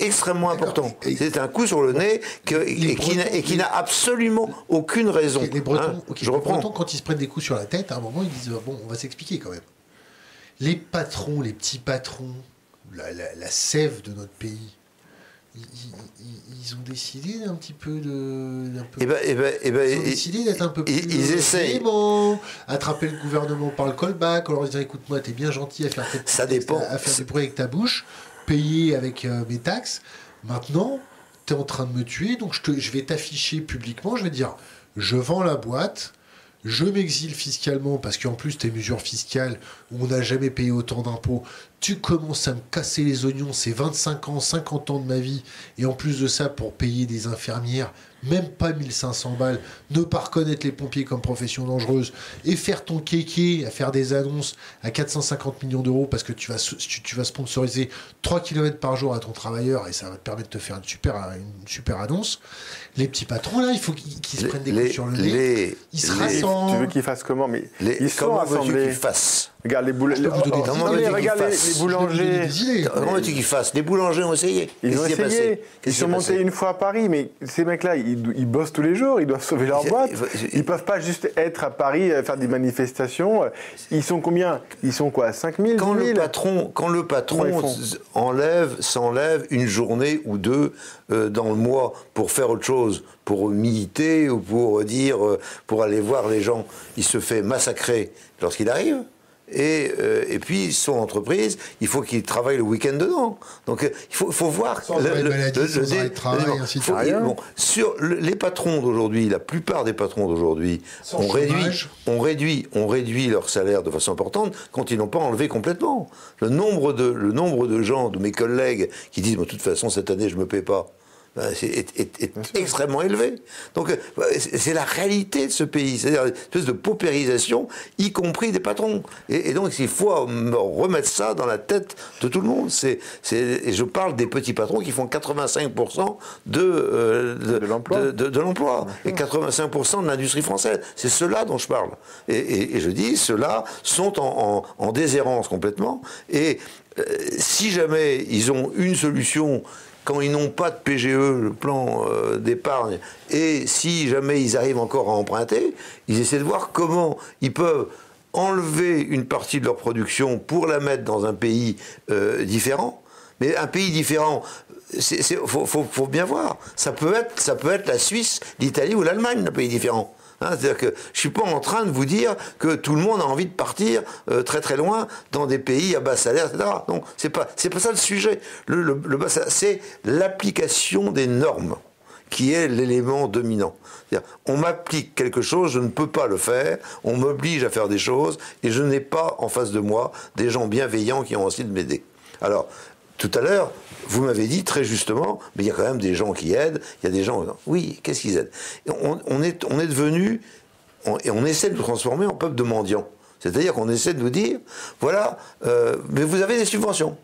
extrêmement important. Et- C'est un coup sur le nez que, et qui n'a- Bretons- et qui les- n'a absolument aucune raison. Les Bretons, hein. Je les reprends. Bretons, quand ils se prennent des coups sur la tête, à un moment, ils disent euh, Bon, on va s'expliquer quand même. Les patrons, les petits patrons, la, la- la sève de notre pays, ils, ont décidé un petit peu de. d'un peu- Eh ben, eh ben, eh ben, ils ont décidé d'être un peu plus. ils- essayent. attraper le gouvernement par le callback, en leur disant écoute-moi, t'es bien gentil à faire, tes Ça dépend. à faire du bruit avec ta bouche, payer avec euh, mes taxes. Maintenant, tu es en train de me tuer, donc je, te- je vais t'afficher publiquement, je vais dire je vends la boîte. Je m'exile fiscalement parce qu'en plus, tes mesures fiscales on n'a jamais payé autant d'impôts, tu commences à me casser les oignons, c'est 25 ans, 50 ans de ma vie, et en plus de ça, pour payer des infirmières, même pas 1500 balles, ne pas reconnaître les pompiers comme profession dangereuse, et faire ton kéké à faire des annonces à 450 millions d'euros parce que tu vas, tu, vas sponsoriser 3 km par jour à ton travailleur et ça va te permettre de te faire une super annonce. Les petits patrons, là, il faut qu'ils se prennent des coups sur le nez. les- Ils se les- rassemblent. Tu veux qu'ils fassent comment Mais les- ils sont comment veux-tu assemblés. qu'ils fassent? Regarde les regarde boulangers. Des idées. Comment veux-tu qu'ils fassent? Les boulangers ont essayé. Ils ont essayé. passé? Ils sont montés une fois à Paris, mais ces mecs-là, ils, ils bossent tous les jours, ils doivent sauver leur boîte. Ils peuvent pas juste être à Paris, euh, faire des manifestations. Ils sont combien? Ils sont quoi? 5 000 quand 10 le 000 patron, quand le patron enlève, s'enlève une journée ou deux dans le mois pour faire autre chose, pour militer ou pour dire, euh, pour aller voir les gens, il se fait massacrer lorsqu'il arrive. Et, euh, et puis son entreprise, il faut qu'il travaille le week-end dedans. Donc euh, il faut, faut voir sur le- les patrons d'aujourd'hui, la plupart des patrons d'aujourd'hui Sans ont réduit, chômage. on réduit, on réduit leur salaire de façon importante quand ils n'ont pas enlevé complètement. Le nombre de, le nombre de gens, de mes collègues, qui disent, de toute façon, cette année, je ne me paie pas. C'est est, est- est extrêmement élevé. Donc, euh, c'est la réalité de ce pays, c'est-à-dire une espèce de paupérisation, y compris des patrons. Et, et donc, il faut remettre ça dans la tête de tout le monde. C'est, et je parle des petits patrons qui font 85% de, euh, de, De l'emploi. de- de, de l'emploi et 85% de l'industrie française. C'est cela dont je parle. Et, et- et je dis, ceux-là sont en, en- en déshérence complètement. Et euh, si jamais ils ont une solution quand ils n'ont pas de PGE, le plan euh, d'épargne, et si jamais ils arrivent encore à emprunter, ils essaient de voir comment ils peuvent enlever une partie de leur production pour la mettre dans un pays euh, différent. Mais un pays différent, il faut, bien voir. Ça peut, être, ça peut être la Suisse, l'Italie ou l'Allemagne, un pays différent. Hein, C'est-à-dire que je suis pas en train de vous dire que tout le monde a envie de partir euh, très très loin dans des pays à bas salaire, etc. Donc c'est pas c'est pas ça le sujet. Le, bas c'est l'application des normes qui est l'élément dominant. On m'applique quelque chose, je ne peux pas le faire, on m'oblige à faire des choses, et je n'ai pas en face de moi des gens bienveillants qui ont envie de m'aider. Alors, tout à l'heure, vous m'avez dit très justement, mais il y a quand même des gens qui aident, il y a des gens... Oui, qu'est-ce qu'ils aident? On, est, on devenu, et on essaie de nous transformer en peuple de mendiants. C'est-à-dire qu'on essaie de nous dire, voilà, euh, mais vous avez des subventions.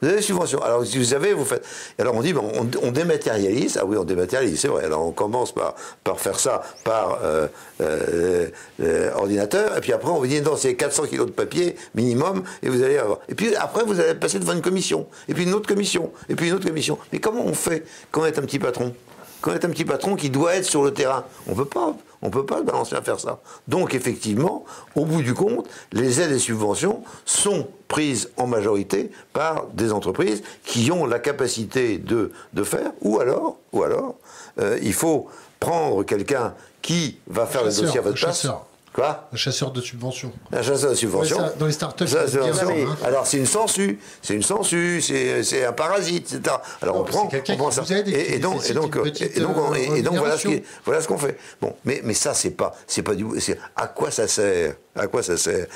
Vous avez des subventions. Alors, si vous avez, vous faites. Alors, on dit, bon, on, dématérialise. Ah oui, on dématérialise, c'est vrai. Alors, on commence par, par faire ça par euh, euh, euh, ordinateur. Et puis après, on vous dit, non, c'est 400 kilos de papier minimum. Et vous allez avoir. Et puis après, vous allez passer devant une commission. Et puis une autre commission. Et puis une autre commission. Mais comment on fait quand on est un petit patron? Quand on est un petit patron qui doit être sur le terrain? On peut pas. On ne peut pas se balancer à faire ça. Donc, effectivement, au bout du compte, les aides et subventions sont prises en majorité par des entreprises qui ont la capacité de, de faire, ou alors, ou alors euh, il faut prendre quelqu'un qui va faire le dossier à votre place. chasseur. Quoi Un chasseur de subventions. un chasseur de subvention. Ouais, ça, dans les startups, Ça, c'est bien c'est- ça, mais- hein. Alors c'est une sangsue, c'est une sangsue, c'est c'est un parasite, etc. Alors Non, on prend, on prend ça. et et, donc, et donc, petite, et donc, on- et- et donc voilà ce qui, rémunération. voilà ce qu'on fait. Bon, mais mais ça c'est pas, c'est pas du, c'est à quoi ça sert? À quoi ça sert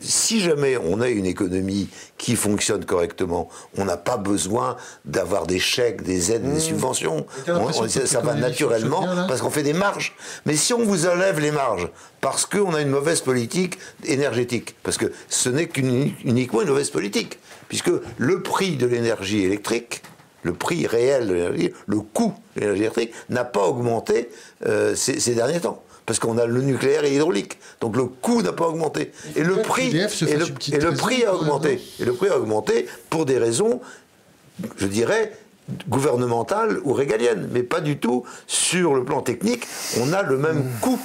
Si jamais on a une économie qui fonctionne correctement, on n'a pas besoin d'avoir des chèques, des aides, des subventions. Mmh. On- on- que ça, va naturellement bien, parce qu'on fait des marges. Mais si on vous enlève les marges parce qu'on a une mauvaise politique énergétique, parce que ce n'est qu'une- uniquement une mauvaise politique, puisque le prix de l'énergie électrique, le prix réel de l'énergie, le coût de l'énergie électrique n'a pas augmenté euh, ces, ces derniers temps. Parce qu'on a le nucléaire et l'hydraulique. Donc le coût n'a pas augmenté. Et le prix, et le, et prix a augmenté. Et le prix a augmenté pour des raisons je dirais, gouvernementale ou régalienne, mais pas du tout sur le plan technique. On a le même coût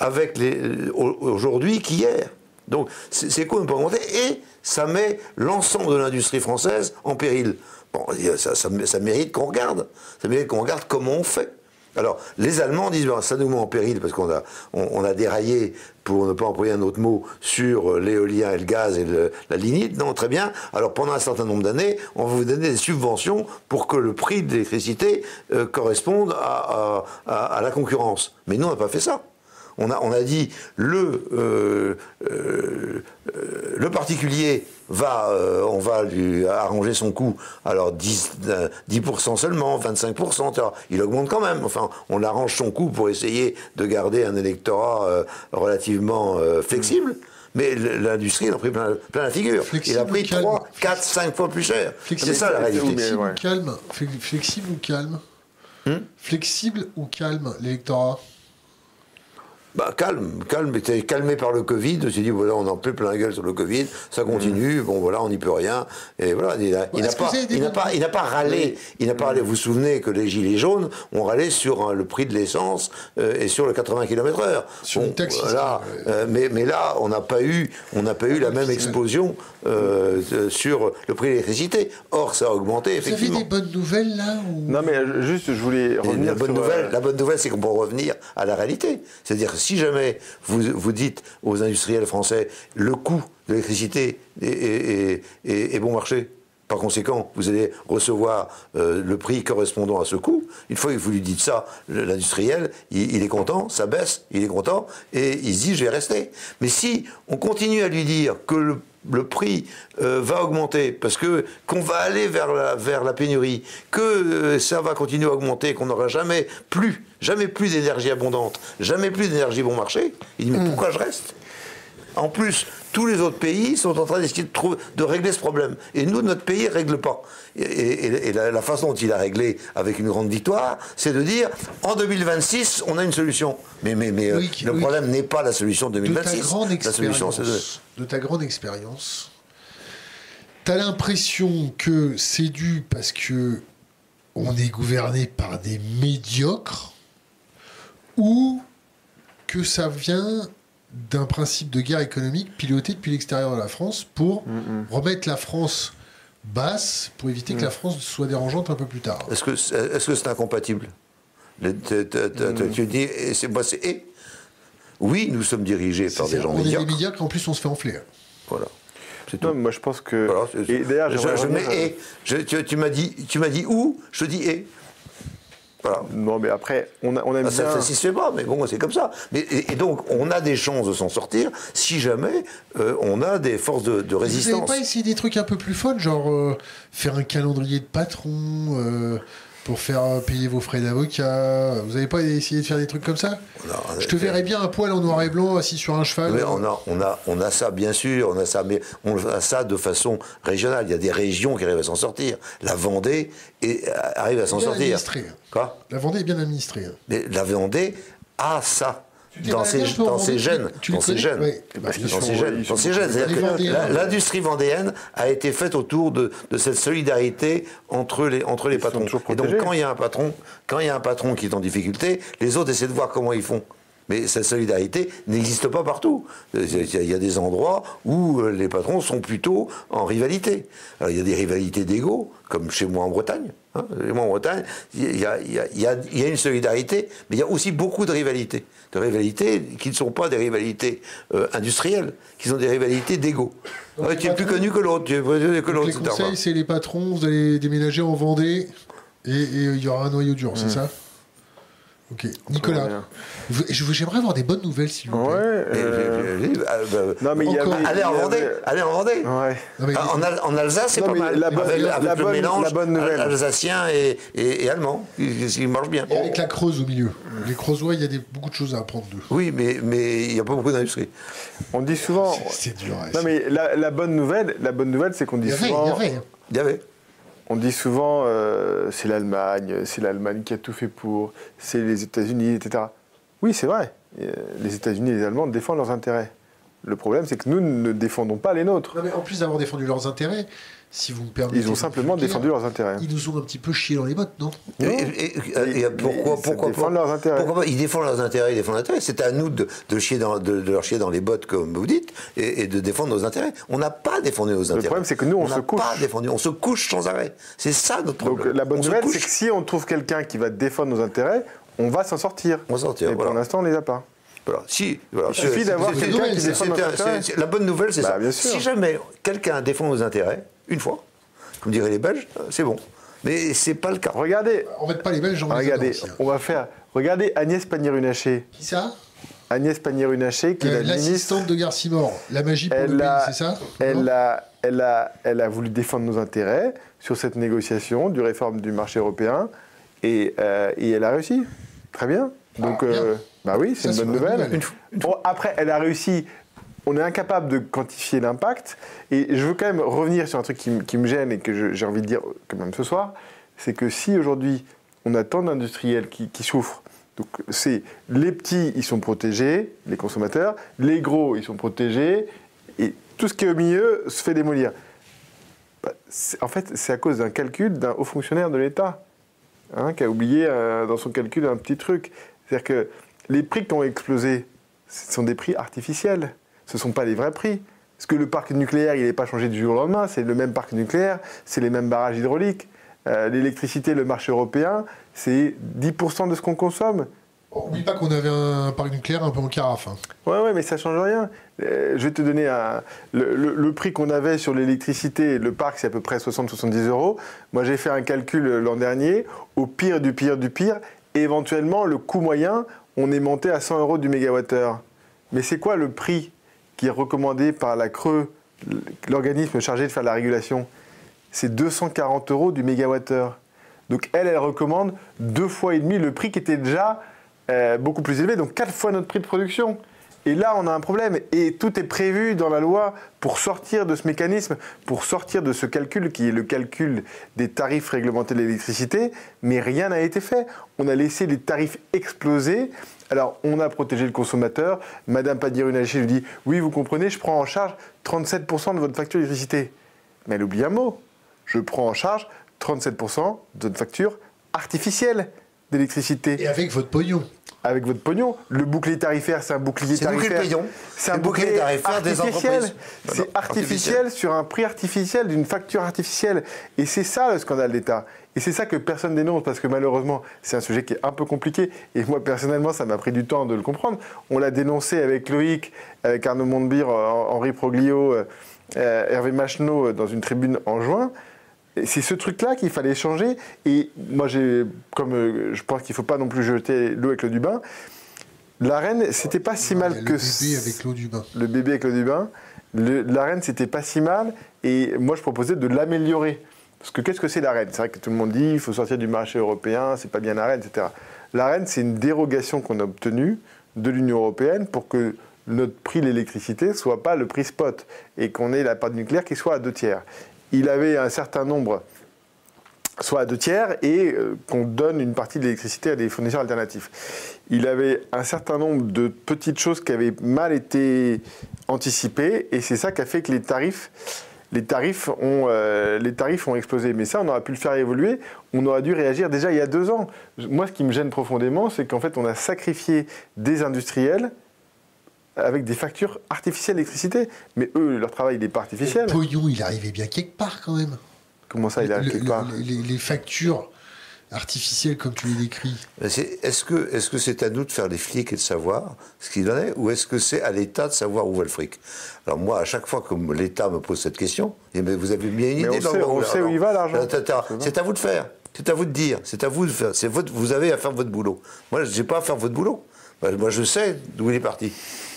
avec les aujourd'hui qu'hier. Donc ces ces coûts n'ont pas augmenté et ça met l'ensemble de l'industrie française en péril. Bon, ça, ça- ça mérite qu'on regarde. Ça mérite qu'on regarde comment on fait. Alors, les Allemands disent, ben, ça nous met en péril parce qu'on a, déraillé, pour ne pas employer un autre mot, sur euh, l'éolien et le gaz et la lignite. Non, très bien. Alors, pendant un certain nombre d'années, on va vous donner des subventions pour que le prix de l'électricité euh, corresponde à, la concurrence. Mais nous, on n'a pas fait ça. On a, dit le, euh, le particulier va, euh, on va lui arranger son coût. Alors 10, euh, 10% seulement, 25%, tu vois, il augmente quand même. Enfin, on arrange son coût pour essayer de garder un électorat euh, relativement euh, flexible. Mais l- l'industrie, il a pris plein, plein la figure. Flexible il a pris ou calme 3, 4, 5 fois plus cher. C'est Flexible, ça la réalité. Flexible ouais. calme Fle- Flexible ou calme? Hmm? Flexible ou calme, l'électorat? Bah, calme, calme, était calmé par le Covid, on s'est dit, voilà, on en plein plein la gueule sur le Covid, ça continue, bon voilà, on n'y peut rien, et voilà, il n'a pas, vous avez il pas, il n'a pas râlé, il n'a pas râlé, vous vous souvenez que les gilets jaunes ont râlé sur hein, le prix de l'essence euh, et sur le 80 km heure. Sur une taxe voilà, euh, mais, mais là, on n'a pas eu, on n'a pas eu la même fiscale. explosion euh, euh, sur le prix de l'électricité. Or, ça a augmenté, Vous avez effectivement. des bonnes nouvelles là ou... Non, mais juste, je voulais revenir la bonne, sur, nouvelle, la bonne nouvelle, c'est qu'on peut revenir à la réalité. C'est-à-dire, si jamais vous, dites aux industriels français le coût de l'électricité est, bon marché, par conséquent, vous allez recevoir euh, le prix correspondant à ce coût. Une fois que vous lui dites ça, l'industriel, il, il est content, ça baisse, il est content, et il se dit je vais rester. Mais si on continue à lui dire que le, le prix euh, va augmenter, parce que qu'on va aller vers la, vers la pénurie, que euh, ça va continuer à augmenter, qu'on n'aura jamais plus, jamais plus d'énergie abondante, jamais plus d'énergie bon marché, il dit mais pourquoi je reste? En plus, tous les autres pays sont en train d'essayer de, trouver- de régler ce problème. Et nous, notre pays ne règle pas. Et, et- et la, la façon dont il a réglé avec une grande victoire, c'est de dire en 2026, on a une solution. Mais, mais, mais euh, Oui, le oui. problème n'est pas la solution de de ta 2026. grande la solution, c'est de. expérience, de ta grande expérience, t'as l'impression que c'est dû parce que on est gouverné par des médiocres ou que ça vient d'un principe de guerre économique piloté depuis l'extérieur de la France pour remettre la France basse pour éviter que la France soit dérangeante un peu plus tard. Est-ce que c'est est -ce c'est incompatible? Les- te- te- te- te- Tu dis, c'est moi, c'est et. Oui, nous sommes dirigés par des gens on est des médiocres. médiocres en plus on se fait enfler. Voilà. C'est tout. Non, moi je pense que. Voilà, c'est- et d'ailleurs, je, mets euh, et. Je- tu tu m'as dit, tu m'as dit où? Je dis et. Voilà. Non, mais après, on, a, on aime Ah, ça bien. ne se fait pas, mais bon, c'est comme ça. Mais, et, et donc, on a des chances de s'en sortir si jamais euh, on a des forces de, de Vous n'avez résistance. pas essayé des trucs un peu plus fun, genre euh, faire un calendrier de patron euh, pour faire euh, payer vos frais d'avocat Vous n'avez pas essayé de faire des trucs comme ça? A- Je te verrais bien un poil en noir et blanc assis sur un cheval. Mais on a, on, a, on a ça, bien sûr, on a ça, mais on a ça de façon régionale. Il y a des régions qui arrivent à s'en sortir. La Vendée est- arrive à s'en sortir. administrée. Quoi? La Vendée est bien administrée. hein. Mais la Vendée a ça. Dans en dans tu les Dans. Parce qu'ils Dans gènes. ils Dans. L'industrie vendéenne a été faite autour de, de cette solidarité entre les, entre les Ils sont patrons. Et donc, quand il y a un patron, quand il y a un patron qui est en difficulté, les autres essaient de voir comment ils font. Mais cette solidarité n'existe pas partout. Il y a- des endroits où euh, les patrons sont plutôt en rivalité. Alors, il y a des rivalités d'ego, comme chez moi en Bretagne. hein. Chez moi en Bretagne, il y, a, il y a- il y a- il y a une solidarité, mais il y a aussi beaucoup de rivalités. De rivalités qui ne sont pas des rivalités euh, industrielles, qui sont des rivalités d'ego. Ouais, tu es plus connu que l'autre, tu es plus connu que l'autre, les conseils, c'est les patrons, vous allez déménager en Vendée et et il y aura un noyau dur, c'est ça? Ok. Nicolas, j'aimerais avoir des bonnes nouvelles, s'il vous plaît. Ouais. Et- euh, et- et- Non, mais il y Encore. avait. Allez il en Vendée, allez en Vendée. Ouais. Non, mais- Ah, En, Al- en Alsace, c'est Non, pas mal. la bonne- avec la- avec la le bonne- mélange la bonne nouvelle. al- alsacien et, et- et allemand, qui, qui marche bien. Et avec la Creuse au milieu. Les Creusois, il y a des, beaucoup de choses à apprendre d'eux. Oui, mais mais il n'y a pas beaucoup d'industrie. On dit souvent. C'est dur. ouais, Non, c'est- mais la, la bonne nouvelle, la bonne nouvelle, c'est qu'on Il dit y avait, il y souvent. avait. hein. Il y avait. On dit souvent, euh, c'est l'Allemagne, c'est l'Allemagne qui a tout fait pour, c'est les États-Unis, etc. Oui, c'est vrai. Euh, Les États-Unis et les Allemands défendent leurs intérêts. Le problème, c'est que nous ne défendons pas les nôtres. Mais en plus d'avoir défendu leurs intérêts, si vous me permettez. Ils ont simplement dire, défendu leurs intérêts. Ils nous ont un petit peu chié dans les bottes, non? Et, Non. et- et- et pourquoi, pourquoi, leurs intérêts. pourquoi pas Ils défendent leurs intérêts, ils défendent leurs intérêts. C'est à nous de, de, chier dans, de, de leur chier dans les bottes, comme vous dites, et, et de défendre nos intérêts. On n'a pas défendu nos intérêts. problème, c'est que nous, on se n'a couche. pas défendu, on se couche sans arrêt. C'est ça notre Donc problème. la bonne On nouvelle, c'est que si on trouve quelqu'un qui va défendre nos intérêts, on va s'en sortir. On va sortir, Mais voilà. pour l'instant, on ne les a pas. Voilà. Si, voilà. Il suffit d'avoir quelqu'un qui défend nos intérêts. La bonne nouvelle, c'est Bah, ça. bien sûr. Si jamais quelqu'un défend nos intérêts, une fois, comme diraient les Belges, c'est bon. Mais c'est pas le cas. Regardez, En fait, pas les Belges, j'en ai regardez, hein. on va faire. Regardez Agnès Pannier-Runacher. Qui ça? Agnès Pannier-Runacher, qui est Euh, la ministre. L'assistante de Garcimore. La magie pour le pays, c'est ça? elle, a, elle, a, elle a voulu défendre nos intérêts sur cette négociation du réforme du marché européen et, euh, et elle a réussi. Très bien. Donc, Ah, bien. euh, bah oui, c'est Ça, une bonne nouvelle. nouvelle. Une Bon, après, elle a réussi. On est incapable de quantifier l'impact. Et je veux quand même revenir sur un truc qui, me gêne et que j'ai envie de dire quand même ce soir. C'est que si aujourd'hui, on a tant d'industriels qui, qui souffrent Donc c'est les petits, ils sont protégés, les consommateurs, les gros, ils sont protégés, et tout ce qui est au milieu se fait démolir. Bah, en fait, c'est à cause d'un calcul d'un haut fonctionnaire de l'État, hein, qui a oublié euh, dans son calcul un petit truc. C'est-à-dire que les prix qui ont explosé, ce sont des prix artificiels, ce ne sont pas les vrais prix. Parce que le parc nucléaire, il n'est pas changé du jour au lendemain, c'est le même parc nucléaire, c'est les mêmes barrages hydrauliques. Euh, l'électricité, le marché européen, c'est 10% de ce qu'on consomme. Oublie pas qu'on avait un parc nucléaire un peu en carafe. Hein. Ouais, ouais, mais ça change rien. Euh, je vais te donner le, prix qu'on avait sur l'électricité. Le parc, c'est à peu près 60-70 euros. Moi, j'ai fait un calcul l'an dernier. Au pire du pire du pire, éventuellement, le coût moyen, on est monté à 100 euros du mégawattheure. Mais c'est quoi le prix qui est recommandé par la Creux, l'organisme chargé de faire la régulation C'est 240 euros du mégawattheure. Donc elle, elle recommande deux fois et demi le prix qui était déjà euh, beaucoup plus élevé, donc quatre fois notre prix de production. Et là, on a un problème. Et tout est prévu dans la loi pour sortir de ce mécanisme, pour sortir de ce calcul qui est le calcul des tarifs réglementés de l'électricité. Mais rien n'a été fait. On a laissé les tarifs exploser. Alors, on a protégé le consommateur. Madame Padir-Runacher lui dit Oui, vous comprenez, je prends en charge 37% de votre facture d'électricité. Mais elle oublie un mot. Je prends en charge 37% de votre facture artificielle d'électricité. Et avec votre pognon avec votre pognon. Le bouclier tarifaire, c'est un bouclier tarifaire. C'est un bouclier tarifaire des entreprises. C'est artificiel sur un prix artificiel d'une facture artificielle. Et c'est ça le scandale d'État. Et c'est ça que personne dénonce parce que malheureusement, c'est un sujet qui est un peu compliqué. Et moi, personnellement, ça m'a pris du temps de le comprendre. On l'a dénoncé avec Loïc, avec Arnaud Montebire, Henri Proglio, euh, Hervé Macheneau dans une tribune en juin c'est ce truc-là qu'il fallait changer. Et moi, j'ai, comme euh, je pense qu'il ne faut pas non plus jeter l'eau avec l'eau du bain, la reine, c'était pas si mal que. Le bébé avec l'eau du bain. Le bébé avec l'eau du bain. la reine, c'était pas si mal. Et moi, je proposais de l'améliorer. Parce que qu'est-ce que c'est la reine? C'est vrai que tout le monde dit il faut sortir du marché européen, c'est pas bien la reine, etc. La reine, c'est une dérogation qu'on a obtenue de l'Union européenne pour que notre prix de l'électricité soit pas le prix spot et qu'on ait la part nucléaire qui soit à deux tiers il avait un certain nombre, soit à deux tiers, et euh, qu'on donne une partie de l'électricité à des fournisseurs alternatifs. Il avait un certain nombre de petites choses qui avaient mal été anticipées, et c'est ça qui a fait que les tarifs les tarifs, ont, euh, les tarifs ont explosé. Mais ça, on aurait pu le faire évoluer. On aurait dû réagir déjà il y a deux ans. Moi, ce qui me gêne profondément, c'est qu'en fait, on a sacrifié des industriels avec des factures artificielles d'électricité. Mais eux, leur travail, il n'est pas artificiel. Le pognon, il arrivait bien quelque part quand même. Comment ça, il arrive quelque part? les, factures artificielles, comme tu les décris. Est-ce que c'est -ce que c'est à nous de faire les flics et de savoir ce qu'il en est, ou est-ce que c'est à l'État de savoir où va le fric? Alors moi, à chaque fois que l'État me pose cette question, et eh vous avez bien une idée. on sait, où il va l'argent. C'est à vous de faire. C'est à vous de dire. C'est à vous de faire. Votre, vous avez à faire votre boulot. Moi, je n'ai pas à faire votre boulot. Moi, je sais d'où il est parti.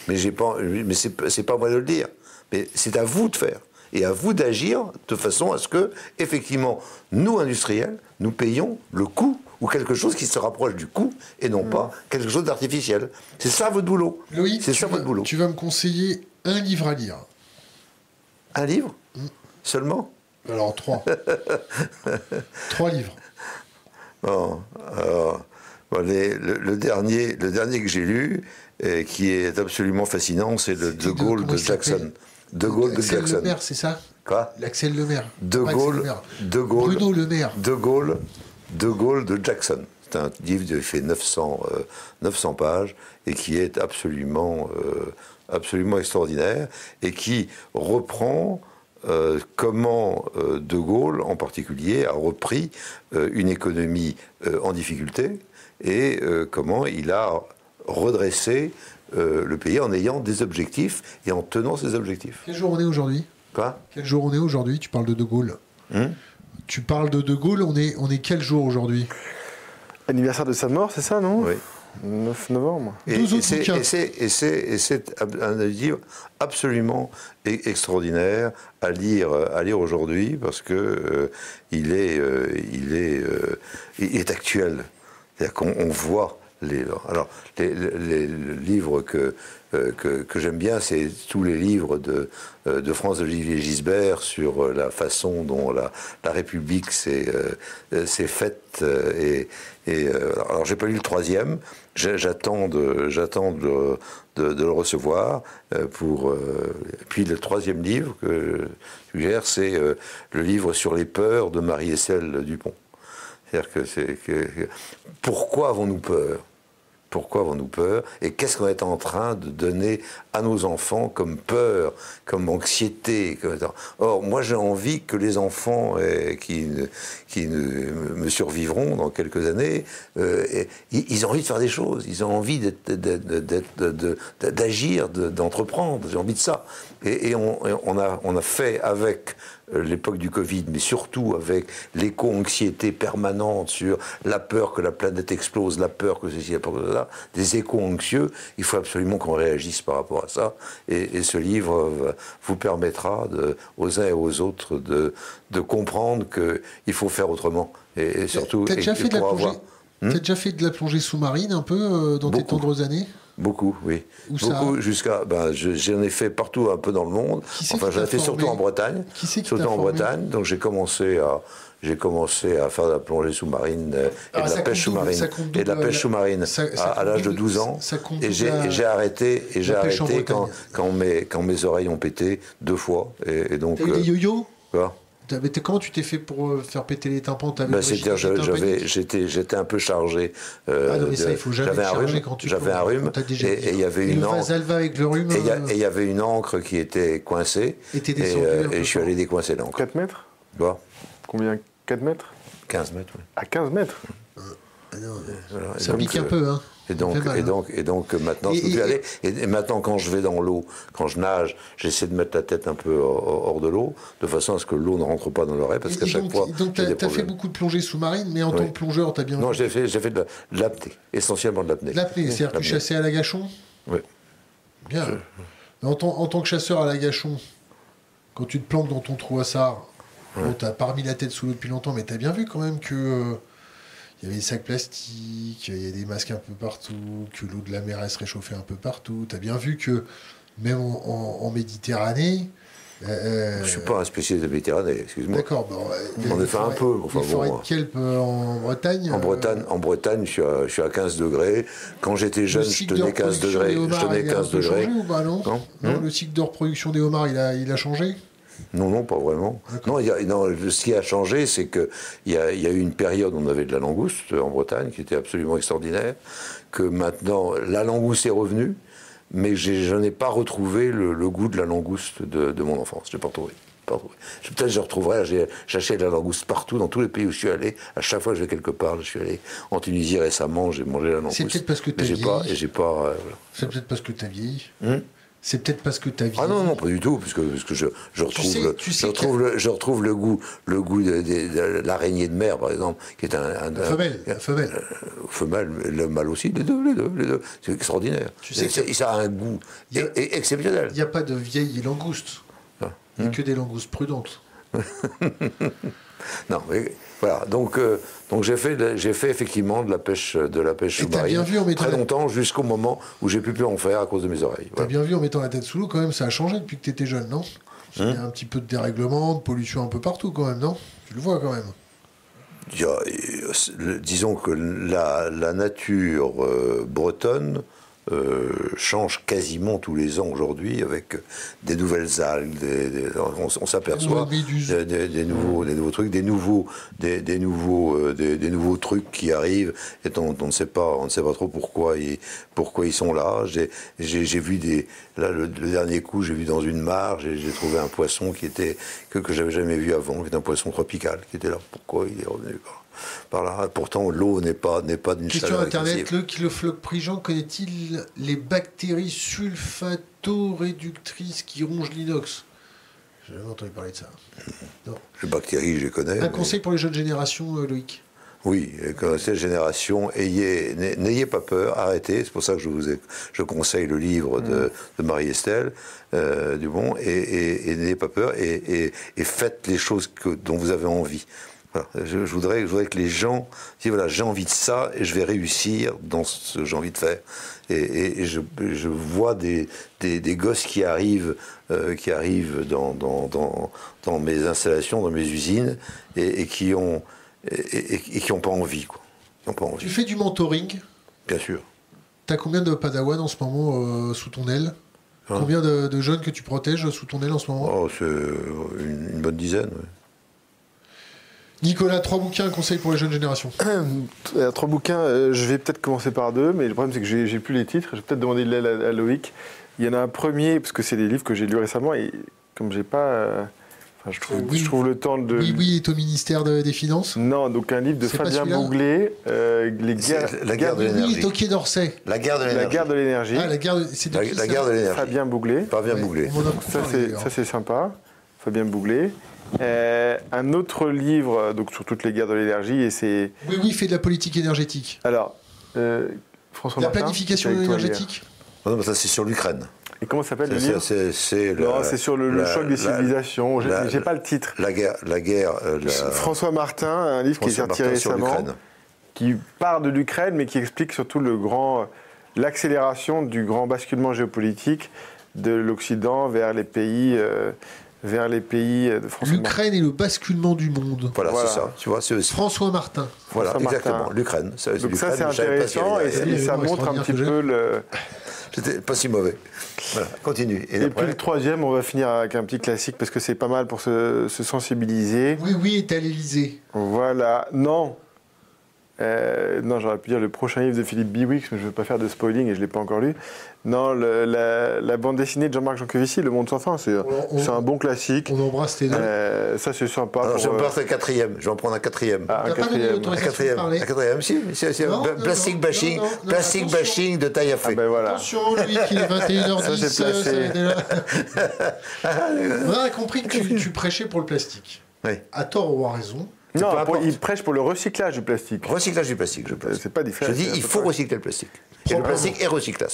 Mais, j'ai pas, mais c'est, pas moi de le dire. Mais c'est à vous de faire. Et à vous d'agir de façon à ce que, effectivement, nous, industriels, nous payons le coût ou quelque chose qui se rapproche du coût et non pas mm. quelque chose d'artificiel. C'est ça votre boulot. Loïc, c'est ça votre boulot. Tu vas me conseiller un livre à lire. Un livre mm. Seulement Alors trois. <laughs> trois livres. Bon, le, dernier, le dernier que j'ai lu, qui est absolument fascinant, c'est le De Gaulle de, Jackson. De Gaulle de Jackson. Le Maire, c'est ça Quoi? L'Axel Le Maire. De Gaulle, de Gaulle. Bruno Le Maire. De Gaulle, de Gaulle de Jackson. C'est un livre qui fait 900, 900 euh, pages et qui est absolument, euh, absolument extraordinaire et qui reprend euh, comment De Gaulle, en particulier, a repris une économie en difficulté et comment il a redresser euh, le pays en ayant des objectifs et en tenant ses objectifs. Quel jour on est aujourd'hui? Quoi? Quel jour on est aujourd'hui? Tu parles de De Gaulle. Hmm tu parles de De Gaulle, on est, on est quel jour aujourd'hui? Anniversaire de sa mort, c'est ça, non? Oui. 9 novembre. Et, c'est un livre absolument e-, extraordinaire à lire, à lire aujourd'hui parce que euh, il, est, euh, il, est, il est actuel. C'est-à-dire qu'on voit Les, alors, les, les- les livres que, euh, que, que j'aime bien, c'est tous les livres de, euh, de France-Olivier Gisbert sur euh, la façon dont la, la République s'est euh, faite. euh, et, et, euh, alors, j'ai pas lu le troisième. J'attends de, j'attends de, de, de le recevoir. pour, puis le troisième livre que je suggère, c'est le livre sur les peurs de Marie-Estelle Dupont. C'est-à-dire que c'est que, pourquoi avons-nous peur? Pourquoi avons-nous peur? Et qu'est-ce qu'on est en train de donner à nos enfants comme peur, comme anxiété Or, moi, j'ai envie que les enfants euh, qui, qui me survivront dans quelques années, euh, ils ont envie de faire des choses. Ils ont envie d'agir, de- d'entreprendre. J'ai envie de ça. Et, on, a, fait avec l'époque du Covid, mais surtout avec l'éco-anxiété permanente sur la peur que la planète explose, la peur que ceci, la peur que cela, des échos anxieux, il faut absolument qu'on réagisse par rapport à ça. Et, et ce livre va- vous permettra de, aux uns et aux autres de, de comprendre qu'il faut faire autrement. Et, et surtout, T'as déjà, t'as déjà fait de la plongée sous-marine un peu euh, dans tes Beaucoup. tendres années? Beaucoup, oui. Où ça Beaucoup jusqu'à. Ben, je- j'en ai fait partout un peu dans le monde. Enfin, j'en ai fait surtout en Bretagne. Qui surtout en Bretagne. Donc j'ai commencé à. J'ai commencé à faire de la plongée sous-marine euh, et Ah, de ça la pêche double, sous-marine ça compte et de la pêche sous-marine ça- ça à, l'âge de double, 12 ans. ça compte Et j'ai et arrêté et j'ai arrêté quand, mes quand mes oreilles ont pété deux fois et, et donc T'as eu euh, des yo-yo? quoi? Comment tu t'es fait pour euh, faire péter les tympans? Tympanique j'étais, j'étais un peu chargé. euh, Ah non, mais ça, de- il faut jamais j'avais un rhume, quand tu j'avais un plonges, rhume, t'a déjà et il y avait Et une encre. Avec le rhume. Et il y, a- euh, et il y avait une encre qui était coincée. Et t'es et, descendu euh, et je suis allé décoincer l'encre. 4 mètres? Vois Combien? 4 mètres? 15 mètres, oui. À 15 mètres? Ah non, Ça pique un euh, peu, hein. Et donc, hein. donc, et donc euh, maintenant, Et- je peux plus et- aller. Et, et maintenant, quand je vais dans l'eau, quand je nage, j'essaie de mettre la tête un peu hors, de l'eau, de façon à ce que l'eau ne rentre pas dans l'oreille, parce qu'à chaque donc, fois, donc des t'as fait beaucoup de plongée sous-marine, mais en Oui. tant que plongeur, t'as bien Non, vu j'ai fait, j'ai fait de la- de l'apnée, essentiellement de l'apnée. l'apnée, c'est-à-dire que tu chassais à la gâchon Oui. Bien. En, tant, en tant que chasseur à la gâchon, quand tu te plantes dans ton trou à sard, bon, t'as pas remis la tête sous l'eau depuis longtemps, mais t'as bien vu quand même que euh, il y avait des sacs plastiques, il y a des masques un peu partout, que l'eau de la mer elle se réchauffait un peu partout. T'as bien vu que même en, en- en Méditerranée, euh, Je suis pas un spécialiste de Méditerranée, excuse-moi. D'accord, bon, euh, On des a fait un peu, enfin les bon, forêts hein. de kelp euh, en Bretagne. En euh, Bretagne, en Bretagne, je suis à, je suis à 15 degrés. Quand j'étais jeune, je tenais 15 reproduction degrés. Je tenais il a un 15 peu degrés. changé ou pas, non Non. Non, le cycle de reproduction des homards, il a, il a changé Non, non, pas vraiment. Non, y a- non, ce qui a changé, c'est qu'il y a, il y a eu une période où on avait de la langouste en Bretagne, qui était absolument extraordinaire, que maintenant, la langouste est revenue, mais je n'ai pas retrouvé le, le goût de la langouste de, de mon enfance. Je n'ai pas retrouvé. Peut-être que je retrouverai. J'achète de la langouste partout, dans tous les pays où je suis allé. À chaque fois que je vais quelque part, je suis allé en Tunisie récemment, j'ai mangé la langouste. peut-être parce que j'ai pas, vieilli. et j'ai pas. euh, voilà. C'est peut-être parce que t'as vieilli. Hmm C'est peut-être parce que t'as vieilli. Ah non, non, pas du tout, puisque, puisque je, je retrouve, sais- le, tu sais je, retrouve le, je retrouve le goût, le goût de, de- de l'araignée de mer, par exemple, qui est un. un- femelle, la un- femelle. euh, femelle, le mâle aussi, les deux, les deux, les deux. C'est extraordinaire. Tu sais Et ça a un goût a- e- exceptionnel. Il n'y a pas de vieilles langoustes. Ah. Il n'y a que des langoustes prudentes. <laughs> Non, mais voilà. Donc, euh, donc j'ai fait, j'ai fait effectivement de la pêche, de la pêche Et sous-marine bien vu en très la- longtemps, jusqu'au moment où j'ai pu plus en faire à cause de mes oreilles. T'as bien vu en mettant la tête sous l'eau, quand même, ça a changé depuis que t'étais jeune, non? Il Hein y a un petit peu de dérèglement, de pollution un peu partout, quand même, non? Tu le vois, quand même. A, euh, disons que la, la nature euh, bretonne euh, change quasiment tous les ans aujourd'hui avec des nouvelles algues, des- des- on, on s'aperçoit Des nouveaux, des nouveaux trucs, des nouveaux, des, nouveaux, euh, des, nouveaux trucs qui arrivent et on ne sait pas, on ne sait pas trop pourquoi ils, pourquoi ils sont là. J'ai, vu des, là le, le dernier coup, j'ai vu dans une mare, j'ai, j'ai trouvé un poisson qui était que que j'avais jamais vu avant, qui est un poisson tropical, qui était là. Pourquoi il est revenu par, par là Pourtant, l'eau n'est pas n'est pas d'une Question internet, le kilofloc Prigent connaît-il les bactéries sulfato-réductrices qui rongent l'inox? J'ai jamais entendu parler de ça. Non. Les bactéries, je les connais. Un mais- conseil pour les jeunes générations, euh, Loïc? Oui, cette génération, ayez, n'ay- n'ayez pas peur, arrêtez. C'est pour ça que je vous ai- je conseille le livre de, de Marie-Estelle euh, Dumont, et, et- et n'ayez pas peur, et faites les choses que, dont vous avez envie. <laughs> Je, voudrais, je voudrais que les gens disent voilà, j'ai envie de ça et je vais réussir dans ce que j'ai envie de faire. Et, je, vois des, des, gosses qui arrivent, euh, qui arrivent dans, dans, dans, mes installations, dans mes usines, et, qui ont et, qui n'ont pas envie, quoi. pas envie. Tu fais du mentoring? Bien sûr. Tu as combien de padawans en ce moment euh, sous ton aile? Hein? Combien de, jeunes que tu protèges sous ton aile en ce moment? Oh, C'est une, bonne dizaine. Nicolas, trois bouquins, conseils pour les jeunes générations <clears throat> euh, Trois bouquins, euh, je vais peut-être commencer par deux, mais le problème c'est que j'ai plus les titres. Je vais peut-être demander de l'aide à, Loïc. Il y en a un premier, parce que c'est des livres que j'ai lus récemment, et comme j'ai pas je, trouve, le temps de. Oui, oui, est au ministère des Finances Non, donc un livre de Fabien Bouglet, euh, les guerres, la guerre de l'énergie. Oui, Quai d'Orsay. La guerre de l'énergie. La guerre de l'énergie. Ah, la guerre de, la, la guerre de l'énergie. Fabien Bouglet. Fabien Bouglet. Ça, c'est sympa. Fabien Bouglet. Euh, un autre livre donc sur toutes les guerres de l'énergie et c'est. Oui, oui, il fait de la politique énergétique. Alors, euh, François La planification énergétique. Non, ça c'est sur l'Ukraine. Et comment s'appelle le livre C'est c'est sur le, choc des civilisations. J'ai pas le titre. La guerre, la guerre. Euh, François Martin, un livre qui est sorti récemment, qui part de l'Ukraine, mais qui explique surtout le grand, l'accélération du grand basculement géopolitique de l'Occident vers les pays. Euh, vers les pays de François L'Ukraine et le basculement du monde. Voilà, c'est ça. Tu vois, François Martin. Voilà, exactement. L'Ukraine. Donc ça, c'est intéressant et, ça montre un petit peu le, <laughs> c'était pas si mauvais. Voilà, continue. Et, puis le troisième, on va finir avec un petit classique parce que c'est pas mal pour se, se sensibiliser. Oui, oui, est à l'Elysée. Voilà. Non, euh, non, j'aurais pu dire le prochain livre de Philippe Biwix, mais je ne veux pas faire de spoiling et je ne l'ai pas encore lu. Non, la, bande dessinée de Jean-Marc Jancovici, Le Monde sans fin, c'est un bon classique. On embrasse tes deux. Euh, ça, c'est sympa. Alors, je vais euh, un quatrième. Je vais en prendre un quatrième. Ah, un, quatrième. un quatrième. Un quatrième, si. plastic bashing, plastic bashing de taille à fait. Ah ben voilà. Attention, lui qui est <laughs> 21h10. Ça, c'est <laughs> On a compris que tu, tu prêchais pour le plastique. Oui. À tort ou à raison. Non, il prêche pour le recyclage du plastique. Recyclage du plastique, je pense. C'est pas différent. Je dis, il faut recycler le plastique. Et le plastique est recyclable.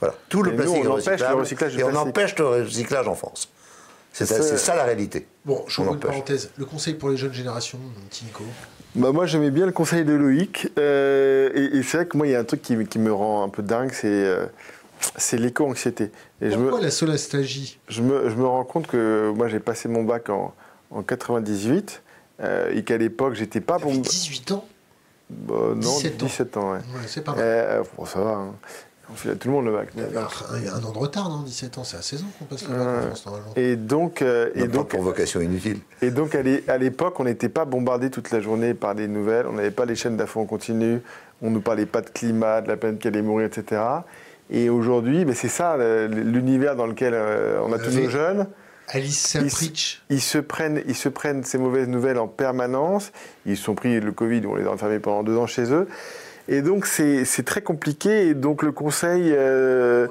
Voilà. Tout le plastique est recyclable. et on empêche le recyclage en France. C'est ça, la réalité. Bon, je vous une parenthèse. Le conseil pour les jeunes générations, petit Nico bah moi j'aimais bien le conseil de Loïc euh, et, c'est vrai que moi il y a un truc qui, me rend un peu dingue c'est euh, c'est l'éco-anxiété. Pourquoi la solastagie je me, je me rends compte que moi j'ai passé mon bac en, en 98 euh, et qu'à l'époque, j'étais pas pour. 18 ans? Bah, Non, 17 ans, ouais. c'est pas mal. Euh, bon, ça va. Hein. On fait tout le monde le bac. Il y a un an de retard, non 17 ans, c'est à 16 ans qu'on passe le bac en France, normalement. Et donc. Euh, et donc pour vocation inutile. Et donc, à l'époque, on n'était pas bombardé toute la journée par des nouvelles, on n'avait pas les chaînes d'infos en continu, on ne nous parlait pas de climat, de la planète qui allait mourir, etc. Et aujourd'hui, c'est ça l'univers dans lequel on a tous nos jeunes. Alice ils, ils, se prennent, ils se prennent ces mauvaises nouvelles en permanence. Ils sont pris le Covid, on les a enfermés pendant deux ans chez eux. Et donc c'est très compliqué. Et donc le conseil euh,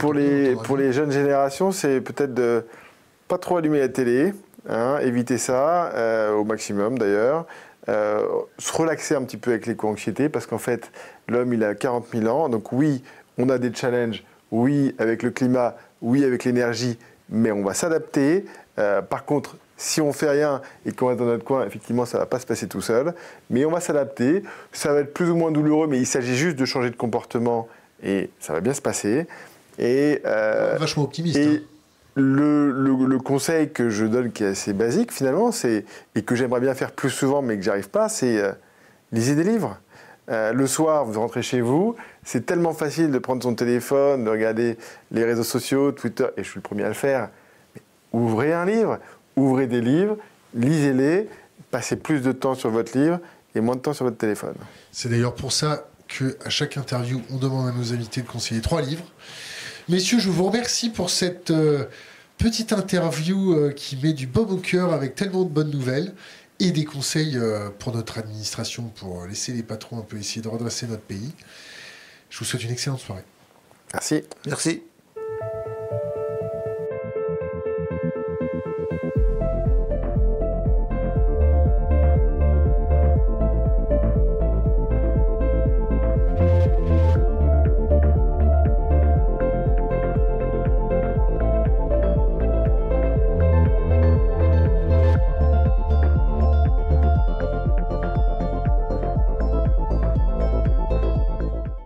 pour, les, pour les jeunes générations, c'est peut-être de pas trop allumer la télé, hein, éviter ça euh, au maximum d'ailleurs. Euh, se relaxer un petit peu avec l'éco-anxiété parce qu'en fait l'homme il a 40 000 ans. Donc oui, on a des challenges. Oui, avec le climat. Oui, avec l'énergie mais on va s'adapter. Euh, par contre, si on fait rien et qu'on reste dans notre coin, effectivement, ça ne va pas se passer tout seul. Mais on va s'adapter. Ça va être plus ou moins douloureux, mais il s'agit juste de changer de comportement et ça va bien se passer. Et, euh, Vachement optimiste. Et hein. le, le, conseil que je donne, qui est assez basique finalement, c'est et que j'aimerais bien faire plus souvent, mais que j'arrive pas, c'est euh, lisez des livres. Euh, le soir, vous rentrez chez vous, c'est tellement facile de prendre son téléphone, de regarder les réseaux sociaux, Twitter, et je suis le premier à le faire. ouvrez un livre, ouvrez des livres, lisez-les, passez plus de temps sur votre livre et moins de temps sur votre téléphone. C'est d'ailleurs pour ça qu'à chaque interview, on demande à nos invités de conseiller trois livres. Messieurs, je vous remercie pour cette euh, petite interview euh, qui met du baume au cœur avec tellement de bonnes nouvelles et des conseils euh, pour notre administration pour laisser les patrons un peu essayer de redresser notre pays. Je vous souhaite une excellente soirée. Merci. Merci.